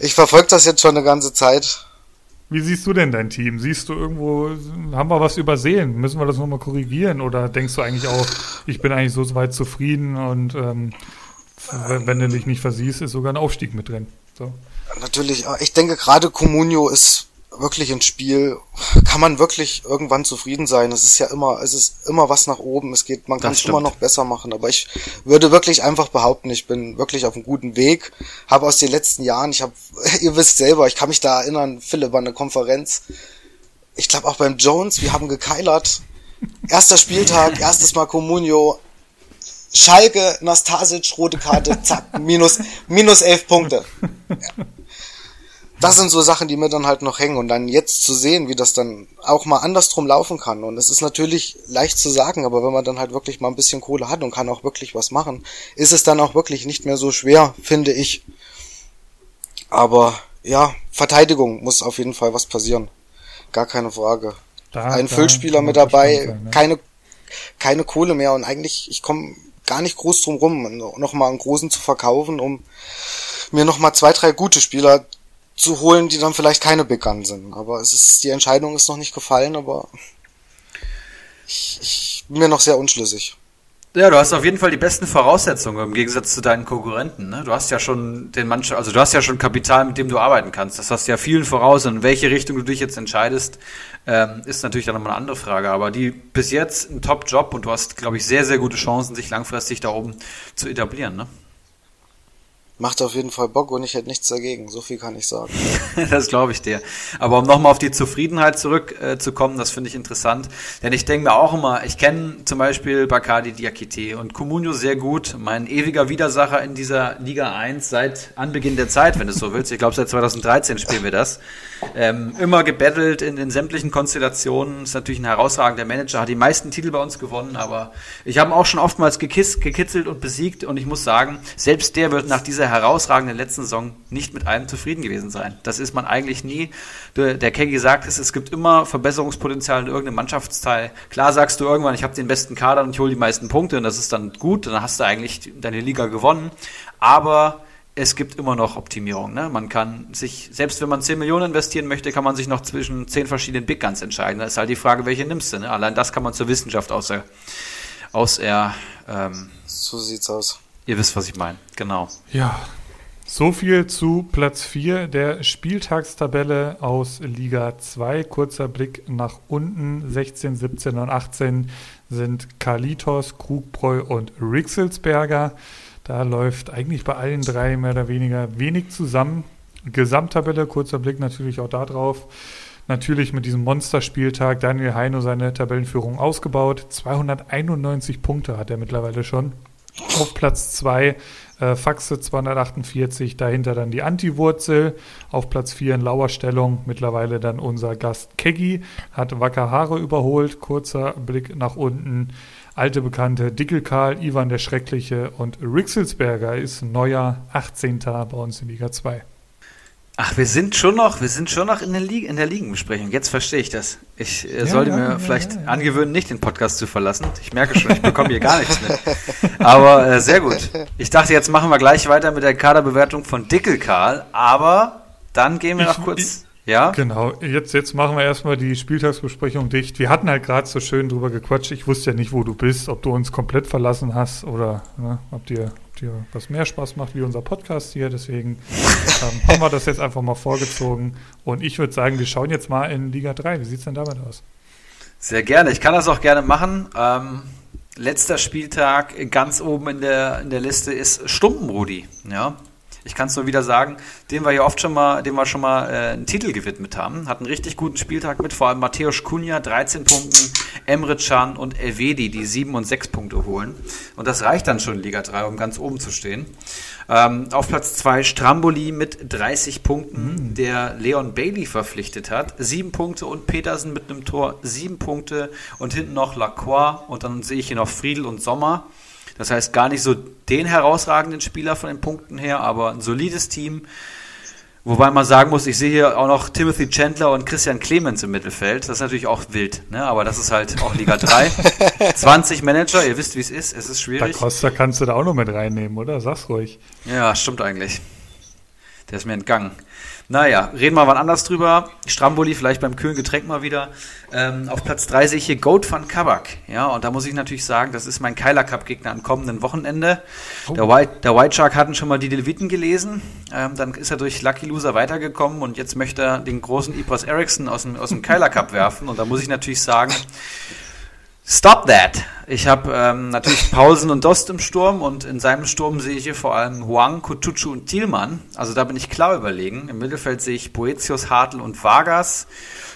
Ich verfolge das jetzt schon eine ganze Zeit. Wie siehst du denn dein Team? Siehst du irgendwo, haben wir was übersehen? Müssen wir das nochmal korrigieren? Oder denkst du eigentlich auch, ich bin eigentlich so weit zufrieden und ähm, wenn, wenn du dich nicht versiehst, ist sogar ein Aufstieg mit drin. So. Natürlich, ich denke gerade Comunio ist wirklich ein Spiel, kann man wirklich irgendwann zufrieden sein. Es ist ja immer, es ist immer was nach oben. Es geht, man kann es immer noch besser machen. Aber ich würde wirklich einfach behaupten, ich bin wirklich auf einem guten Weg. Habe aus den letzten Jahren, ich habe, ihr wisst selber, ich kann mich da erinnern, Philipp war eine Konferenz. Ich glaube auch beim Jones, wir haben gekeilert. Erster Spieltag, erstes Mal Comunio. Schalke, Nastasic, rote Karte, zack, minus, minus elf Punkte das sind so Sachen, die mir dann halt noch hängen und dann jetzt zu sehen, wie das dann auch mal andersrum laufen kann. Und es ist natürlich leicht zu sagen, aber wenn man dann halt wirklich mal ein bisschen Kohle hat und kann auch wirklich was machen, ist es dann auch wirklich nicht mehr so schwer, finde ich. Aber ja, Verteidigung muss auf jeden Fall was passieren. Gar keine Frage. Da- Ein da Füllspieler mit dabei, sein, ne? keine, keine Kohle mehr und eigentlich, ich komme gar nicht groß drum rum, nochmal einen großen zu verkaufen, um mir nochmal zwei, drei gute Spieler zu holen, die dann vielleicht keine Big Gun sind. Aber es ist, die Entscheidung ist noch nicht gefallen, aber ich, ich bin mir noch sehr unschlüssig. Ja, du hast auf jeden Fall die besten Voraussetzungen im Gegensatz zu deinen Konkurrenten. Ne? Du hast ja schon den Mannschaft, also du hast ja schon Kapital, mit dem du arbeiten kannst. Das hast ja vielen voraus. Und in welche Richtung du dich jetzt entscheidest, ähm, ist natürlich dann nochmal eine andere Frage. Aber die bis jetzt ein Top-Job und du hast, glaube ich, sehr, sehr gute Chancen, sich langfristig da oben zu etablieren. Ne? Macht auf jeden Fall Bock und ich hätte nichts dagegen. So viel kann ich sagen. das glaube ich dir. Aber um nochmal auf die Zufriedenheit zurückzukommen, äh, das finde ich interessant. Denn ich denke mir auch immer, ich kenne zum Beispiel Bacardi Diakite und Comunio sehr gut. Mein ewiger Widersacher in dieser Liga 1 seit Anbeginn der Zeit, wenn du es so willst. Ich glaube, seit 2013 spielen wir das. Ähm, immer gebettelt in den sämtlichen Konstellationen. Ist natürlich ein herausragender Manager, hat die meisten Titel bei uns gewonnen, aber ich habe ihn auch schon oftmals gekiss, gekitzelt und besiegt und ich muss sagen, selbst der wird nach dieser herausragenden letzten Saison nicht mit allem zufrieden gewesen sein. Das ist man eigentlich nie. Der, der Keggy sagt es, es gibt immer Verbesserungspotenzial in irgendeinem Mannschaftsteil. Klar sagst du irgendwann, ich habe den besten Kader und ich hole die meisten Punkte und das ist dann gut, dann hast du eigentlich deine Liga gewonnen. Aber es gibt immer noch Optimierung. Ne? Man kann sich, selbst wenn man 10 Millionen investieren möchte, kann man sich noch zwischen 10 verschiedenen Big Guns entscheiden. Da ist halt die Frage, welche nimmst du. Ne? Allein das kann man zur Wissenschaft außer, außer ähm, So sieht's aus. ihr wisst, was ich meine. Genau. Ja, so viel zu Platz 4 der Spieltagstabelle aus Liga 2. Kurzer Blick nach unten. 16, 17 und 18 sind Kalitos, Krugbräu und Rixelsberger. Da läuft eigentlich bei allen drei mehr oder weniger wenig zusammen. Gesamttabelle, kurzer Blick natürlich auch da drauf. Natürlich mit diesem Monsterspieltag Daniel Heino seine Tabellenführung ausgebaut. 291 Punkte hat er mittlerweile schon. Auf Platz 2 äh, Faxe 248, dahinter dann die Antiwurzel. Auf Platz 4 in Lauerstellung mittlerweile dann unser Gast Keggy, hat Wakahare überholt. Kurzer Blick nach unten. Alte Bekannte Dickelkarl, Ivan der Schreckliche und Rixelsberger ist neuer 18. bei uns in Liga 2. Ach, wir sind schon noch, wir sind schon noch in der, Liga, in der Ligenbesprechung. Jetzt verstehe ich das. Ich äh, Ja, sollte ja, mir ja, vielleicht angewöhnen, nicht den Podcast zu verlassen. Ich merke schon, ich bekomme hier gar nichts mit. Aber äh, sehr gut. Ich dachte, jetzt machen wir gleich weiter mit der Kaderbewertung von Dickel Karl, aber dann gehen wir Ich- noch kurz. Ja? Genau, jetzt, jetzt machen wir erstmal die Spieltagsbesprechung dicht. Wir hatten halt gerade so schön drüber gequatscht. Ich wusste ja nicht, wo du bist, ob du uns komplett verlassen hast oder ne, ob, dir, ob dir was mehr Spaß macht wie unser Podcast hier. Deswegen ähm, haben wir das jetzt einfach mal vorgezogen. Und ich würde sagen, wir schauen jetzt mal in Liga 3. Wie sieht es denn damit aus? Sehr gerne. Ich kann das auch gerne machen. Ähm, letzter Spieltag ganz oben in der, in der Liste ist Stumpenrudi. Ja. Ich kann es nur wieder sagen, dem wir ja oft schon mal, dem wir schon mal äh, einen Titel gewidmet haben. Hat einen richtig guten Spieltag mit, vor allem Matthäus Kunja, 13 Punkten, Emre Can und Elvedi, die 7 und 6 Punkte holen. Und das reicht dann schon in Liga 3, um ganz oben zu stehen. Ähm, auf Platz 2 Stramboli mit 30 Punkten, der Leon Bailey verpflichtet hat. 7 Punkte und Petersen mit einem Tor 7 Punkte und hinten noch Lacroix und dann sehe ich hier noch Friedel und Sommer. Das heißt gar nicht so den herausragenden Spieler von den Punkten her, aber ein solides Team. Wobei man sagen muss, ich sehe hier auch noch Timothy Chandler und Christian Clemens im Mittelfeld. Das ist natürlich auch wild, ne? aber das ist halt auch Liga 3. 20 Manager, ihr wisst, wie es ist. Es ist schwierig. Da Costa kannst du da auch noch mit reinnehmen, oder? Sag's ruhig. Ja, stimmt eigentlich. Der ist mir entgangen. Naja, reden wir wann anders drüber. Stramboli vielleicht beim kühlen Getränk mal wieder. Ähm, auf Platz 3 sehe ich hier Goat van Kabak. Ja, und da muss ich natürlich sagen, das ist mein Keiler Cup Gegner am kommenden Wochenende. Oh. Der, White, der White Shark hatten schon mal die Leviten gelesen. Ähm, dann ist er durch Lucky Loser weitergekommen und jetzt möchte er den großen Ipos Ericsson aus dem, aus dem Keiler Cup werfen. Und da muss ich natürlich sagen, Stop that! Ich habe ähm, natürlich Paulsen und Dost im Sturm und in seinem Sturm sehe ich hier vor allem Huang, Kutucu und Thielmann. Also da bin ich klar überlegen. Im Mittelfeld sehe ich Boetius, Hartl und Vargas.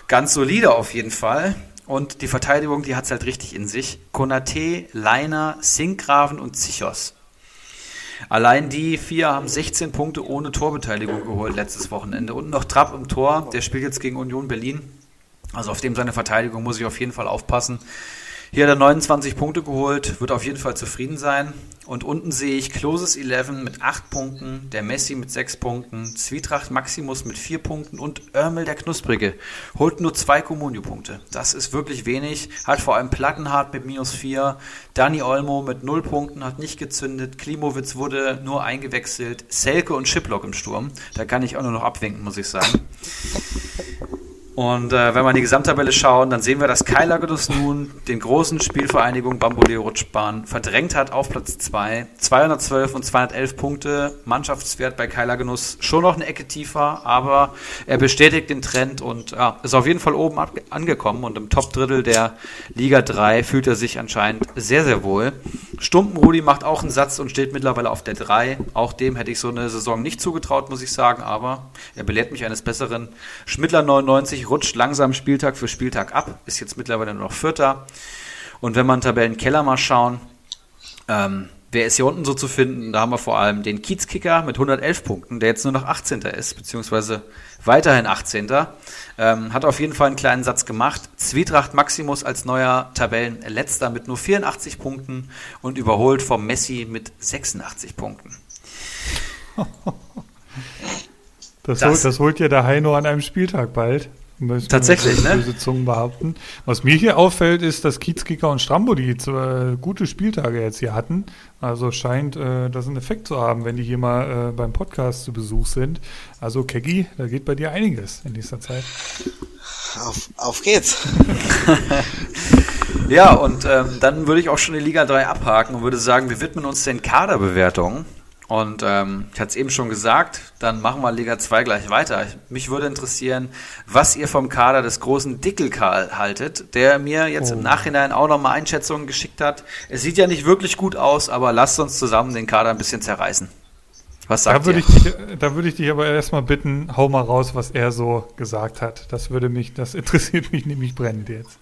Ganz solide auf jeden Fall. Und die Verteidigung, die hat es halt richtig in sich. Konate, Leiner, Sinkgraven und Zichos. Allein die vier haben 16 Punkte ohne Torbeteiligung geholt letztes Wochenende. Und noch Trapp im Tor, der spielt jetzt gegen Union Berlin. Also auf dem seine Verteidigung muss ich auf jeden Fall aufpassen. Hier hat er 29 Punkte geholt, wird auf jeden Fall zufrieden sein. Und unten sehe ich Closes 11 mit 8 Punkten, der Messi mit 6 Punkten, Zwietracht Maximus mit 4 Punkten und Örmel der Knusprige holt nur 2 Kommunio-Punkte. Das ist wirklich wenig, hat vor allem Plattenhardt mit minus 4, Dani Olmo mit 0 Punkten, hat nicht gezündet, Klimowitz wurde nur eingewechselt, Selke und Schiplock im Sturm. Da kann ich auch nur noch abwinken, muss ich sagen. Und äh, wenn wir in die Gesamttabelle schauen, dann sehen wir, dass Keilagedos nun den großen Spielvereinigung Bamboleo Rutschbahn verdrängt hat auf Platz 2. 212 und 211 Punkte, Mannschaftswert bei Keilagenuss schon noch eine Ecke tiefer, aber er bestätigt den Trend und ja, ist auf jeden Fall oben angekommen und im Top-Drittel der Liga 3 fühlt er sich anscheinend sehr, sehr wohl. Stumpenrudi macht auch einen Satz und steht mittlerweile auf der 3. Auch dem hätte ich so eine Saison nicht zugetraut, muss ich sagen, aber er belehrt mich eines Besseren. Schmittler 99 rutscht langsam Spieltag für Spieltag ab, ist jetzt mittlerweile nur noch Vierter. Und wenn man Tabellenkeller mal schauen, ähm, wer ist hier unten so zu finden? Da haben wir vor allem den Kiezkicker mit 111 Punkten, der jetzt nur noch 18. ist, beziehungsweise weiterhin 18. Ähm, hat auf jeden Fall einen kleinen Satz gemacht. Zwietracht Maximus als neuer Tabellenletzter mit nur 84 Punkten und überholt vom Messi mit 86 Punkten. Das, das, holt, das holt ja der Heino an einem Spieltag bald. Tatsächlich, ne? Böse Zungen behaupten. Was mir hier auffällt, ist, dass Kiezkicker und Strambodi zwei gute Spieltage jetzt hier hatten. Also scheint äh, das einen Effekt zu haben, wenn die hier mal äh, beim Podcast zu Besuch sind. Also Keggy, da geht bei dir einiges in dieser Zeit. Auf, auf geht's. ja, und ähm, dann würde ich auch schon die Liga 3 abhaken und würde sagen, wir widmen uns den Kaderbewertungen. Und ähm, ich hatte es eben schon gesagt, dann machen wir Liga 2 gleich weiter. Mich würde interessieren, was ihr vom Kader des großen Dickelkarl haltet, der mir jetzt oh. im Nachhinein auch nochmal Einschätzungen geschickt hat. Es sieht ja nicht wirklich gut aus, aber lasst uns zusammen den Kader ein bisschen zerreißen. Was sagt da würde ihr? Ich dich, da würde ich dich aber erstmal bitten, hau mal raus, was er so gesagt hat. Das würde mich, das interessiert mich nämlich brennend jetzt.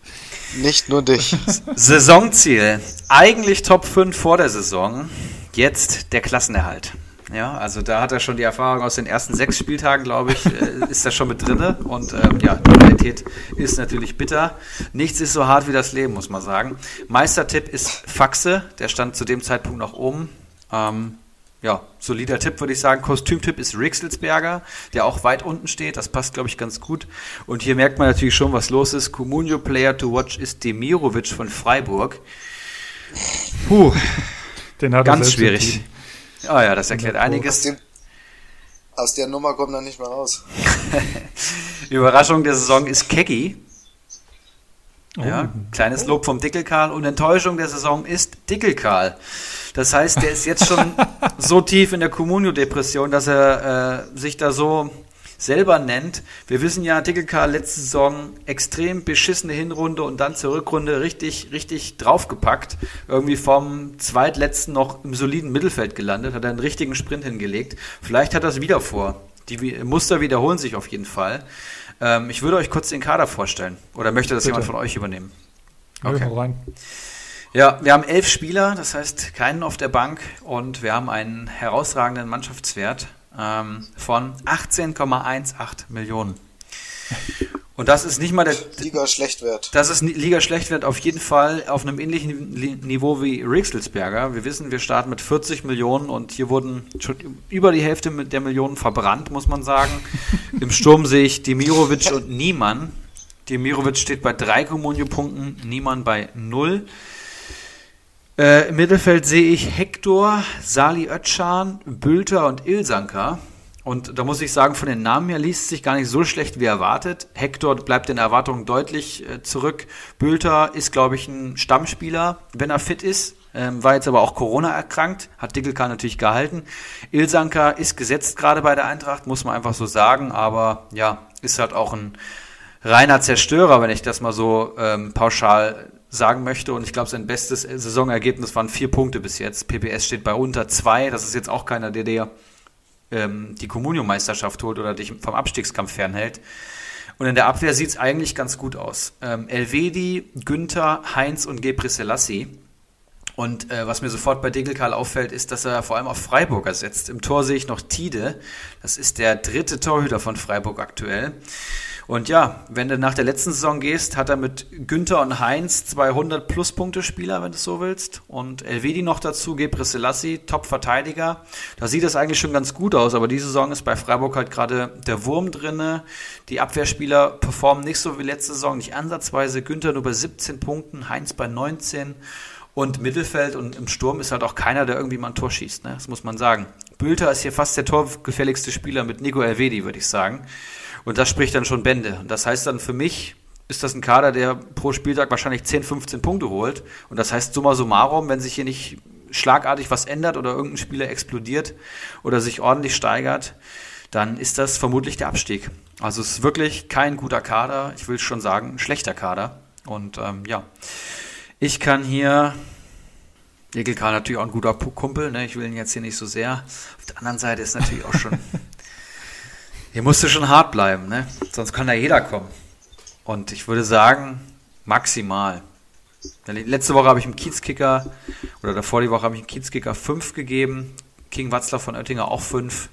Nicht nur dich. Saisonziel. Eigentlich Top 5 vor der Saison jetzt der Klassenerhalt. Ja, also da hat er schon die Erfahrung aus den ersten sechs Spieltagen, glaube ich, äh, ist er schon mit drinne. Und ähm, ja, die Realität ist natürlich bitter. Nichts ist so hart wie das Leben, muss man sagen. Meistertipp ist Faxe, der stand zu dem Zeitpunkt noch oben. Ähm, ja, solider Tipp würde ich sagen. Kostümtipp ist Rixelsberger, der auch weit unten steht. Das passt, glaube ich, ganz gut. Und hier merkt man natürlich schon, was los ist. Comunio Player to Watch ist Demirovic von Freiburg. Puh, den hat Ganz schwierig. Ah oh ja, das erklärt einiges. Aus, dem, aus, der Nummer kommt er nicht mehr raus. Überraschung der Saison ist Keggy. Ja, oh. kleines Lob vom Dickelkarl und Enttäuschung der Saison ist Dickelkarl. Das heißt, der ist jetzt schon so tief in der Communio-Depression, dass er äh, sich da so selber nennt. Wir wissen ja, TKK letzte Saison extrem beschissene Hinrunde und dann zur Rückrunde richtig, richtig draufgepackt. Irgendwie vom zweitletzten noch im soliden Mittelfeld gelandet, hat einen richtigen Sprint hingelegt. Vielleicht hat er es wieder vor. Die Muster wiederholen sich auf jeden Fall. Ähm, ich würde euch kurz den Kader vorstellen. Oder möchte das Bitte. jemand von euch übernehmen? Okay. rein. Ja, wir haben elf Spieler, das heißt keinen auf der Bank und wir haben einen herausragenden Mannschaftswert ähm, von 18,18 Millionen. Und das ist nicht mal der Liga Schlechtwert. Das ist Liga Schlechtwert auf jeden Fall auf einem ähnlichen Niveau wie Rixelsberger. Wir wissen, wir starten mit 40 Millionen und hier wurden schon über die Hälfte der Millionen verbrannt, muss man sagen. Im Sturm sehe ich Demirovic und Niemann. Demirovic steht bei drei Kommunio-Punkten, Niemann bei null. Äh, Im Mittelfeld sehe ich Hector, Sali Özcan, Bülter und Ilsanker. Und da muss ich sagen, von den Namen her liest es sich gar nicht so schlecht wie erwartet. Hector bleibt den Erwartungen deutlich äh, zurück. Bülter ist, glaube ich, ein Stammspieler, wenn er fit ist. Ähm, war jetzt aber auch Corona erkrankt, hat Dickelka natürlich gehalten. Ilsanka ist gesetzt gerade bei der Eintracht, muss man einfach so sagen, aber ja, ist halt auch ein reiner Zerstörer, wenn ich das mal so ähm, pauschal sagen möchte. Und ich glaube, sein bestes Saisonergebnis waren vier Punkte bis jetzt. PPS steht bei unter zwei. Das ist jetzt auch keiner, der der ähm, die Communio-Meisterschaft holt oder dich vom Abstiegskampf fernhält. Und in der Abwehr sieht es eigentlich ganz gut aus. Ähm, Elvedi, Günther, Heinz und Gebre Selassie. Und äh, was mir sofort bei Degelkarl auffällt, ist, dass er vor allem auf Freiburger setzt. Im Tor sehe ich noch Tide. Das ist der dritte Torhüter von Freiburg aktuell. Und ja, wenn du nach der letzten Saison gehst, hat er mit Günther und Heinz 200 Pluspunkte Spieler, wenn du es so willst. Und Elvedi noch dazu, Gebre Selassie, Top-Verteidiger. Da sieht es eigentlich schon ganz gut aus, aber diese Saison ist bei Freiburg halt gerade der Wurm drinne. Die Abwehrspieler performen nicht so wie letzte Saison, nicht ansatzweise. Günther nur bei 17 Punkten, Heinz bei 19. Und Mittelfeld und im Sturm ist halt auch keiner, der irgendwie mal ein Tor schießt. Ne? Das muss man sagen. Bülter ist hier fast der torgefälligste Spieler mit Nico Elvedi, würde ich sagen. Und das spricht dann schon Bände. Und das heißt dann für mich, ist das ein Kader, der pro Spieltag wahrscheinlich 10, 15 Punkte holt. Und das heißt summa summarum, wenn sich hier nicht schlagartig was ändert oder irgendein Spieler explodiert oder sich ordentlich steigert, dann ist das vermutlich der Abstieg. Also es ist wirklich kein guter Kader, ich will schon sagen, ein schlechter Kader. Und ähm, ja, ich kann hier, Egelka natürlich auch ein guter Kumpel, ne? ich will ihn jetzt hier nicht so sehr. Auf der anderen Seite ist natürlich auch schon hier musst du schon hart bleiben, ne? Sonst kann da jeder kommen. Und ich würde sagen, maximal. Letzte Woche habe ich im Kiezkicker, oder davor die Woche habe ich im Kiezkicker 5 gegeben. King Watzlaw von Oettinger auch 5.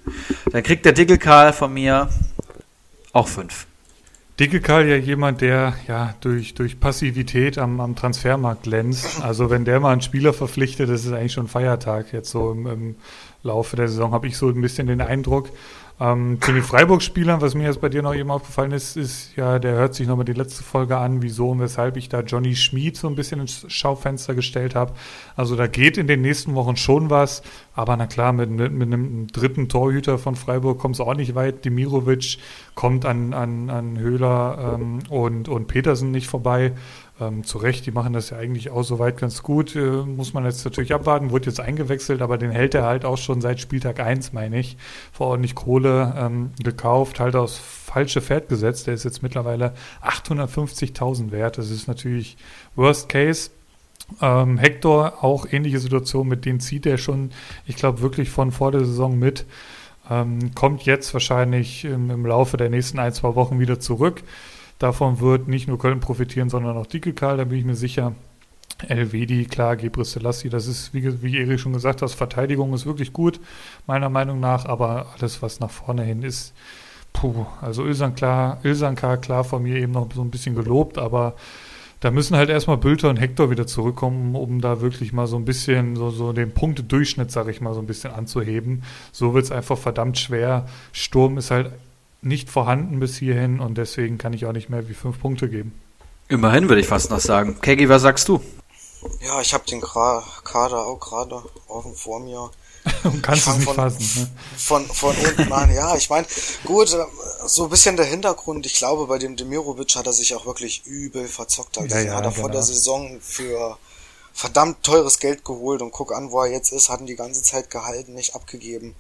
Dann kriegt der Dickelkarl von mir auch 5. Dickelkarl ja jemand, der ja durch, durch Passivität am, am Transfermarkt glänzt. Also wenn der mal einen Spieler verpflichtet, das ist eigentlich schon Feiertag. Jetzt so im, im Laufe der Saison habe ich so ein bisschen den Eindruck. Ähm, zu den Freiburg-Spielern, was mir jetzt bei dir noch eben aufgefallen ist, ist ja, der hört sich nochmal die letzte Folge an, wieso und weshalb ich da Johnny Schmid so ein bisschen ins Schaufenster gestellt habe. Also da geht in den nächsten Wochen schon was, aber na klar, mit, mit, mit einem dritten Torhüter von Freiburg kommt es auch nicht weit. Demirovic kommt an, an, an Höhler ähm, und, und Petersen nicht vorbei. Ähm, zu Recht, die machen das ja eigentlich auch soweit ganz gut. Äh, muss man jetzt natürlich abwarten, wurde jetzt eingewechselt, aber den hält er halt auch schon seit Spieltag 1, meine ich, vor ordentlich Kohle ähm, gekauft, halt aufs falsche Pferd gesetzt. Der ist jetzt mittlerweile 850.000 wert. Das ist natürlich Worst Case. Ähm, Hector, auch ähnliche Situation, mit denen zieht er schon, ich glaube, wirklich von vor der Saison mit. Ähm, kommt jetzt wahrscheinlich im, im Laufe der nächsten ein, zwei Wochen wieder zurück. Davon wird nicht nur Köln profitieren, sondern auch Dickelkarl, da bin ich mir sicher. Elvedi, klar, Gebre Selassie, das ist, wie, wie Erik schon gesagt hat, Verteidigung ist wirklich gut, meiner Meinung nach, aber alles, was nach vorne hin ist, puh, also Ilsan klar, klar von mir eben noch so ein bisschen gelobt, aber da müssen halt erstmal Bülter und Hector wieder zurückkommen, um da wirklich mal so ein bisschen, so, so den Punktedurchschnitt, sag ich mal, so ein bisschen anzuheben. So wird es einfach verdammt schwer. Sturm ist halt nicht vorhanden bis hierhin und deswegen kann ich auch nicht mehr wie fünf Punkte geben. Immerhin würde ich fast noch sagen. Kegi, was sagst du? Ja, ich habe den Kader auch gerade offen vor mir. Und kannst es nicht von, fassen. Ne? Von, von unten an, ja, ich meine, gut, so ein bisschen der Hintergrund, ich glaube, bei dem Demirovic hat er sich auch wirklich übel verzockt. Also ja, ja, hat er genau. vor der Saison für verdammt teures Geld geholt und guck an, wo er jetzt ist, hat ihn die ganze Zeit gehalten, nicht abgegeben.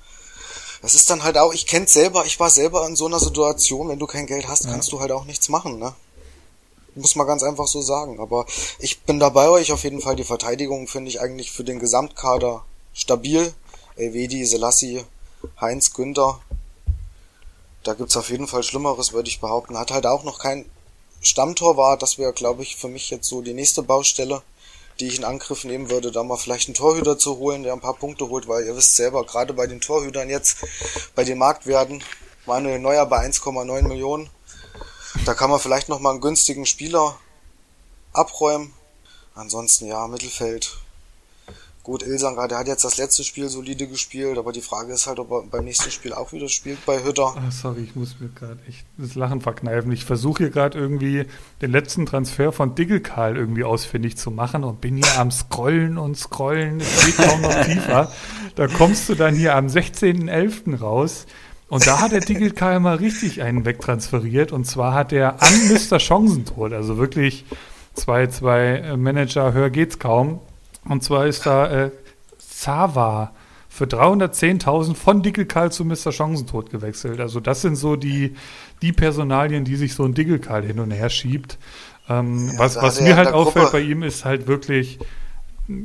Das ist dann halt auch, ich kenn's selber, ich war selber in so einer Situation, wenn du kein Geld hast, kannst du halt auch nichts machen, ne? Muss man ganz einfach so sagen. Aber ich bin dabei euch auf jeden Fall. Die Verteidigung finde ich eigentlich für den Gesamtkader stabil. Elvedi, Selassie, Heinz, Günther. Da gibt's auf jeden Fall Schlimmeres, würde ich behaupten. Hat halt auch noch kein Stammtorwart. Das wäre, glaube ich, für mich jetzt so die nächste Baustelle, die ich in Angriff nehmen würde, da mal vielleicht einen Torhüter zu holen, der ein paar Punkte holt, weil ihr wisst selber, gerade bei den Torhütern jetzt, bei den Marktwerten, Manuel Neuer bei 1,9 Millionen. Da kann man vielleicht noch mal einen günstigen Spieler abräumen. Ansonsten ja, Mittelfeld Gut, Ilsangar, der hat jetzt das letzte Spiel solide gespielt, aber die Frage ist halt, ob er beim nächsten Spiel auch wieder spielt bei Hütter. Oh, sorry, ich muss mir gerade echt das Lachen verkneifen. Ich versuche hier gerade irgendwie den letzten Transfer von Diggelkarl irgendwie ausfindig zu machen und bin hier am Scrollen und Scrollen. Es geht kaum noch tiefer. Da kommst du dann hier am 16.11. raus. Und da hat der Diggelkarl mal richtig einen wegtransferiert. Und zwar hat er an Mr. Chancentod, also wirklich zwei, zwei Manager, höher geht's kaum, und zwar ist da äh, Sava für 310.000 von Dickelkarl zu Mr. Chancentod gewechselt. Also das sind so die, die Personalien, die sich so ein Dickelkarl hin und her schiebt. Ähm, ja, was was mir halt auffällt bei ihm ist halt wirklich,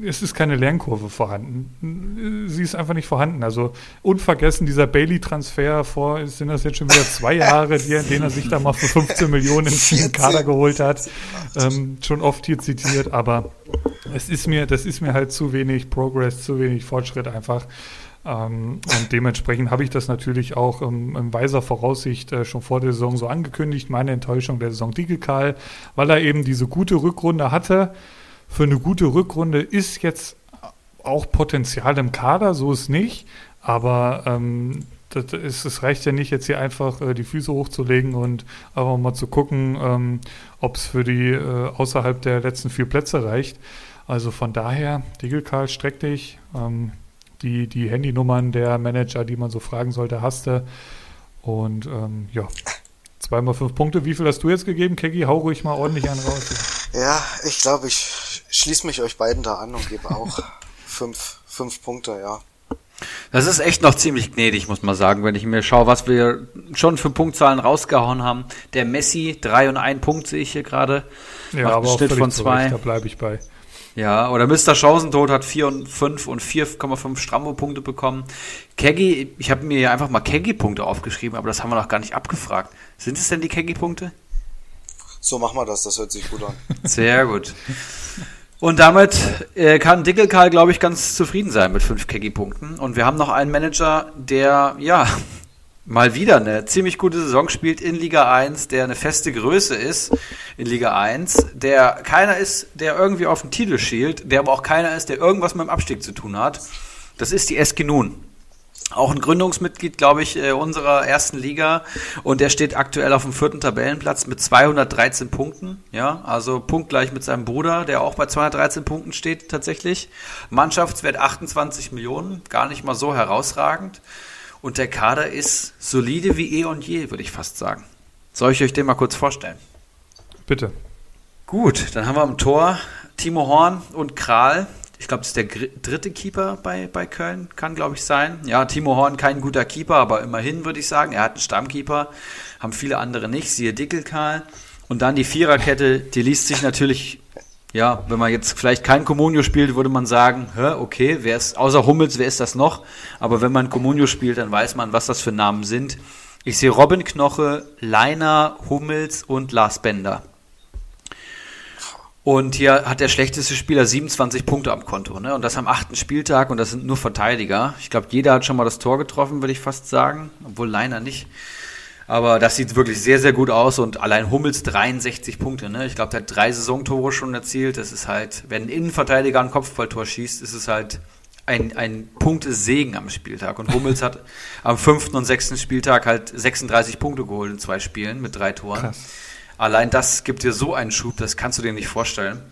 es ist keine Lernkurve vorhanden. Sie ist einfach nicht vorhanden. Also unvergessen dieser Bailey-Transfer vor, sind das jetzt schon wieder zwei Jahre, die, den er sich da mal für 15 Millionen in den Kader geholt hat. Ähm, schon oft hier zitiert, aber es ist mir, das ist mir halt zu wenig Progress, zu wenig Fortschritt einfach. Ähm, und dementsprechend habe ich das natürlich auch ähm, in weiser Voraussicht äh, schon vor der Saison so angekündigt, meine Enttäuschung der Saison Digital, weil er eben diese gute Rückrunde hatte für eine gute Rückrunde ist jetzt auch Potenzial im Kader, so ist nicht. Aber ähm, das ist, es reicht ja nicht, jetzt hier einfach äh, die Füße hochzulegen und einfach mal zu gucken, ähm, ob es für die äh, außerhalb der letzten vier Plätze reicht. Also von daher, Digelkarl, streck dich. Ähm, die, die Handynummern der Manager, die man so fragen sollte, hast du. Und ähm, ja, zweimal fünf Punkte. Wie viel hast du jetzt gegeben, Keggy? Hau ruhig mal ordentlich einen raus. Ja, ich glaube, ich schließe mich euch beiden da an und gebe auch fünf, fünf Punkte, ja. Das ist echt noch ziemlich gnädig, muss man sagen, wenn ich mir schaue, was wir schon für Punktzahlen rausgehauen haben. Der Messi, drei und ein Punkt sehe ich hier gerade. Ja, Macht aber einen Schnitt von zwei. da bleibe ich bei. Ja, oder Mr. Chancentod hat 4 und 5 und 4,5 Strambo-Punkte bekommen. Keggy, ich habe mir ja einfach mal Keggy-Punkte aufgeschrieben, aber das haben wir noch gar nicht abgefragt. Sind es denn die Keggy-Punkte? So machen wir das, das hört sich gut an. Sehr gut. Und damit äh, kann Dickelkarl, glaube ich, ganz zufrieden sein mit fünf Keggy-Punkten. Und wir haben noch einen Manager, der, ja, mal wieder eine ziemlich gute Saison spielt in Liga 1, der eine feste Größe ist in Liga 1, der keiner ist, der irgendwie auf den Titel schielt, der aber auch keiner ist, der irgendwas mit dem Abstieg zu tun hat. Das ist die SG Nun. Auch ein Gründungsmitglied, glaube ich, äh, unserer ersten Liga. Und der steht aktuell auf dem vierten Tabellenplatz mit 213 Punkten. Ja, also punktgleich mit seinem Bruder, der auch bei 213 Punkten steht tatsächlich. Mannschaftswert 28 Millionen, gar nicht mal so herausragend. Und der Kader ist solide wie eh und je, würde ich fast sagen. Soll ich euch den mal kurz vorstellen? Bitte. Gut, dann haben wir am Tor Timo Horn und Kral ich glaube, das ist der dritte Keeper bei, bei Köln, kann glaube ich sein. Ja, Timo Horn kein guter Keeper, aber immerhin würde ich sagen, er hat einen Stammkeeper, haben viele andere nicht, siehe Dickelkarl. Und dann die Viererkette, die liest sich natürlich, ja, wenn man jetzt vielleicht kein Comunio spielt, würde man sagen, hä, okay, wer ist, außer Hummels, wer ist das noch? Aber wenn man Comunio spielt, dann weiß man, was das für Namen sind. Ich sehe Robin Knoche, Leiner, Hummels und Lars Bender. Und hier hat der schlechteste Spieler 27 Punkte am Konto. Ne? Und das am achten Spieltag und das sind nur Verteidiger. Ich glaube, jeder hat schon mal das Tor getroffen, würde ich fast sagen. Obwohl Leiner nicht. Aber das sieht wirklich sehr, sehr gut aus und allein Hummels 63 Punkte. Ne? Ich glaube, der hat drei Saisontore schon erzielt. Das ist halt, wenn ein Innenverteidiger ein Kopfballtor schießt, ist es halt ein, ein Punktesegen am Spieltag. Und Hummels hat am fünften und sechsten Spieltag halt 36 Punkte geholt in zwei Spielen mit drei Toren. Krass. Allein das gibt dir so einen Schub, das kannst du dir nicht vorstellen.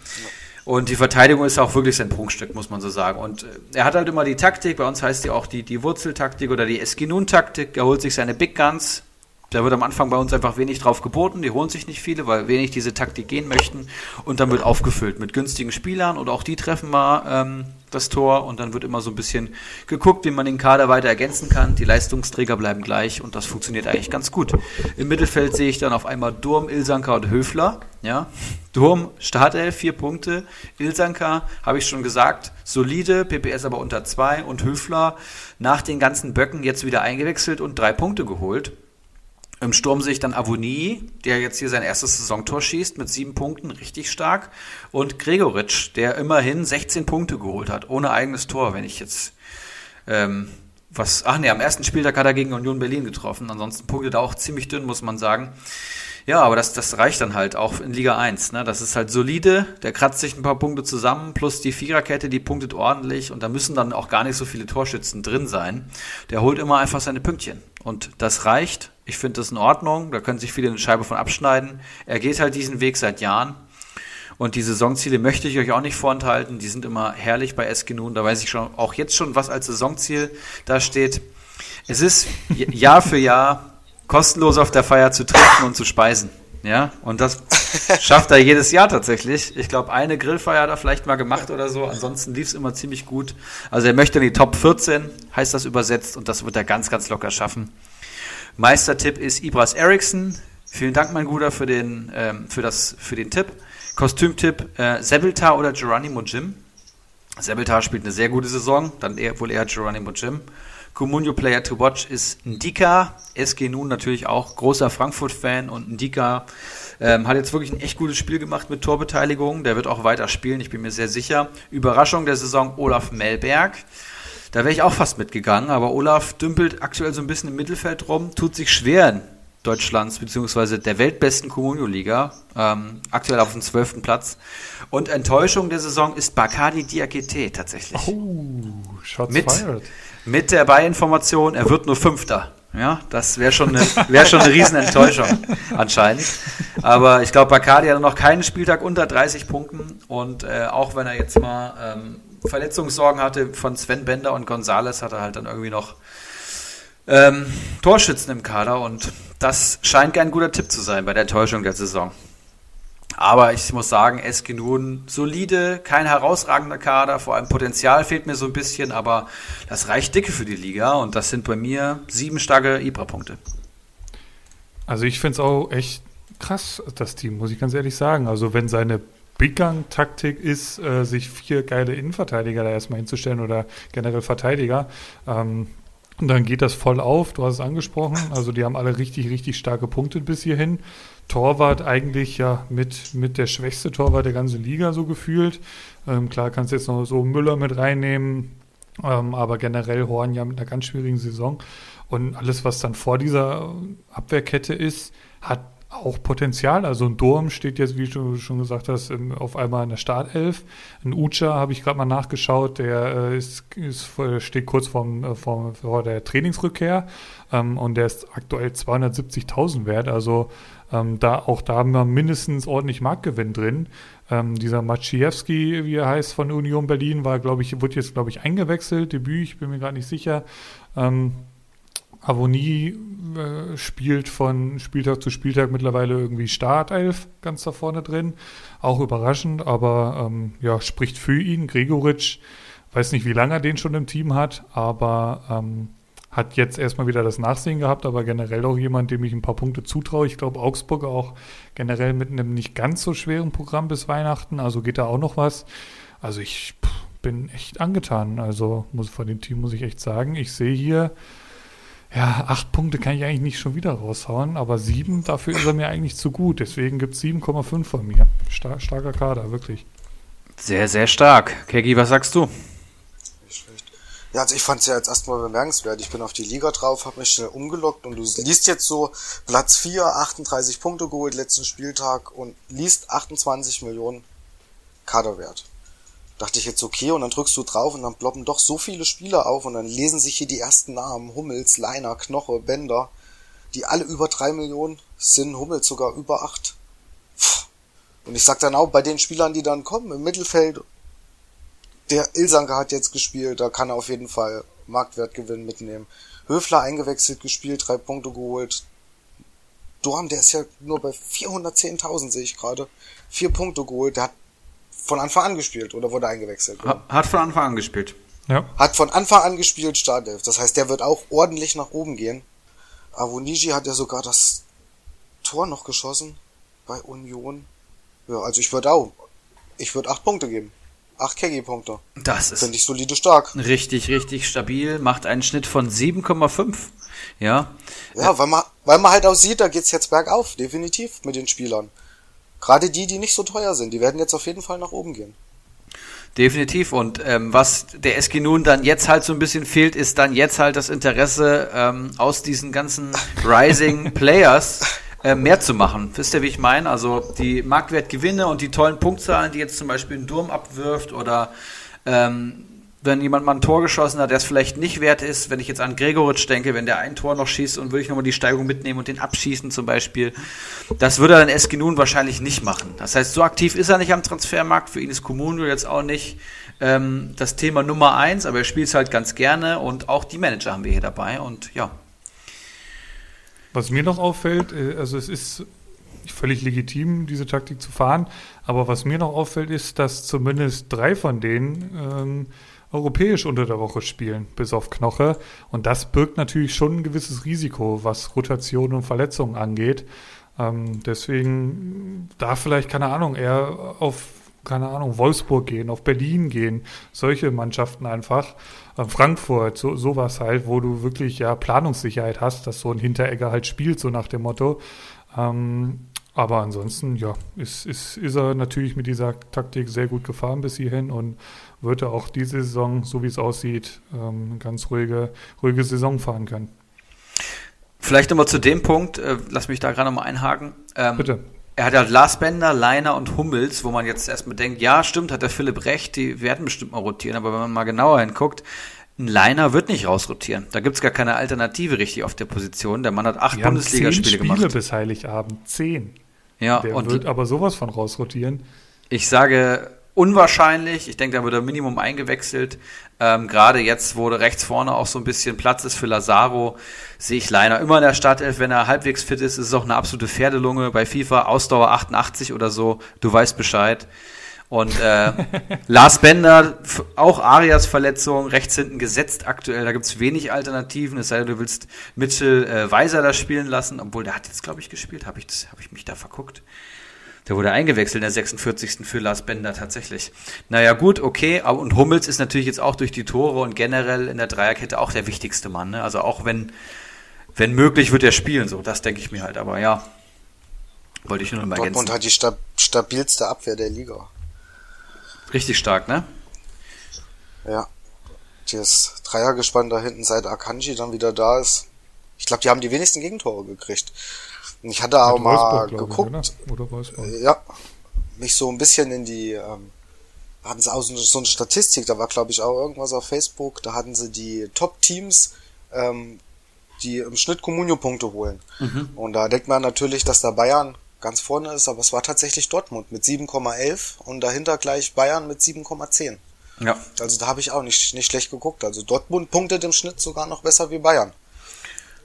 Und die Verteidigung ist auch wirklich sein Prunkstück, muss man so sagen. Und äh, er hat halt immer die Taktik, bei uns heißt die auch die, die Wurzeltaktik oder die Eskinun-Taktik. Er holt sich seine Big Guns, da wird am Anfang bei uns einfach wenig drauf geboten. Die holen sich nicht viele, weil wenig diese Taktik gehen möchten. Und dann wird aufgefüllt mit günstigen Spielern und auch die treffen mal ähm, das Tor. Und dann wird immer so ein bisschen geguckt, wie man den Kader weiter ergänzen kann. Die Leistungsträger bleiben gleich und das funktioniert eigentlich ganz gut. Im Mittelfeld sehe ich dann auf einmal Durm, Ilsanker und Höfler. Ja, Durm, Startelf, vier Punkte. Ilsanker, habe ich schon gesagt, solide, PPS aber unter zwei. Und Höfler nach den ganzen Böcken jetzt wieder eingewechselt und drei Punkte geholt. Im Sturm sehe ich dann Avonie, der jetzt hier sein erstes Saisontor schießt mit sieben Punkten, richtig stark. Und Gregoritsch, der immerhin 16 Punkte geholt hat, ohne eigenes Tor, wenn ich jetzt ähm, was. Ach nee, am ersten Spieltag hat er gegen Union Berlin getroffen. Ansonsten punktet er auch ziemlich dünn, muss man sagen. Ja, aber das, das reicht dann halt auch in Liga 1. Ne? Das ist halt solide, der kratzt sich ein paar Punkte zusammen, plus die Viererkette, die punktet ordentlich und da müssen dann auch gar nicht so viele Torschützen drin sein. Der holt immer einfach seine Pünktchen. Und das reicht. Ich finde das in Ordnung. Da können sich viele eine Scheibe von abschneiden. Er geht halt diesen Weg seit Jahren. Und die Saisonziele möchte ich euch auch nicht vorenthalten. Die sind immer herrlich bei Eskenun. Da weiß ich schon, auch jetzt schon, was als Saisonziel da steht. Es ist Jahr für Jahr kostenlos auf der Feier zu trinken und zu speisen. Ja, und das schafft er jedes Jahr tatsächlich. Ich glaube, eine Grillfeier hat er vielleicht mal gemacht oder so. Ansonsten lief es immer ziemlich gut. Also er möchte in die Top 14, heißt das übersetzt, und das wird er ganz, ganz locker schaffen. Meistertipp ist Ibras Eriksson. Vielen Dank, mein Guter, für den, ähm, für das, für den Tipp. Kostümtipp, äh, Sebeltar oder Geronimo Jim. Sebeltar spielt eine sehr gute Saison, dann eher, wohl eher Geronimo Jim. Comunio Player to Watch ist Ndika. SG nun natürlich auch großer Frankfurt-Fan und Ndika ähm, hat jetzt wirklich ein echt gutes Spiel gemacht mit Torbeteiligung. Der wird auch weiter spielen, ich bin mir sehr sicher. Überraschung der Saison Olaf Melberg. Da wäre ich auch fast mitgegangen, aber Olaf dümpelt aktuell so ein bisschen im Mittelfeld rum, tut sich schwer in Deutschlands bzw. der weltbesten Comunio-Liga, ähm, aktuell auf dem zwölften Platz. Und Enttäuschung der Saison ist Bakadi Diakite tatsächlich. Oh, Shots mit, fired. mit der Beiinformation, er wird nur Fünfter. Ja, das wäre schon eine, wäre schon eine Riesenenttäuschung anscheinend. Aber ich glaube, Bacardi hat noch keinen Spieltag unter 30 Punkten und äh, auch wenn er jetzt mal ähm, Verletzungssorgen hatte von Sven Bender und Gonzales, hat er halt dann irgendwie noch ähm, Torschützen im Kader und das scheint kein guter Tipp zu sein bei der Enttäuschung der Saison. Aber ich muss sagen, SG nun solide, kein herausragender Kader, vor allem Potenzial fehlt mir so ein bisschen, aber das reicht dicke für die Liga und das sind bei mir sieben starke Ibra-Punkte. Also ich finde es auch echt krass, das Team, muss ich ganz ehrlich sagen. Also wenn seine Big Gun-Taktik ist, äh, sich vier geile Innenverteidiger da erstmal hinzustellen oder generell Verteidiger, ähm, und dann geht das voll auf, du hast es angesprochen. Also die haben alle richtig, richtig starke Punkte bis hierhin. Torwart eigentlich ja mit, mit der schwächste Torwart der ganzen Liga so gefühlt. Ähm, klar kannst du jetzt noch so Müller mit reinnehmen, ähm, aber generell Horn ja mit einer ganz schwierigen Saison. Und alles, was dann vor dieser Abwehrkette ist, hat auch Potenzial. Also ein Durm steht jetzt, wie du schon gesagt hast, auf einmal in der Startelf. Ein Ucha habe ich gerade mal nachgeschaut, der äh, ist, ist, steht kurz vorm, äh, vorm, vor der Trainingsrückkehr ähm, und der ist aktuell 270.000 wert. Also ähm, da auch da haben wir mindestens ordentlich Marktgewinn drin. Ähm, dieser Maciejewski, wie er heißt, von Union Berlin, war, glaube ich, wird jetzt, glaube ich, eingewechselt. Debüt, ich bin mir gar nicht sicher. Ähm, Avonie äh, spielt von Spieltag zu Spieltag mittlerweile irgendwie Startelf ganz da vorne drin. Auch überraschend, aber ähm, ja, spricht für ihn. Gregoritsch, weiß nicht, wie lange er den schon im Team hat, aber ähm, hat jetzt erstmal wieder das Nachsehen gehabt, aber generell auch jemand, dem ich ein paar Punkte zutraue. Ich glaube, Augsburg auch generell mit einem nicht ganz so schweren Programm bis Weihnachten, also geht da auch noch was. Also ich pff, bin echt angetan. Also muss von dem Team muss ich echt sagen, ich sehe hier ja, acht Punkte kann ich eigentlich nicht schon wieder raushauen, aber sieben, dafür ist er mir eigentlich zu gut. Deswegen gibt es 7,5 von mir. Star starker Kader, wirklich. Sehr, sehr stark. Kegi, was sagst du? Nicht schlecht. Ja, also ich fand es ja jetzt erstmal bemerkenswert. Ich bin auf die Liga drauf, habe mich schnell umgelockt und du liest jetzt so Platz 4, 38 Punkte geholt letzten Spieltag und liest 28 Millionen Kaderwert dachte ich jetzt okay und dann drückst du drauf und dann ploppen doch so viele Spieler auf und dann lesen sich hier die ersten Namen, Hummels, Leiner, Knoche, Bender, die alle über drei Millionen sind, Hummels sogar über acht. Und ich sag dann auch bei den Spielern, die dann kommen im Mittelfeld, der Ilsanker hat jetzt gespielt, da kann er auf jeden Fall Marktwertgewinn mitnehmen. Höfler eingewechselt gespielt, drei Punkte geholt. Dorm, der ist ja nur bei 410.000, sehe ich gerade. Vier Punkte geholt, der hat von Anfang an gespielt oder wurde eingewechselt? Hat, hat von Anfang an gespielt. Ja. Hat von Anfang an gespielt Startelf. Das heißt, der wird auch ordentlich nach oben gehen. Avoniji hat ja sogar das Tor noch geschossen bei Union. Ja, also ich würde auch. Ich würde acht Punkte geben. Acht Keggy-Punkte. Das ist. Finde ich solide stark. Richtig, richtig stabil. Macht einen Schnitt von 7,5. Ja. Ja, weil man, weil man halt auch sieht, da geht's jetzt bergauf. Definitiv mit den Spielern. Gerade die, die nicht so teuer sind, die werden jetzt auf jeden Fall nach oben gehen. Definitiv. Und ähm, was der SG nun dann jetzt halt so ein bisschen fehlt, ist dann jetzt halt das Interesse ähm, aus diesen ganzen Rising Players äh, mehr zu machen. Wisst ihr, wie ich meine? Also die Marktwertgewinne und die tollen Punktzahlen, die jetzt zum Beispiel ein Durm abwirft oder ähm, wenn jemand mal ein Tor geschossen hat, der es vielleicht nicht wert ist, wenn ich jetzt an Gregoritsch denke, wenn der ein Tor noch schießt und würde ich nochmal die Steigung mitnehmen und den abschießen zum Beispiel, das würde dann Eski nun wahrscheinlich nicht machen. Das heißt, so aktiv ist er nicht am Transfermarkt, für ihn ist Comunio jetzt auch nicht ähm, das Thema Nummer eins, aber er spielt es halt ganz gerne und auch die Manager haben wir hier dabei und ja. Was mir noch auffällt, äh, also es ist völlig legitim, diese Taktik zu fahren, aber was mir noch auffällt, ist, dass zumindest drei von denen ähm, europäisch unter der Woche spielen, bis auf Knoche. Und das birgt natürlich schon ein gewisses Risiko, was Rotation und Verletzungen angeht. Ähm, deswegen da vielleicht, keine Ahnung, eher auf, keine Ahnung, Wolfsburg gehen, auf Berlin gehen, solche Mannschaften einfach. Äh, Frankfurt, so, sowas halt, wo du wirklich ja Planungssicherheit hast, dass so ein Hinteregger halt spielt, so nach dem Motto. Ähm, aber ansonsten, ja, ist, ist, ist er natürlich mit dieser Taktik sehr gut gefahren bis hierhin und wird er auch diese Saison, so wie es aussieht, ähm, ganz ruhige, ruhige Saison fahren können. Vielleicht nochmal zu dem Punkt, äh, lass mich da gerade nochmal einhaken. Ähm, Bitte. Er hat ja Lars Bender, Leiner und Hummels, wo man jetzt erstmal denkt, ja, stimmt, hat der Philipp recht, die werden bestimmt mal rotieren, aber wenn man mal genauer hinguckt, ein Leiner wird nicht rausrotieren. Da gibt es gar keine Alternative richtig auf der Position. Der Mann hat acht Bundesligaspiele gemacht. Spiele bis Heiligabend, zehn. Ja, der und wird aber sowas von rausrotieren. Ich sage unwahrscheinlich. Ich denke, da wird er Minimum eingewechselt. Ähm, Gerade jetzt, wo rechts vorne auch so ein bisschen Platz ist für Lazaro, sehe ich Leiner immer in der Startelf. Wenn er halbwegs fit ist, ist es auch eine absolute Pferdelunge. Bei FIFA Ausdauer 88 oder so. Du weißt Bescheid. Und äh, Lars Bender, auch Arias Verletzung, rechts hinten gesetzt aktuell. Da gibt's wenig Alternativen. Es sei denn, du willst Mitchell äh, Weiser da spielen lassen, obwohl der hat jetzt, glaube ich, gespielt. Habe ich, hab ich mich da verguckt? Der wurde eingewechselt in der 46. für Lars Bender tatsächlich. Naja, gut, okay. Und Hummels ist natürlich jetzt auch durch die Tore und generell in der Dreierkette auch der wichtigste Mann. Ne? Also auch wenn, wenn möglich, wird er spielen. So, das denke ich mir halt. Aber ja, wollte ich nur noch mal ergänzen. Dortmund hat die stab stabilste Abwehr der Liga. Richtig stark, ne? Ja. Das Dreiergespann da hinten, seit Akanji dann wieder da ist. Ich glaube, die haben die wenigsten Gegentore gekriegt. Und ich hatte auch mal geguckt. Ich, oder? Oder ja. Mich so ein bisschen in die, ähm, hatten sie auch so eine Statistik, da war glaube ich auch irgendwas auf Facebook, da hatten sie die Top-Teams, ähm, die im Schnitt Comunio-Punkte holen. Mhm. Und da denkt man natürlich, dass da Bayern ganz vorne ist, aber es war tatsächlich Dortmund mit 7,11 und dahinter gleich Bayern mit 7,10. Ja. Also da habe ich auch nicht, nicht schlecht geguckt. Also Dortmund punktet im Schnitt sogar noch besser wie Bayern.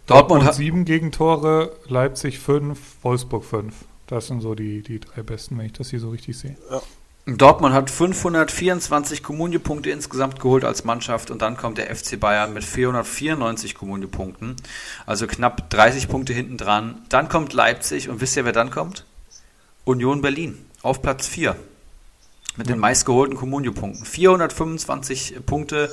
Dortmund, Dortmund sieben Gegentore, Leipzig fünf, Wolfsburg fünf. Das sind so die, die drei besten, wenn ich das hier so richtig sehe. Ja. Dortmund hat 524 Kommuniepunkte insgesamt geholt als Mannschaft und dann kommt der FC Bayern mit 494 Kommuniepunkten, also knapp 30 Punkte hinten dran. Dann kommt Leipzig und wisst ihr, wer dann kommt? Union Berlin auf Platz 4 mit den meistgeholten Kommunio-Punkten. 425 Punkte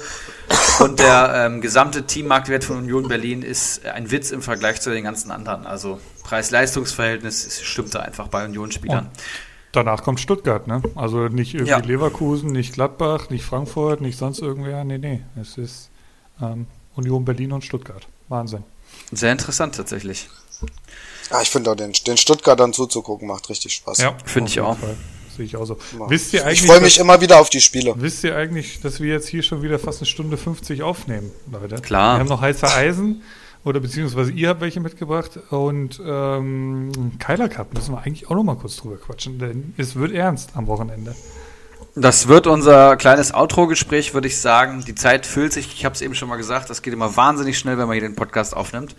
und der ähm, gesamte Teammarktwert von Union Berlin ist ein Witz im Vergleich zu den ganzen anderen. Also Preis-Leistungs-Verhältnis stimmt da einfach bei Union-Spielern. Danach kommt Stuttgart, ne? Also nicht irgendwie ja. Leverkusen, nicht Gladbach, nicht Frankfurt, nicht sonst irgendwer. Nee, nee. Es ist ähm, Union Berlin und Stuttgart. Wahnsinn. Sehr interessant tatsächlich. Ja, ich finde auch den, den Stuttgartern zuzugucken macht richtig Spaß. Ja, finde ich auch. Sehe ich auch so. Wisst ihr eigentlich, ich freue mich dass, immer wieder auf die Spiele. Wisst ihr eigentlich, dass wir jetzt hier schon wieder fast eine Stunde 50 aufnehmen, Leute? Klar. Wir haben noch heiße Eisen oder beziehungsweise ihr habt welche mitgebracht und ähm, Kyler Cup müssen wir eigentlich auch noch mal kurz drüber quatschen, denn es wird ernst am Wochenende. Das wird unser kleines Outro-Gespräch, würde ich sagen. Die Zeit füllt sich, ich habe es eben schon mal gesagt, das geht immer wahnsinnig schnell, wenn man hier den Podcast aufnimmt.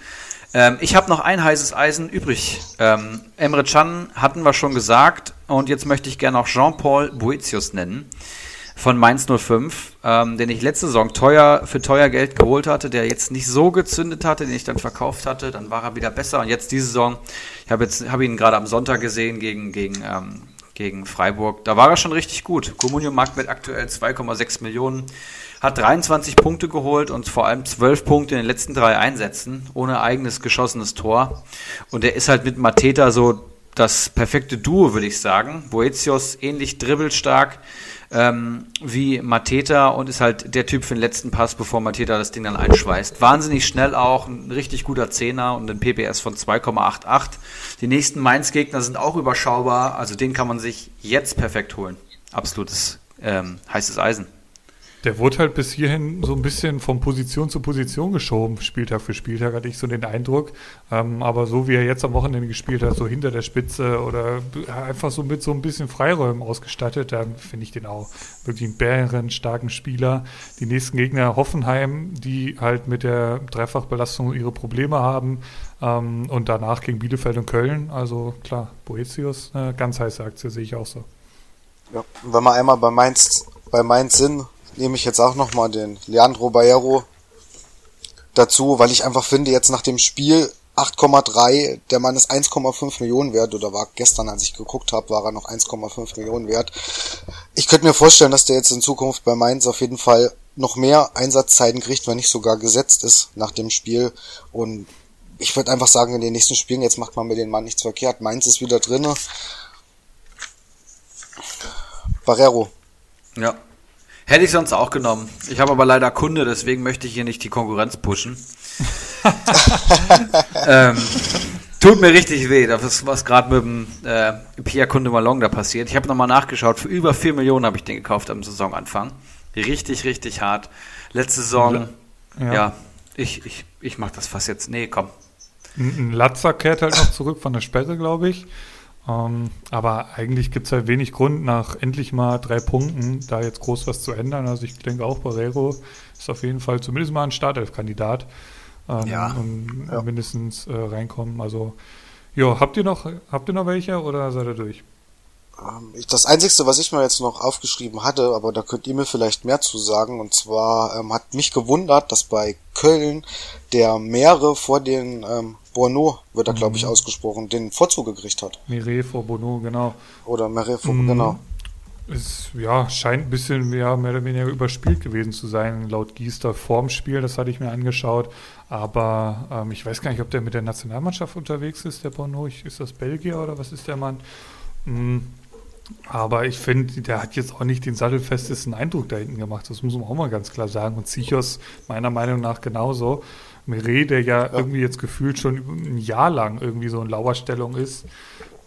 Ähm, ich habe noch ein heißes Eisen übrig. Ähm, Emre Can hatten wir schon gesagt. Und jetzt möchte ich gerne auch Jean-Paul Boetius nennen von Mainz 05, ähm, den ich letzte Saison teuer für teuer Geld geholt hatte, der jetzt nicht so gezündet hatte, den ich dann verkauft hatte, dann war er wieder besser. Und jetzt diese Saison, ich habe habe ihn gerade am Sonntag gesehen gegen gegen ähm, gegen Freiburg, da war er schon richtig gut. Comunio Marktwert aktuell 2,6 Millionen, hat 23 Punkte geholt und vor allem 12 Punkte in den letzten drei Einsätzen ohne eigenes geschossenes Tor und er ist halt mit Mateta so das perfekte Duo, würde ich sagen. Boetius ähnlich dribbelstark ähm, wie Mateta und ist halt der Typ für den letzten Pass, bevor Mateta das Ding dann einschweißt. Wahnsinnig schnell auch, ein richtig guter Zehner und ein PPS von 2,88. Die nächsten Mainz-Gegner sind auch überschaubar, also den kann man sich jetzt perfekt holen. Absolutes ähm, heißes Eisen. Der wurde halt bis hierhin so ein bisschen von Position zu Position geschoben, Spieltag für Spieltag, hatte ich so den Eindruck. Ähm, aber so wie er jetzt am Wochenende gespielt hat, so hinter der Spitze oder einfach so mit so ein bisschen Freiräumen ausgestattet, da finde ich den auch wirklich einen bären starken Spieler. Die nächsten Gegner Hoffenheim, die halt mit der Dreifachbelastung ihre Probleme haben. Ähm, und danach gegen Bielefeld und Köln. Also klar, Boetius, eine ganz heiße Aktie, sehe ich auch so. Ja, wenn wir einmal bei Mainz, bei Mainz sind, nehme ich jetzt auch nochmal den Leandro Baero dazu, weil ich einfach finde, jetzt nach dem Spiel 8,3, der Mann ist 1,5 Millionen wert, oder war gestern, als ich geguckt habe, war er noch 1,5 Millionen wert. Ich könnte mir vorstellen, dass der jetzt in Zukunft bei Mainz auf jeden Fall noch mehr Einsatzzeiten kriegt, wenn nicht sogar gesetzt ist nach dem Spiel. Und ich würde einfach sagen, in den nächsten Spielen, jetzt macht man mit dem Mann nichts verkehrt. Mainz ist wieder drinne. Barrero. Ja, Hätte ich sonst auch genommen. Ich habe aber leider Kunde, deswegen möchte ich hier nicht die Konkurrenz pushen. ähm, tut mir richtig weh, das ist was gerade mit dem äh, Pierre Kunde Malong da passiert. Ich habe nochmal nachgeschaut, für über 4 Millionen habe ich den gekauft am Saisonanfang. Richtig, richtig hart. Letzte Saison, ja, ja ich, ich, ich mache das fast jetzt. Nee, komm. Ein Latzer kehrt halt noch zurück von der Sperre, glaube ich. Ähm, aber eigentlich gibt es halt wenig Grund, nach endlich mal drei Punkten da jetzt groß was zu ändern. Also ich denke auch, Barrero ist auf jeden Fall zumindest mal ein Startelf-Kandidat. Ähm, ja. Und ja. mindestens äh, reinkommen. Also, ja, habt ihr noch, habt ihr noch welche oder seid ihr durch? Ähm, das Einzige, was ich mir jetzt noch aufgeschrieben hatte, aber da könnt ihr mir vielleicht mehr zu sagen, und zwar ähm, hat mich gewundert, dass bei Köln der Meere vor den ähm, Bono, wird er, glaube ich, mhm. ausgesprochen, den Vorzug gekriegt hat. Mire vor Bono, genau. Oder Mire vor, mm, genau. Es ja, scheint ein bisschen ja, mehr oder weniger überspielt gewesen zu sein, laut Giester vorm Spiel, das hatte ich mir angeschaut. Aber ähm, ich weiß gar nicht, ob der mit der Nationalmannschaft unterwegs ist, der Bono. ist das Belgier oder was ist der Mann? Mm, aber ich finde, der hat jetzt auch nicht den sattelfestesten Eindruck da hinten gemacht. Das muss man auch mal ganz klar sagen. Und Zichos meiner Meinung nach genauso. Mire, der ja, ja, irgendwie jetzt gefühlt schon ein Jahr lang irgendwie so in Lauerstellung ist.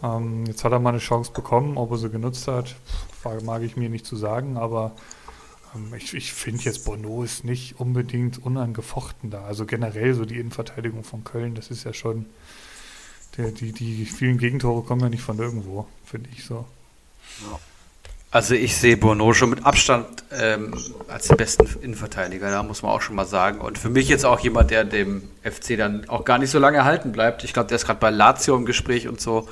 Ähm, jetzt hat er mal eine Chance bekommen, ob er sie genutzt hat, mag ich mir nicht zu sagen, aber ähm, ich, ich finde jetzt Bono ist nicht unbedingt unangefochten da. Also generell so die Innenverteidigung von Köln, das ist ja schon, der, die, die vielen Gegentore kommen ja nicht von irgendwo, finde ich so. Also ich sehe Bono schon mit Abstand ähm, als den besten Innenverteidiger, da muss man auch schon mal sagen. Und für mich jetzt auch jemand, der dem FC dann auch gar nicht so lange erhalten bleibt. Ich glaube, der ist gerade bei Lazio im Gespräch und so.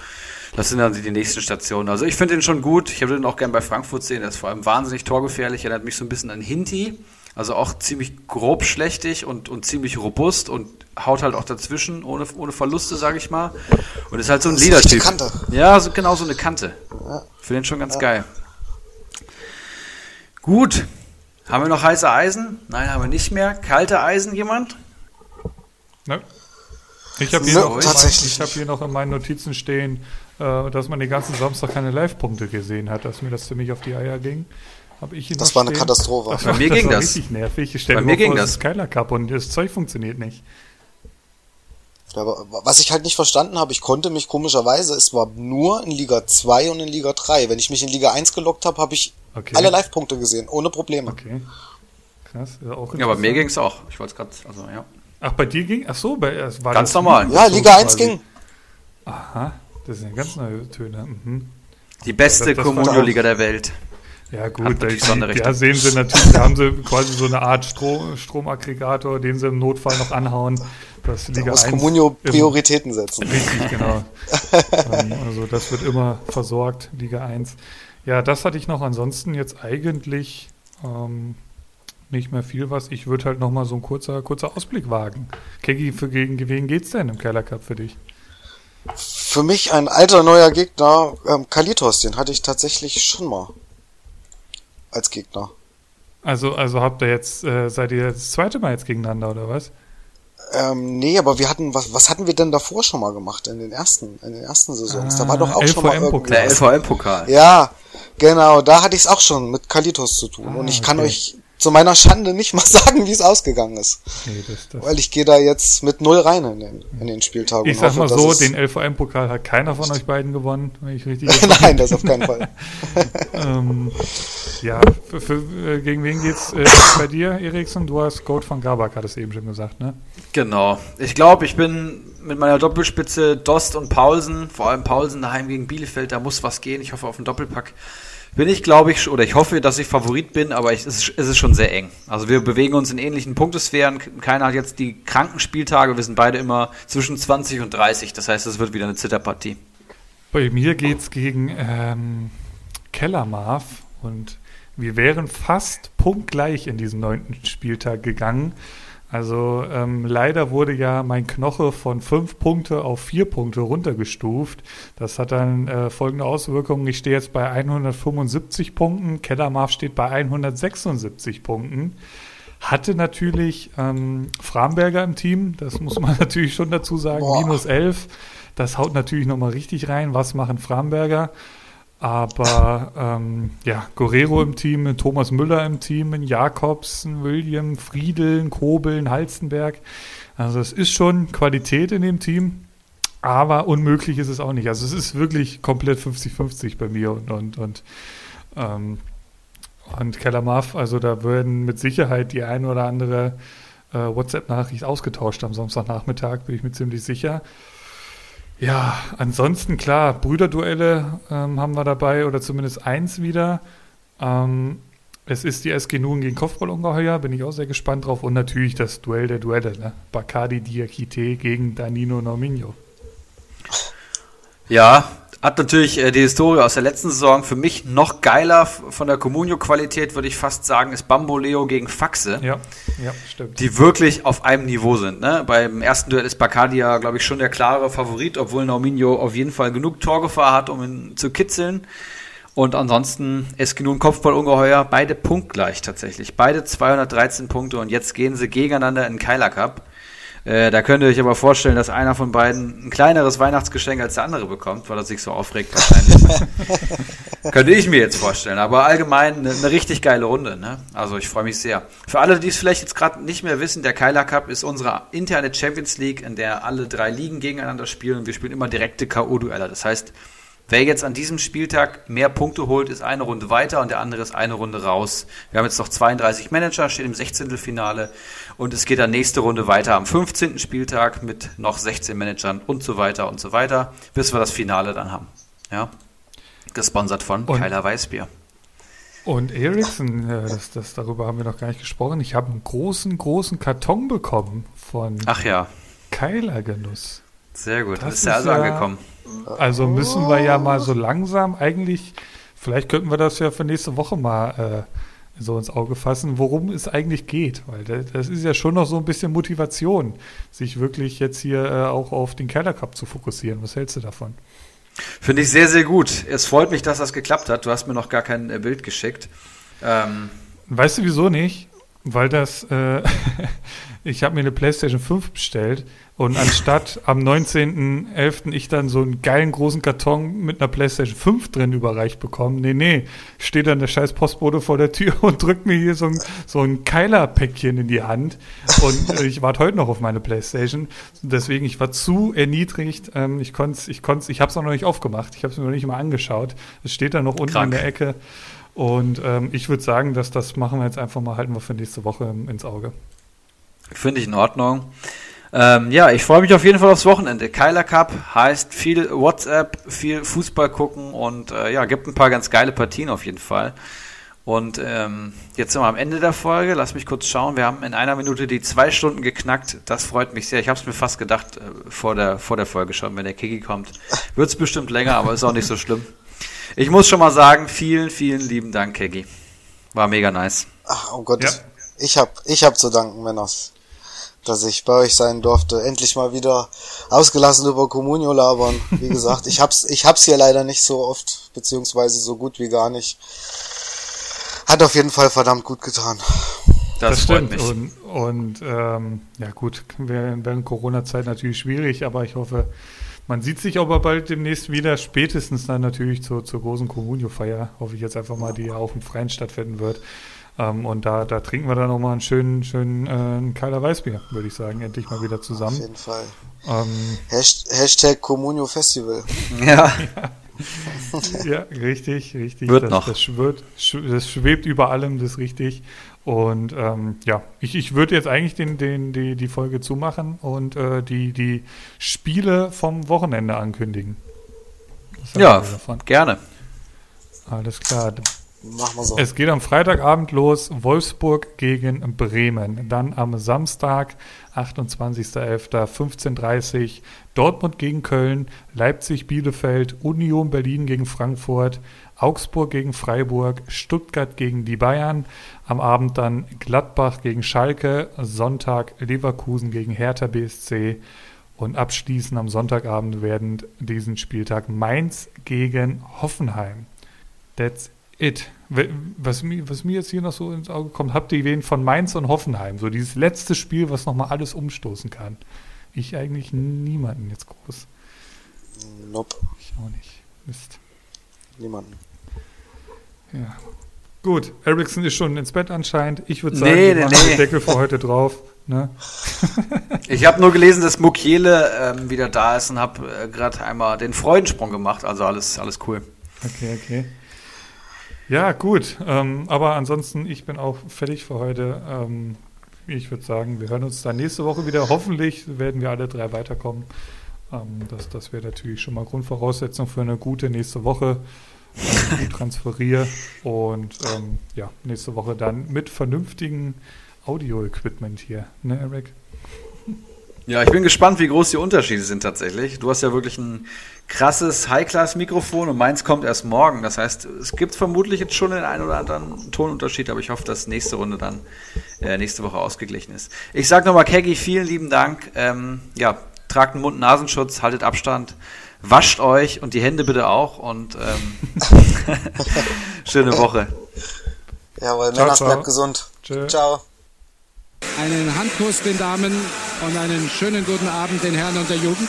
Das sind dann die nächsten Stationen. Also ich finde ihn schon gut. Ich würde ihn auch gern bei Frankfurt sehen. Er ist vor allem wahnsinnig torgefährlich. Er erinnert mich so ein bisschen an Hinti. Also auch ziemlich grob schlechtig und, und ziemlich robust und haut halt auch dazwischen, ohne, ohne Verluste, sage ich mal. Und ist halt so ein Leader-Typ. Ja, so, genau so eine Kante. Ja. Finde den schon ganz ja. geil. Gut. Haben wir noch heiße Eisen? Nein, haben wir nicht mehr. Kalte Eisen jemand? Ne. Ich habe hier, no, hab hier noch in meinen Notizen stehen, äh, dass man den ganzen Samstag keine Live-Punkte gesehen hat, dass mir das ziemlich auf die Eier ging. Ich das war eine Katastrophe. Das, Bei mir das ging das. richtig nervig. Ich stelle mir ging vor, das. Keiler Cup und das Zeug funktioniert nicht. Ja, was ich halt nicht verstanden habe, ich konnte mich komischerweise, es war nur in Liga 2 und in Liga 3. Wenn ich mich in Liga 1 gelockt habe, habe ich okay. alle Live-Punkte gesehen, ohne Probleme. Okay. Krass, Ja, aber mir ging es auch. Ich wollte es gerade, also ja. Ach, bei dir ging? Ach so, bei, es war Ganz normal. Ja, Liga 1 ging. Aha, das sind ganz neue Töne. Mhm. Die beste Communio-Liga der Welt. Ja gut, da, ja, sehen sie natürlich, da haben sie quasi so eine Art Strom, Stromaggregator, den sie im Notfall noch anhauen. Das Liga da muss Comunio Prioritäten setzen. Richtig, genau. Ähm, also das wird immer versorgt, Liga 1. Ja, das hatte ich noch. Ansonsten jetzt eigentlich ähm, nicht mehr viel was. Ich würde halt noch mal so ein kurzer, kurzer Ausblick wagen. Kegi, für gegen wen geht's denn im Keller Cup für dich? Für mich ein alter neuer Gegner, ähm, Kalitos, den hatte ich tatsächlich schon mal als Gegner. Also, also habt ihr jetzt, äh, seid ihr das zweite Mal jetzt gegeneinander oder was? Ähm, nee, aber wir hatten, was, was hatten wir denn davor schon mal gemacht in den ersten, in den ersten Saisons? da war doch auch LVM schon mal -Pokal. Der. LVM-Pokal. Ja, genau, da hatte ich es auch schon mit Kalitos zu tun. Und ich kann okay. euch zu meiner Schande nicht mal sagen, wie es ausgegangen ist. Nee, das, das. Weil ich gehe da jetzt mit null rein in den, in den Spieltag. Ich sag hoffe, mal so, den LVM-Pokal hat keiner von euch beiden gewonnen, wenn ich richtig Nein, das auf keinen Fall. ähm, Ja, für, für, äh, gegen wen geht's äh, bei dir, Eriksen? Du hast Gold von Gabak, hat es eben schon gesagt, ne? Genau. Ich glaube, ich bin mit meiner Doppelspitze Dost und Paulsen, vor allem Paulsen daheim gegen Bielefeld, da muss was gehen. Ich hoffe auf einen Doppelpack. Bin ich, glaube ich, oder ich hoffe, dass ich Favorit bin, aber ich, es, ist, es ist schon sehr eng. Also wir bewegen uns in ähnlichen Punktesphären. Keiner hat jetzt die kranken Spieltage. Wir sind beide immer zwischen 20 und 30. Das heißt, es wird wieder eine Zitterpartie. Bei mir geht's gegen ähm, Kellermarv und wir wären fast punktgleich in diesen neunten Spieltag gegangen. Also ähm, leider wurde ja mein Knoche von fünf Punkte auf vier Punkte runtergestuft. Das hat dann äh, folgende Auswirkungen. Ich stehe jetzt bei 175 Punkten, Kellermarv steht bei 176 Punkten. Hatte natürlich ähm, Framberger im Team, das muss man natürlich schon dazu sagen, Boah. minus 11. Das haut natürlich nochmal richtig rein. Was machen Framberger? Aber ähm, ja, Guerrero im Team, Thomas Müller im Team, ein Jakobs, ein William, Friedel, ein Kobel, ein Halstenberg. Also es ist schon Qualität in dem Team, aber unmöglich ist es auch nicht. Also es ist wirklich komplett 50-50 bei mir und und und ähm, und Kellermarf, also da würden mit Sicherheit die ein oder andere äh, WhatsApp-Nachricht ausgetauscht am Samstagnachmittag, bin ich mir ziemlich sicher. Ja, ansonsten klar, Brüderduelle ähm, haben wir dabei oder zumindest eins wieder. Ähm, es ist die SG Nun gegen Kopfballungeheuer, bin ich auch sehr gespannt drauf. Und natürlich das Duell der Duelle, ne? Bacardi Diakite gegen Danilo Norminho. Ja, hat natürlich äh, die Historie aus der letzten Saison für mich noch geiler von der Comunio-Qualität, würde ich fast sagen, ist Bamboleo gegen Faxe. Ja, ja, stimmt. die wirklich auf einem Niveau sind. Ne? Beim ersten Duell ist Bacardia, glaube ich, schon der klare Favorit, obwohl Norminho auf jeden Fall genug Torgefahr hat, um ihn zu kitzeln. Und ansonsten Eskinun Kopfball ungeheuer, beide punktgleich tatsächlich. Beide 213 Punkte und jetzt gehen sie gegeneinander in den Keiler Cup. Äh, da könnt ihr euch aber vorstellen, dass einer von beiden ein kleineres Weihnachtsgeschenk als der andere bekommt, weil er sich so aufregt wahrscheinlich. Könnte ich mir jetzt vorstellen. Aber allgemein eine, eine richtig geile Runde. Ne? Also ich freue mich sehr. Für alle, die es vielleicht jetzt gerade nicht mehr wissen, der Keiler Cup ist unsere interne Champions League, in der alle drei Ligen gegeneinander spielen. Wir spielen immer direkte K.O.-Duelle. Das heißt, wer jetzt an diesem Spieltag mehr Punkte holt, ist eine Runde weiter und der andere ist eine Runde raus. Wir haben jetzt noch 32 Manager, stehen im 16. Finale und es geht dann nächste Runde weiter am 15. Spieltag mit noch 16 Managern und so weiter und so weiter, bis wir das Finale dann haben. Ja. Gesponsert von Und- Keiler Weißbier. Und Eriksen, äh, das, das, darüber haben wir noch gar nicht gesprochen. Ich habe einen großen, großen Karton bekommen von Ach ja, Keilergenuss. Sehr gut. Das Das ist ja also ja- angekommen. Also müssen wir ja mal so langsam eigentlich, vielleicht könnten wir das ja für nächste Woche mal äh, so ins Auge fassen, worum es eigentlich geht. Weil da- das ist ja schon noch so ein bisschen Motivation, sich wirklich jetzt hier äh, auch auf den Keller Cup zu fokussieren. Was hältst du davon? Finde ich sehr, sehr gut. Es freut mich, dass das geklappt hat. Du hast mir noch gar kein äh, Bild geschickt. Ähm, Weißt du wieso nicht? Weil das, äh, ich habe mir eine PlayStation 5 bestellt und anstatt am 19.11. ich dann so einen geilen großen Karton mit einer PlayStation 5 drin überreicht bekommen, nee, nee, steht dann der scheiß Postbote vor der Tür und drückt mir hier so ein, so ein Keiler-Päckchen in die Hand und äh, ich warte heute noch auf meine PlayStation. Deswegen, ich war zu erniedrigt, ähm, ich konnte ich konnte ich habe es auch noch nicht aufgemacht, ich habe es mir noch nicht mal angeschaut. Es steht da noch unten Krank. in der Ecke. Und ähm, ich würde sagen, dass das machen wir jetzt einfach mal, halten wir für nächste Woche im, ins Auge. Finde ich in Ordnung. Ähm, ja, ich freue mich auf jeden Fall aufs Wochenende. Keiler Cup heißt viel WhatsApp, viel Fußball gucken und äh, ja, gibt ein paar ganz geile Partien auf jeden Fall. Und ähm, jetzt sind wir am Ende der Folge. Lass mich kurz schauen. Wir haben in einer Minute die zwei Stunden geknackt. Das freut mich sehr. Ich habe es mir fast gedacht äh, vor, der, vor der Folge schon. Wenn der Kiki kommt, wird es bestimmt länger, aber ist auch nicht so schlimm. Ich muss schon mal sagen, vielen, vielen lieben Dank, Kegi. War mega nice. Ach, oh Gott. Ja. Ich hab, ich hab zu danken, Männers, dass ich bei euch sein durfte. Endlich mal wieder ausgelassen über Communio labern. Wie gesagt, ich hab's, ich hab's hier leider nicht so oft, beziehungsweise so gut wie gar nicht. Hat auf jeden Fall verdammt gut getan. Das, das stimmt. Und, und ähm, ja gut, während Corona-Zeit natürlich schwierig, aber ich hoffe, man sieht sich aber bald demnächst wieder, spätestens dann natürlich zur, zur großen Communio-Feier, hoffe ich jetzt einfach mal, die auf dem Freien stattfinden wird. Ähm, und da, da trinken wir dann nochmal einen schönen, schönen äh, Keiler Weißbier, würde ich sagen, endlich mal wieder zusammen. Auf jeden Fall. Ähm, Hashtag Communio Festival. Ja. ja. ja, richtig, richtig. Wird das, noch. Das schwebt, das schwebt über allem, das ist richtig. Und ähm, ja, ich, ich würde jetzt eigentlich den, den, die, die Folge zumachen und äh, die, die Spiele vom Wochenende ankündigen. Ja, gerne. Alles klar. Machen wir so. Es geht am Freitagabend los, Wolfsburg gegen Bremen. Dann am Samstag, 28.11., 15.30 Dortmund gegen Köln, Leipzig, Bielefeld, Union Berlin gegen Frankfurt, Augsburg gegen Freiburg, Stuttgart gegen die Bayern. Am Abend dann Gladbach gegen Schalke, Sonntag Leverkusen gegen Hertha BSC. Und abschließend am Sonntagabend werden diesen Spieltag Mainz gegen Hoffenheim. That's It. Was mir, was mir jetzt hier noch so ins Auge kommt, habt ihr wen von Mainz und Hoffenheim? So dieses letzte Spiel, was nochmal alles umstoßen kann. Ich eigentlich niemanden jetzt groß. Nope. Ich auch nicht. Mist. Niemanden. Ja. Gut, Ericsson ist schon ins Bett anscheinend. Ich würde sagen, nee, wir machen nee. den Deckel für heute drauf. Ne? ich habe nur gelesen, dass Mukiele ähm, wieder da ist und habe äh, gerade einmal den Freudensprung gemacht. Also alles, alles cool. Okay, okay. Ja, gut. Ähm, aber ansonsten, ich bin auch fertig für heute. Ähm, ich würde sagen, wir hören uns dann nächste Woche wieder. Hoffentlich werden wir alle drei weiterkommen. Ähm, das das wäre natürlich schon mal Grundvoraussetzung für eine gute nächste Woche. Ähm, gut transferiere und ähm, ja, nächste Woche dann mit vernünftigen Audio-Equipment hier. Ne, Eric? Ja, ich bin gespannt, wie groß die Unterschiede sind tatsächlich. Du hast ja wirklich ein krasses High-Class-Mikrofon und meins kommt erst morgen. Das heißt, es gibt vermutlich jetzt schon den einen oder anderen Tonunterschied, aber ich hoffe, dass nächste Runde dann äh, nächste Woche ausgeglichen ist. Ich sage nochmal, Keggy, vielen lieben Dank. Ähm, ja, tragt einen Mund-Nasenschutz, haltet Abstand, wascht euch und die Hände bitte auch und ähm, schöne Woche. Jawohl, Männers bleibt gesund. Tschö. Ciao. Einen Handkuss den Damen und einen schönen guten Abend den Herren und der Jugend.